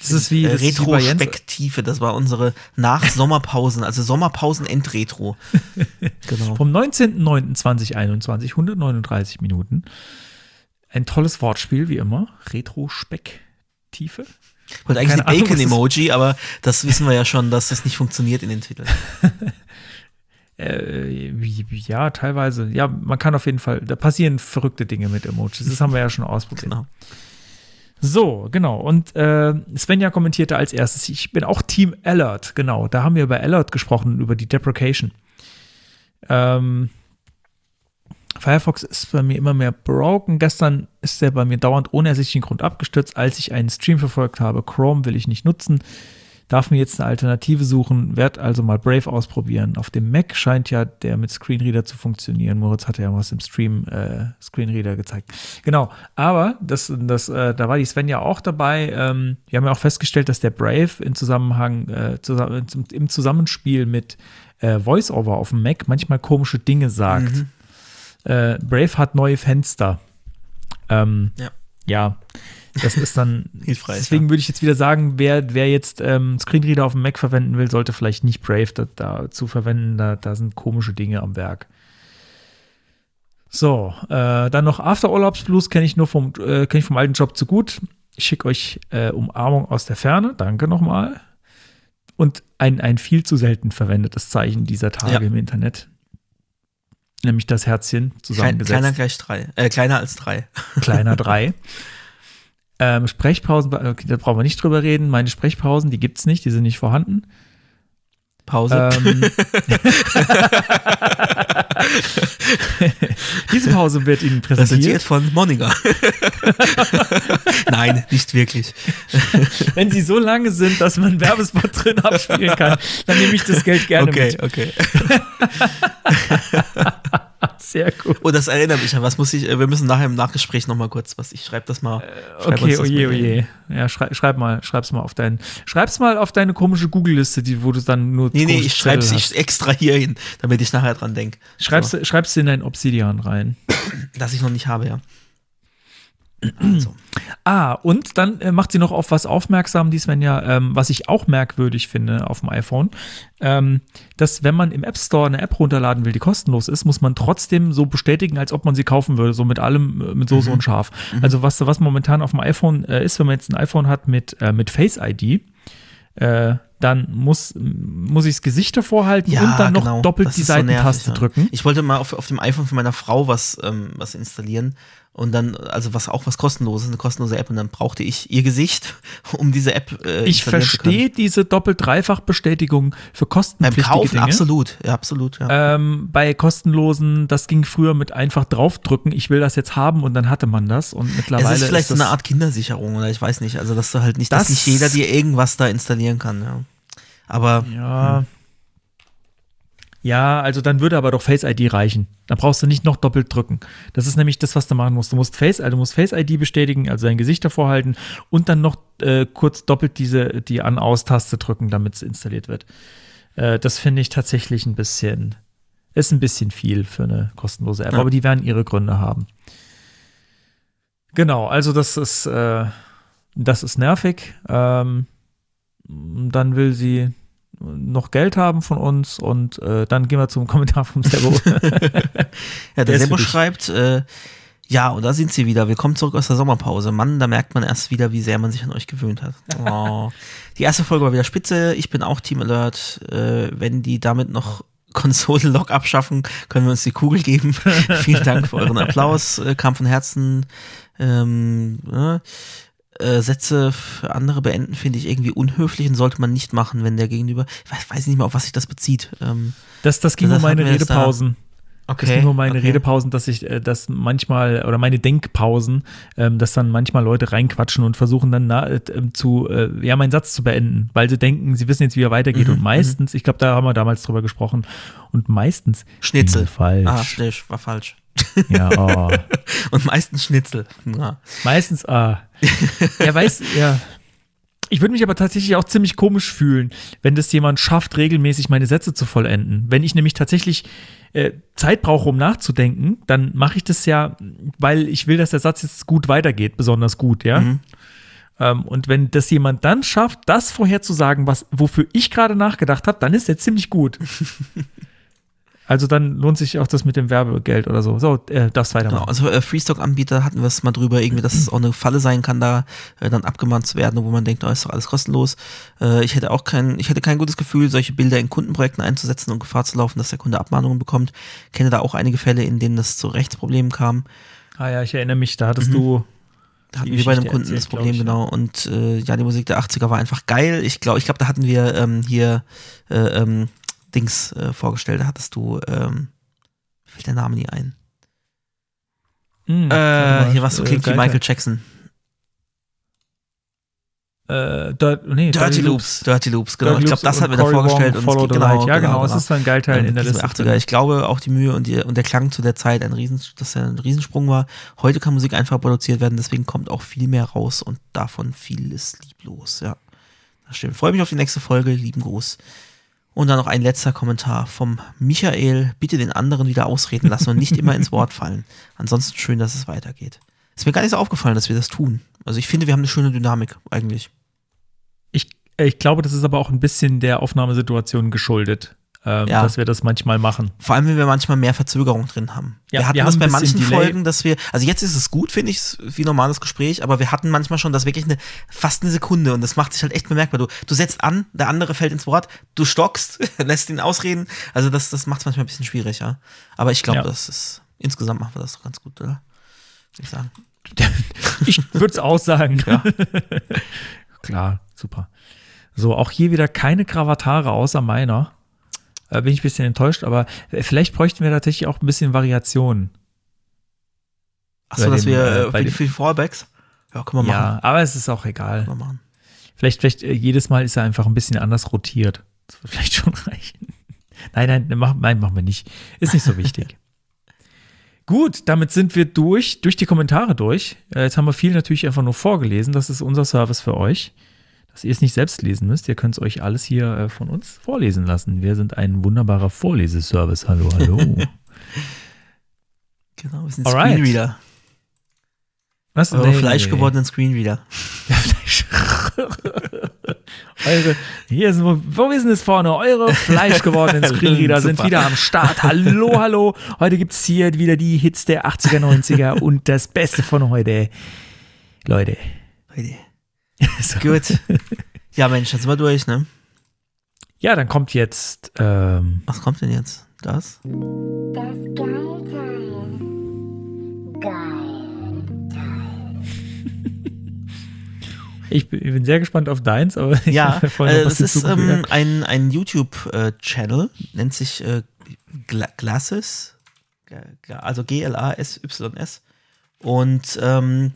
Das ist wie, Äh, das. Retrospektive, das war unsere Nach-Sommerpausen, also Sommerpausen-Endretro. <laughs> genau. Vom 19.09.2021, 139 Minuten. Ein tolles Wortspiel, wie immer. Retro-Speck-Tiefe. Ich wollte eigentlich das- Bacon-Emoji, aber das wissen wir ja schon, dass das nicht funktioniert in den Titeln. <laughs> Äh, ja, teilweise. Ja, man kann auf jeden Fall, da passieren verrückte Dinge mit Emojis. Das haben wir ja schon ausprobiert. Genau. So, genau. Und äh, Svenja kommentierte als erstes, ich bin auch Team Alert. Genau, da haben wir über Alert gesprochen, über die Deprecation. Ähm, Firefox ist bei mir immer mehr broken. Gestern ist er bei mir dauernd ohne ersichtlichen Grund abgestürzt, als ich einen Stream verfolgt habe. Chrome will ich nicht nutzen. Darf mir jetzt eine Alternative suchen, werd also mal Brave ausprobieren. Auf dem Mac scheint ja der mit Screenreader zu funktionieren. Moritz hatte ja was im Stream äh, Screenreader gezeigt. Genau, aber das, das, äh, da war die Svenja auch dabei. Ähm, wir haben ja auch festgestellt, dass der Brave in Zusammenhang, äh, zusammen, im Zusammenspiel mit äh, VoiceOver auf dem Mac manchmal komische Dinge sagt. Äh, Brave hat neue Fenster. Ähm, Ja. ja, das ist dann <laughs> Hilfreich, Deswegen ja. würde ich jetzt wieder sagen, wer, wer jetzt ähm, Screenreader auf dem Mac verwenden will, sollte vielleicht nicht Brave da, da zu verwenden. Da, da sind komische Dinge am Werk. So, äh, dann noch After Urlaubsblues kenne ich nur vom, äh, ich vom alten Job zu gut. Ich schicke euch äh, Umarmung aus der Ferne. Danke nochmal. Und ein, ein viel zu selten verwendetes Zeichen dieser Tage Ja. im Internet. Nämlich das Herzchen zusammengesetzt kleiner gleich drei. Äh, kleiner als drei. <laughs> kleiner 3. ähm, Sprechpausen, okay, da brauchen wir nicht drüber reden. Meine Sprechpausen, die gibt's nicht, die sind nicht vorhanden. Pause. Ähm, <laughs> diese Pause wird Ihnen Präsentiert präsentiert. von Monika. <laughs> Nein, nicht wirklich. Wenn Sie so lange sind, dass man Werbespot drin abspielen kann, dann nehme ich das Geld gerne Okay, mit. okay. Sehr gut. Oh, das erinnert mich an was muss ich, äh, wir müssen nachher im Nachgespräch nochmal kurz was, ich schreibe das mal. schreib uns Okay, oje, hin. oje. Ja, schrei, schreib mal, schreib's mal auf deinen, schreib's mal auf deine komische Google-Liste, die, wo du dann nur Nee, nee, ich schreib's ich extra hier hin, damit ich nachher dran denke. Schreib's, schreib's in dein Obsidian rein. Das ich noch nicht habe, ja. Also. Ah, und dann äh, macht sie noch auf was aufmerksam, die Svenja, ähm, was ich auch merkwürdig finde auf dem iPhone, ähm, dass wenn man im App Store eine App runterladen will, die kostenlos ist, muss man trotzdem so bestätigen, als ob man sie kaufen würde, so mit allem, äh, mit Soße und Scharf. Also was, was momentan auf dem iPhone äh, ist, wenn man jetzt ein iPhone hat mit, äh, mit Face ID, äh, dann muss, muss ich das Gesicht davor halten und dann noch genau. doppelt Das die ist so nervig, Seitentaste ja. drücken. Ich wollte mal auf, auf dem iPhone von meiner Frau was, ähm, was installieren und dann, also was auch was kostenloses, eine kostenlose App und dann brauchte ich ihr Gesicht, <laughs> um diese App äh, Ich verstehe diese Doppelt-Dreifach-Bestätigung für Beim kostenpflichtige Kaufen Dinge. absolut, ja, absolut, ja. Ähm, bei kostenlosen, das ging früher mit einfach draufdrücken, ich will das jetzt haben und dann hatte man das und es mittlerweile ist vielleicht so das, eine Art Kindersicherung oder ich weiß nicht, also dass du halt nicht, dass Das- nicht jeder dir irgendwas da installieren kann, ja. Aber Ja. Ja, also dann würde aber doch Face ID reichen. Dann brauchst du nicht noch doppelt drücken. Das ist nämlich das, was du machen musst. Du musst Face, also du musst Face ID bestätigen, also dein Gesicht davor halten und dann noch äh, kurz doppelt diese die An-Aus-Taste drücken, damit es installiert wird. Äh, das finde ich tatsächlich ein bisschen, ist ein bisschen viel für eine kostenlose App, Ja. aber die werden ihre Gründe haben. Genau, also das ist, äh, das ist nervig. Ähm, dann will sie noch Geld haben von uns und äh, dann gehen wir zum <laughs> Kommentar vom Servo. Ja, Der Sebo schreibt, äh, ja, und da sind sie wieder. Willkommen zurück aus der Sommerpause. Mann, da merkt man erst wieder, wie sehr man sich an euch gewöhnt hat. Oh. Die erste Folge war wieder spitze. Ich bin auch Team Alert. Äh, wenn die damit noch Konsolen-Log abschaffen, können wir uns die Kugel geben. <laughs> Vielen Dank für euren Applaus. Äh, kam von Herzen. Ähm, äh, Sätze für andere beenden finde ich irgendwie unhöflich und sollte man nicht machen, wenn der Gegenüber, ich weiß, weiß nicht mehr, auf was sich das bezieht. Ähm, Das, das ging um meine. Redepausen. Das ging um meine okay. Redepausen, dass ich äh, das manchmal, oder meine Denkpausen, ähm, dass dann manchmal Leute reinquatschen und versuchen dann na, äh, ähm, zu, äh, ja, meinen Satz zu beenden, weil sie denken, sie wissen jetzt, wie er weitergeht. Mhm, und meistens, ich glaube, da haben wir damals drüber gesprochen, und meistens Schnitzel. falsch. Ah, schnell, war falsch. Ja, oh. <laughs> Und meistens Schnitzel. Ja. Meistens, ah. Ja, weiß, ja. Ich würde mich aber tatsächlich auch ziemlich komisch fühlen, wenn das jemand schafft, regelmäßig meine Sätze zu vollenden. Wenn ich nämlich tatsächlich äh, Zeit brauche, um nachzudenken, dann mache ich das ja, weil ich will, dass der Satz jetzt gut weitergeht, besonders gut, ja. Mhm. Ähm, und wenn das jemand dann schafft, das vorherzusagen, was, wofür ich gerade nachgedacht habe, dann ist der ziemlich gut. <laughs> also dann lohnt sich auch das mit dem Werbegeld oder so. So, äh, das Genau, weitermachen. also äh, Freestock-Anbieter hatten wir es mal drüber, irgendwie, dass es auch eine Falle sein kann, da äh, dann abgemahnt zu werden, wo man denkt, oh, ist doch alles kostenlos. Äh, ich hätte auch kein, ich hätte kein gutes Gefühl, solche Bilder in Kundenprojekten einzusetzen und Gefahr zu laufen, dass der Kunde Abmahnungen bekommt. Kenne da auch einige Fälle, in denen es zu Rechtsproblemen kam. Ah ja, ich erinnere mich, da hattest du Da hatten wir bei einem Kunden das erzählt, glaub Problem, ich, genau. Und äh, ja, die Musik der 80er war einfach geil. Ich glaube, ich glaube, da hatten wir ähm, hier äh, ähm, Dings äh, vorgestellt. Da hattest du, ähm, mir fällt der Name nie ein. Hm, Äh, hier was so äh, klingt wie geil, Michael Jackson. Äh, Dirt, nee, Dirty Loops. Dirty Loops, genau. Dirty ich glaube, Loops das hatten wir da vorgestellt. Wong, und Follow Light. Ja, genau, es ist ein Geilteil in der Liste. 80er. Ich glaube, auch die Mühe und, die, und der Klang zu der Zeit, ein Riesen, dass er ein Riesensprung war. Heute kann Musik einfach produziert werden, deswegen kommt auch viel mehr raus und davon viel ist lieblos, ja. Das stimmt. Freue mich auf die nächste Folge. Lieben Gruß. Und dann noch ein letzter Kommentar vom Michael. Bitte den anderen wieder ausreden lassen und nicht immer ins Wort fallen. Ansonsten schön, dass es weitergeht. Ist mir gar nicht so aufgefallen, dass wir das tun. Also ich finde, wir haben eine schöne Dynamik eigentlich. Ich, äh, ich glaube, das ist aber auch ein bisschen der Aufnahmesituation geschuldet, ähm, Ja. dass wir das manchmal machen. Vor allem, wenn wir manchmal mehr Verzögerung drin haben. Ja, wir hatten wir das bei manchen Delay. Folgen, dass wir, also jetzt ist es gut, finde ich, wie normales Gespräch, aber wir hatten manchmal schon das wirklich eine, fast eine Sekunde und das macht sich halt echt bemerkbar. Du, du setzt an, der andere fällt ins Wort, du stockst, <laughs> lässt ihn ausreden. Also das, das macht es manchmal ein bisschen schwierig, ja. Aber ich glaube, Ja. das ist, insgesamt machen wir das doch ganz gut, oder? Würde ich sagen. <laughs> Ich würde es auch sagen. Ja. <laughs> Klar, super. So, auch hier wieder keine Krawatare außer meiner. Äh, bin ich ein bisschen enttäuscht, aber äh, vielleicht bräuchten wir tatsächlich auch ein bisschen Variation. Achso, dass dem, wir äh, äh, für, die- Fallbacks? Ja, können wir machen. Ja, aber es ist auch egal. Vielleicht, vielleicht äh, jedes Mal ist er einfach ein bisschen anders rotiert. Das wird <laughs> vielleicht schon reichen. Nein, nein, mach, nein, machen wir nicht. Ist nicht so wichtig. <laughs> Gut, damit sind wir durch, durch die Kommentare durch. Äh, Jetzt haben wir viel natürlich einfach nur vorgelesen. Das ist unser Service für euch, dass ihr es nicht selbst lesen müsst. Ihr könnt es euch alles hier äh, von uns vorlesen lassen. Wir sind ein wunderbarer Vorleseservice. Hallo, hallo. <laughs> Genau, wir sind Alright. Screenreader. Was? Eure Nee, fleischgewordenen Screenreader. nee. <laughs> Fleisch. eure, hier sind, wo, wo ist denn das vorne? Eure fleischgewordenen <laughs> Screenreader sind wieder am Start. Hallo, hallo. Heute gibt's hier wieder die Hits der 80er, 90er und das Beste von heute. Leute. <laughs> So. Gut. Ja, Mensch, dann sind wir durch, ne? Ja, dann kommt jetzt, ähm, Was kommt denn jetzt? Das? Das Geilteil. Geil. ich bin, ich bin sehr gespannt auf deins, aber ich Ja, <laughs> äh, das ist ähm, ein, ein YouTube-Channel, nennt sich äh, Gla Glasses, Gla- Gla- also G-L-A-S-Y-S. Und ähm,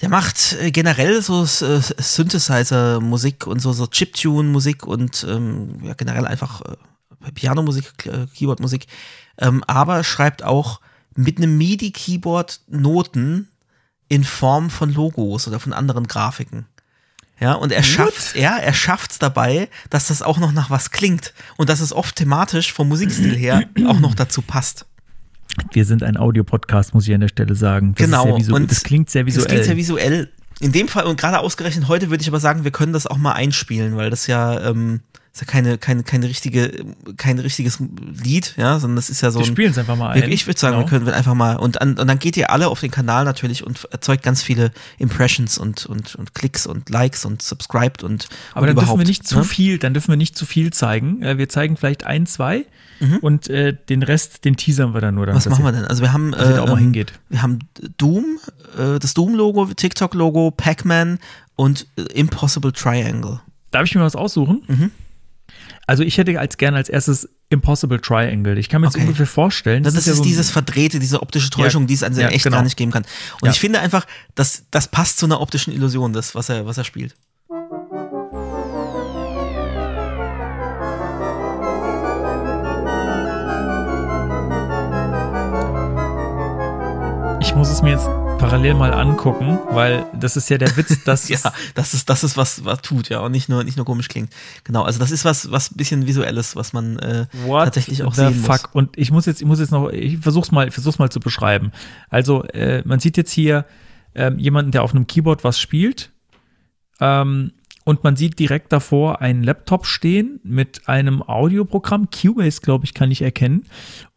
der macht äh, generell so äh, Synthesizer-Musik und so, so Chiptune-Musik und ähm, ja, generell einfach äh, Piano-Musik, äh, Keyboard-Musik. Ähm, aber schreibt auch mit einem MIDI-Keyboard Noten in Form von Logos oder von anderen Grafiken. Ja, und er schafft, ja, er schafft's dabei, dass das auch noch nach was klingt und dass es oft thematisch vom Musikstil her <clears throat> auch noch dazu passt. Wir sind ein Audiopodcast, muss ich an der Stelle sagen. Das Genau, und das klingt sehr visuell. Das klingt sehr visuell. In dem Fall und gerade ausgerechnet heute würde ich aber sagen, wir können das auch mal einspielen, weil das ja, ähm, ist ja keine, keine, keine richtige, kein richtiges Lied, ja, sondern das ist ja so wir spielen es einfach mal ein. Ich würde sagen, Genau. wir können einfach mal und, an, und dann geht ihr alle auf den Kanal natürlich und erzeugt ganz viele Impressions und, und, und Klicks und Likes und subscribed und Aber und dann dürfen wir nicht zu ne? viel, dann dürfen wir nicht zu viel zeigen. Äh, Wir zeigen vielleicht ein, zwei Mhm. und äh, den Rest, den teasern wir dann nur. Dann, Was machen wir denn? Also wir haben, da auch mal ähm, hingeht. wir haben Doom, äh, das Doom-Logo, TikTok-Logo, Pac-Man und äh, Impossible Triangle. Darf ich mir was aussuchen? Mhm. Also ich hätte als gerne als erstes Impossible Triangle. Ich kann mir jetzt Okay. ungefähr vorstellen. Das, ist, ja so ein- dieses Verdrehte, diese optische Täuschung, Ja, die es an sich ja, echt genau. gar nicht geben kann. Und ich finde einfach, dass das passt zu einer optischen Illusion, das, was er, was er spielt. Muss es mir jetzt parallel mal angucken, weil das ist ja der Witz, <laughs> dass Ja, das ist, das ist was, was tut, ja, und nicht nur, nicht nur komisch klingt. Genau, also das ist was, was ein bisschen visuelles, was man äh, tatsächlich auch sehen fuck? muss. Und ich muss jetzt, ich muss jetzt noch, ich versuch's mal, ich versuch's mal zu beschreiben. Also, äh, man sieht jetzt hier ähm, jemanden, der auf einem Keyboard was spielt. Ähm, und man sieht direkt davor einen Laptop stehen mit einem Audioprogramm. Cubase, glaube ich, kann ich erkennen,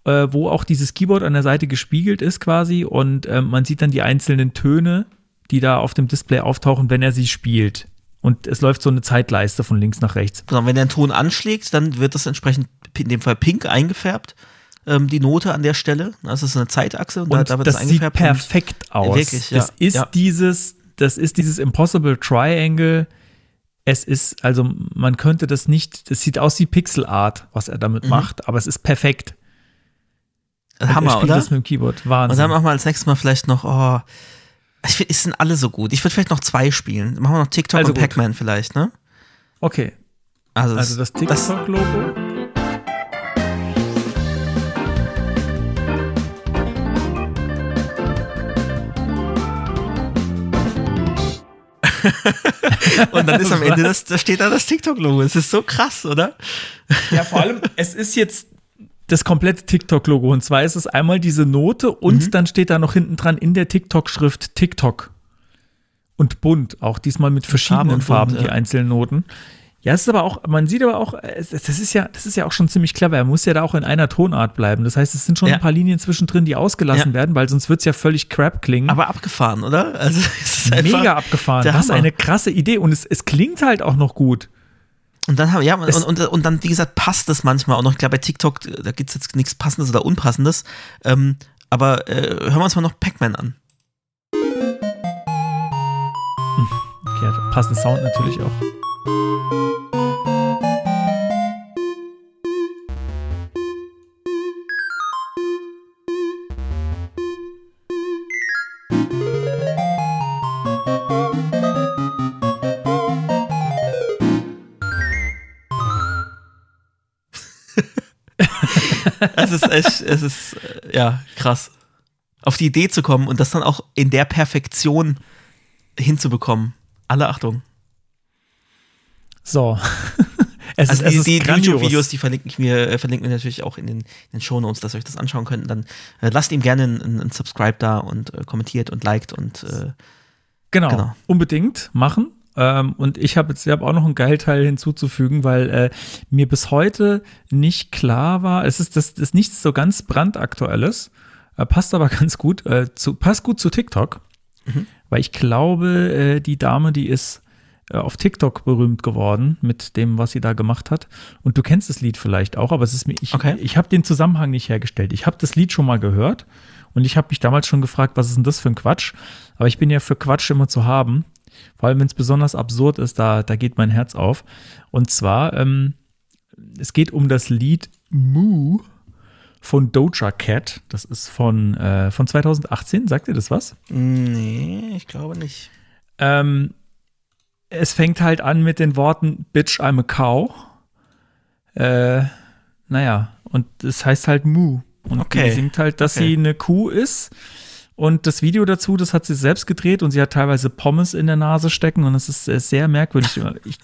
äh, wo auch dieses Keyboard an der Seite gespiegelt ist quasi. Und ähm, man sieht dann die einzelnen Töne, die da auf dem Display auftauchen, wenn er sie spielt. Und es läuft so eine Zeitleiste von links nach rechts. Genau, wenn der einen Ton anschlägt, dann wird das entsprechend in dem Fall pink eingefärbt, ähm, die Note an der Stelle. Das ist eine Zeitachse und, da, Und da wird das das sieht eingefärbt. und- perfekt aus. Wirklich, ja, Das ist ja. dieses, das ist dieses Impossible Triangle. Es ist, also man könnte das nicht, das sieht aus wie Pixel Art, was er Mhm. damit macht, aber es ist perfekt. Und er Hammer, oder? das mit dem Keyboard. Und Wahnsinn. dann machen wir als nächstes Mal vielleicht noch, oh, ich finde, es sind alle so gut. Ich würde vielleicht noch zwei spielen. Machen wir noch TikTok Also und. Pac-Man vielleicht, ne? okay, Also, also das TikTok-Logo. <laughs> und dann ist am <laughs> Ende, das, da steht da das TikTok-Logo. Es ist so krass, oder? Ja, vor allem, es ist jetzt das komplette TikTok-Logo. Und zwar ist es einmal diese Note und Mhm. dann steht da noch hinten dran in der TikTok-Schrift TikTok. Und bunt, auch diesmal mit verschiedenen Farben, bunt, die ja. einzelnen Noten. Ja, es ist aber auch, man sieht aber auch, das ist ja, das ist ja auch schon ziemlich clever. Er muss ja da auch in einer Tonart bleiben. Das heißt, es sind schon Ja. ein paar Linien zwischendrin, die ausgelassen Ja. werden, weil sonst wird es ja völlig crap klingen. Aber abgefahren, oder? Also, es ist Mega abgefahren. Was Hammer. eine krasse Idee. Und es, es klingt halt auch noch gut. Und dann haben, ja, und, und, und dann, wie gesagt, passt es manchmal auch noch. Ich glaube, bei TikTok, da gibt es jetzt nichts Passendes oder Unpassendes. Ähm, aber äh, hören wir uns mal noch Pac-Man an. Okay, hat passende Sound natürlich auch. <laughs> Es ist echt, es ist, äh, ja, krass. Auf die Idee zu kommen und das dann auch in der Perfektion hinzubekommen. Alle Achtung. So. <laughs> Es also ist, die, die. YouTube-Videos, die verlinke ich mir, äh, verlinken wir natürlich auch in den, in den Shownotes, dass ihr euch das anschauen könnt. Dann äh, lasst ihm gerne einen, einen Subscribe da und äh, kommentiert und liked und äh, Genau, Genau. unbedingt machen. Ähm, und ich habe jetzt ich hab auch noch einen Geilteil hinzuzufügen, weil äh, mir bis heute nicht klar war, es ist das, ist nichts so ganz brandaktuelles, äh, passt aber <laughs> ganz gut, äh, zu, passt gut zu TikTok, weil ich glaube, äh, die Dame, die ist äh, auf TikTok berühmt geworden mit dem, was sie da gemacht hat. Und du kennst das Lied vielleicht auch, aber es ist mir, ich, Okay. ich habe den Zusammenhang nicht hergestellt. Ich habe das Lied schon mal gehört und ich habe mich damals schon gefragt, was ist denn das für ein Quatsch? Aber ich bin ja für Quatsch immer zu haben. Vor allem, wenn es besonders absurd ist, da, da geht mein Herz auf. Und zwar, ähm, es geht um das Lied Moo von Doja Cat. Das ist von, äh, von 2018. Sagt ihr das was? nee, ich glaube nicht. Ähm, es fängt halt an mit den Worten Bitch, I'm a cow. Äh, naja, und es heißt halt Moo. Und Okay. die singt halt, dass Okay. sie eine Kuh ist. Und das Video dazu, das hat sie selbst gedreht und sie hat teilweise Pommes in der Nase stecken und es ist äh, sehr merkwürdig. <laughs> Ich,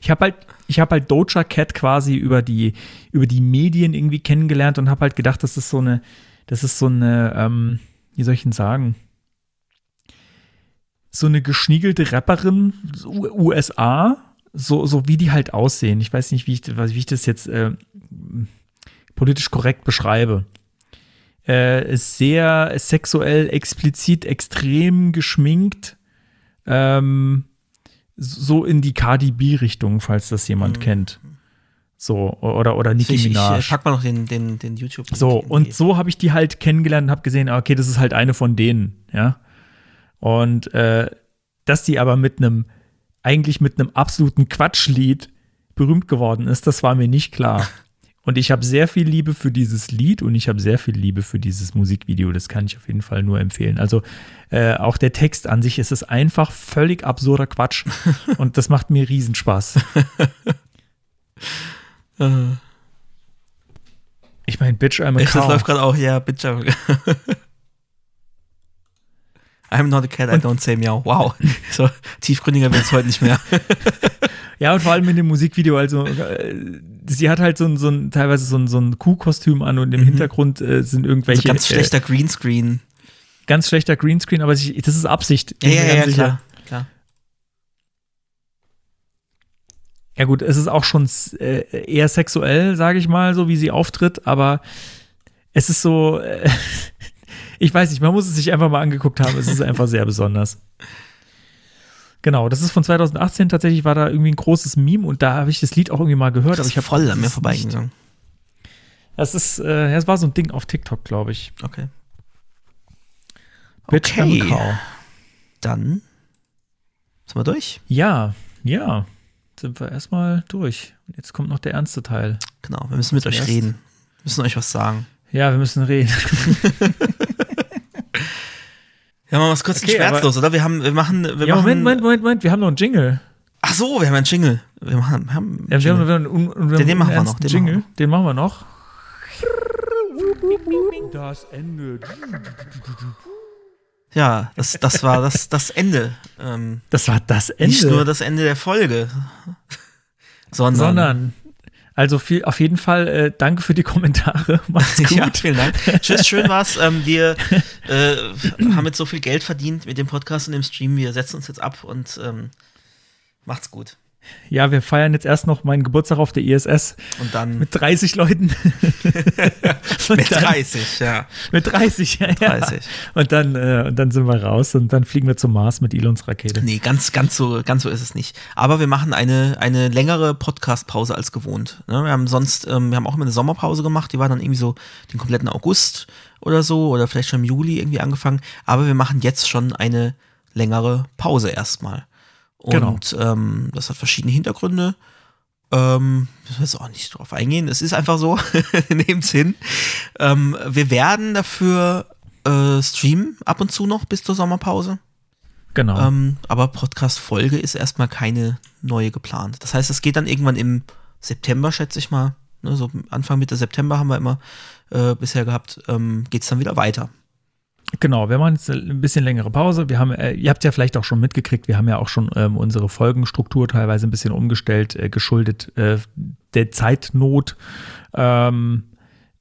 ich habe halt, ich habe halt Doja Cat quasi über die, über die Medien irgendwie kennengelernt und habe halt gedacht, das ist so eine, das ist so eine, ähm, wie soll ich denn sagen? so eine geschniegelte Rapperin, USA, so, so wie die halt aussehen. Ich weiß nicht, wie ich, wie ich das jetzt äh, politisch korrekt beschreibe. Äh, sehr sexuell, explizit, extrem geschminkt. Ähm, so in die Cardi B-Richtung, falls das jemand kennt. So, oder, oder Nicki Ich, ich, Minaj. ich pack mal noch den, den, den youtube So, und so habe ich die halt kennengelernt und habe gesehen, ah, okay, das ist halt eine von denen, ja. Und äh, dass die aber mit einem, eigentlich mit einem absoluten Quatschlied berühmt geworden ist, das war mir nicht klar. <laughs> Und ich habe sehr viel Liebe für dieses Lied und ich habe sehr viel Liebe für dieses Musikvideo. Das kann ich auf jeden Fall nur empfehlen. Also äh, auch der Text an sich ist es einfach völlig absurder Quatsch. <laughs> und das macht mir Riesenspaß. <laughs> Ich meine, Bitch, I'm a Echt, das cow. läuft gerade auch, ja, bitte. I'm <laughs> not a cat, I don't say meow. Wow. <laughs> So, tiefgründiger wird es heute nicht mehr. <laughs> Ja, und vor allem in dem Musikvideo, also äh, sie hat halt so ein, so ein teilweise so ein, so ein Kuhkostüm an und im Hintergrund äh, sind irgendwelche Also ganz schlechter Greenscreen. äh, ganz schlechter Greenscreen, aber sie, das ist Absicht. Ja, ja, ja, ganz klar. klar. Ja gut, es ist auch schon äh, eher sexuell, sage ich mal, so wie sie auftritt, aber es ist so, äh, <laughs> ich weiß nicht, man muss es sich einfach mal angeguckt haben, es ist einfach sehr besonders. Genau, das ist von 2018, tatsächlich war da irgendwie ein großes Meme und da habe ich das Lied auch irgendwie mal gehört, Das aber ich habe voll an mir vorbeigegangen. Das ist, äh, ja, es war so ein Ding auf TikTok, glaube ich. Okay. Bitch, Okay. Dann sind wir durch. Ja, ja, sind wir erstmal durch. Jetzt kommt noch der ernste Teil. Genau, wir müssen mit euch Zuerst. reden. Wir müssen euch was sagen. Ja, wir müssen reden. <laughs> Ja, machen wir es kurz Okay, und schmerzlos, oder? Wir haben, wir machen, wir ja, machen. Moment, Moment, Moment, Moment, wir haben noch einen Jingle. Ach so, wir haben einen Jingle. Wir haben, wir haben Ja, wir haben, Jingle. wir haben, einen- und wir Den haben machen wir noch, den machen Jingle. Den machen wir noch. Das Ende. ja, das, das war das, das Ende. Ähm, Das war das Ende. nicht nur das Ende der Folge, <laughs> sondern. sondern. Also viel, auf jeden Fall äh, danke für die Kommentare. <laughs> Macht's gut. Ja, vielen Dank. Tschüss, schön war's. <laughs> Ähm, wir äh, haben jetzt so viel Geld verdient mit dem Podcast und dem Stream. Wir setzen uns jetzt ab und ähm, macht's gut. Ja, wir feiern jetzt erst noch meinen Geburtstag auf der ISS Und dann mit 30 Leuten. <laughs> Und mit dann- 30, ja. Mit 30, ja. ja. 30. Und dann, äh, und dann sind wir raus und dann fliegen wir zum Mars mit Elons Rakete. Nee, ganz, ganz so, ganz so ist es nicht. Aber wir machen eine, eine längere Podcast-Pause als gewohnt. Ne? Wir haben sonst, ähm, wir haben auch immer eine Sommerpause gemacht, die war dann irgendwie so den kompletten August oder so, oder vielleicht schon im Juli irgendwie angefangen. Aber wir machen jetzt schon eine längere Pause erstmal. Und ähm, das hat verschiedene Hintergründe. Ähm, müssen wir jetzt auch nicht drauf eingehen. Es ist einfach so, <laughs> nehmt's hin. Ähm, wir werden dafür äh, streamen ab und zu noch bis zur Sommerpause. Genau. Ähm, aber Podcast-Folge ist erstmal keine neue geplant. Das heißt, es geht dann irgendwann im September, schätze ich mal. Ne, so Anfang Mitte September haben wir immer äh, bisher gehabt, ähm, geht es dann wieder weiter. Genau, wir machen jetzt ein bisschen längere Pause. Wir haben, äh, ihr habt ja vielleicht auch schon mitgekriegt, wir haben ja auch schon ähm, unsere Folgenstruktur teilweise ein bisschen umgestellt, äh, geschuldet äh, der Zeitnot. Ähm,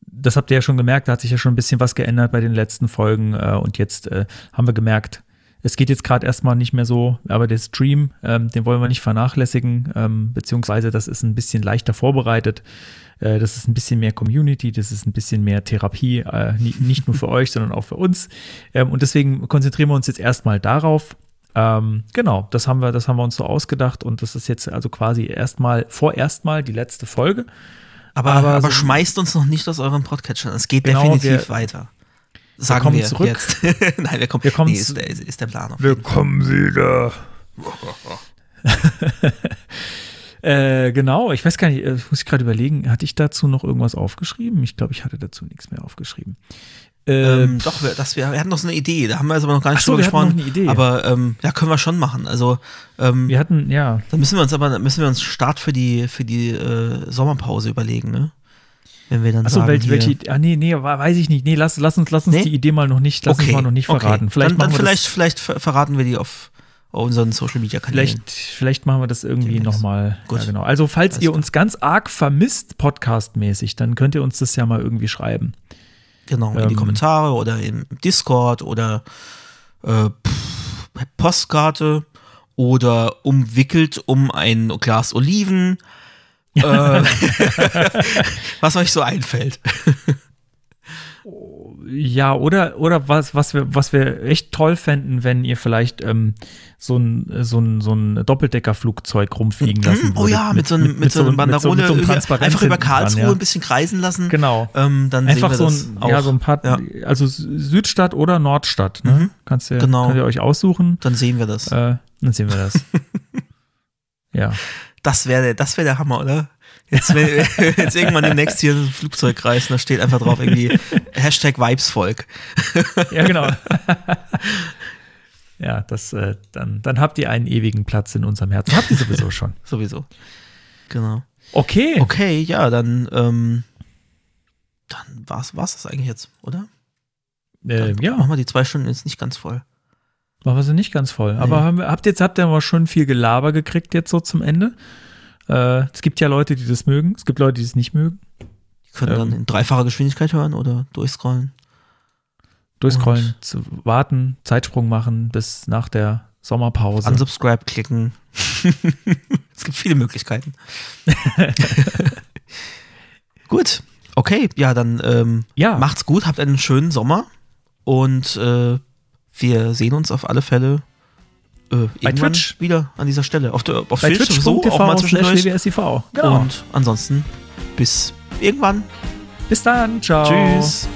das habt ihr ja schon gemerkt, da hat sich ja schon ein bisschen was geändert bei den letzten Folgen äh, und jetzt äh, haben wir gemerkt, es geht jetzt gerade erstmal nicht mehr so, aber der Stream, ähm, den wollen wir nicht vernachlässigen, ähm, beziehungsweise das ist ein bisschen leichter vorbereitet. Äh, das ist ein bisschen mehr Community, das ist ein bisschen mehr Therapie, äh, nicht nur für <laughs> euch, sondern auch für uns. Ähm, und deswegen konzentrieren wir uns jetzt erstmal darauf. Ähm, genau, das haben wir, das haben wir uns so ausgedacht und das ist jetzt also quasi erstmal, vorerst mal die letzte Folge. Aber, Aber aber, so- schmeißt uns noch nicht aus euren Podcatchern. Es geht Genau, definitiv wir- weiter. Sagen kommen wir zurück. jetzt. <laughs> Nein, wir kommen. Wir kommen nee, ist, der, ist der Plan Wir kommen wieder. <laughs> äh, genau, ich weiß gar nicht, äh, muss ich gerade überlegen, hatte ich dazu noch irgendwas aufgeschrieben? Ich glaube, ich hatte dazu nichts mehr aufgeschrieben. Ähm, doch, wir, das, wir, wir hatten noch so eine Idee, da haben wir jetzt aber noch gar nicht so, drüber wir gesprochen. noch eine Idee. Aber ähm, ja, können wir schon machen. Also ähm, wir hatten, ja, dann müssen wir uns aber müssen wir uns Start für die für die äh, Sommerpause überlegen, ne? Wenn wir dann Achso, sagen, welche, welche, ah, nee, nee, weiß ich nicht. Nee, lass, lass uns, lass uns Nee? die Idee mal noch nicht, lass uns mal noch nicht verraten. Okay. Vielleicht, dann, dann vielleicht, vielleicht ver- verraten wir die auf, unseren Social Media das, Kanälen. vielleicht, vielleicht machen wir das irgendwie nochmal. Gut. Ja, genau. Also, falls Alles ihr klar. uns ganz arg vermisst, podcastmäßig, dann könnt ihr uns das ja mal irgendwie schreiben. Genau, in die Ähm, Kommentare oder im Discord oder äh, Postkarte oder umwickelt um ein Glas Oliven. Äh, <laughs> was euch so einfällt. Ja, oder, oder was, was wir, was wir echt toll fänden, wenn ihr vielleicht ähm, so ein, so ein, so ein Doppeldeckerflugzeug rumfliegen lassen oh würdet. ja, mit, so, einem, mit, so einer mit Banderole mit so einem über- Transparenz einfach über hinten dran, Karlsruhe ja. ein bisschen kreisen lassen. Genau. Ähm, dann Einfach so ein, ja, so ein paar, Ja, also Südstadt oder Nordstadt, ne? Mhm. Kannst ihr, Genau. könnt ihr euch aussuchen. dann sehen wir das. Äh, dann sehen wir das. <laughs> ja. Das wäre das wär der Hammer, oder? Jetzt, wenn, <laughs> jetzt irgendwann demnächst hier ein Flugzeug reißen, da steht einfach drauf irgendwie <laughs> Hashtag Vibesvolk. Ja, genau. ja, das, äh, dann, dann habt ihr einen ewigen Platz in unserem Herzen. Habt ihr sowieso schon. <laughs> Sowieso. Genau. Okay. Okay, ja, dann, ähm, dann war's, war's das eigentlich jetzt, oder? Äh, ja, Machen wir die zwei Stunden jetzt nicht ganz voll. Machen wir sie nicht ganz voll. Aber haben habt jetzt habt ihr mal schon viel Gelaber gekriegt jetzt so zum Ende? Äh, es gibt ja Leute, die das mögen. Es gibt Leute, die es nicht mögen. Die können Ähm. dann in dreifacher Geschwindigkeit hören oder durchscrollen. Durchscrollen, warten, Zeitsprung machen bis nach der Sommerpause. Unsubscribe klicken. <laughs> es gibt viele Möglichkeiten. <laughs> gut. Okay, ja, dann ähm, Ja. macht's gut, habt einen schönen Sommer und äh, wir sehen uns auf alle Fälle äh, irgendwann Twitch. wieder an dieser Stelle. Auf, der, auf Bei Twitch sowieso, auch mal zwischendurch. Genau. Und ansonsten bis irgendwann. bis dann. Ciao. Tschüss.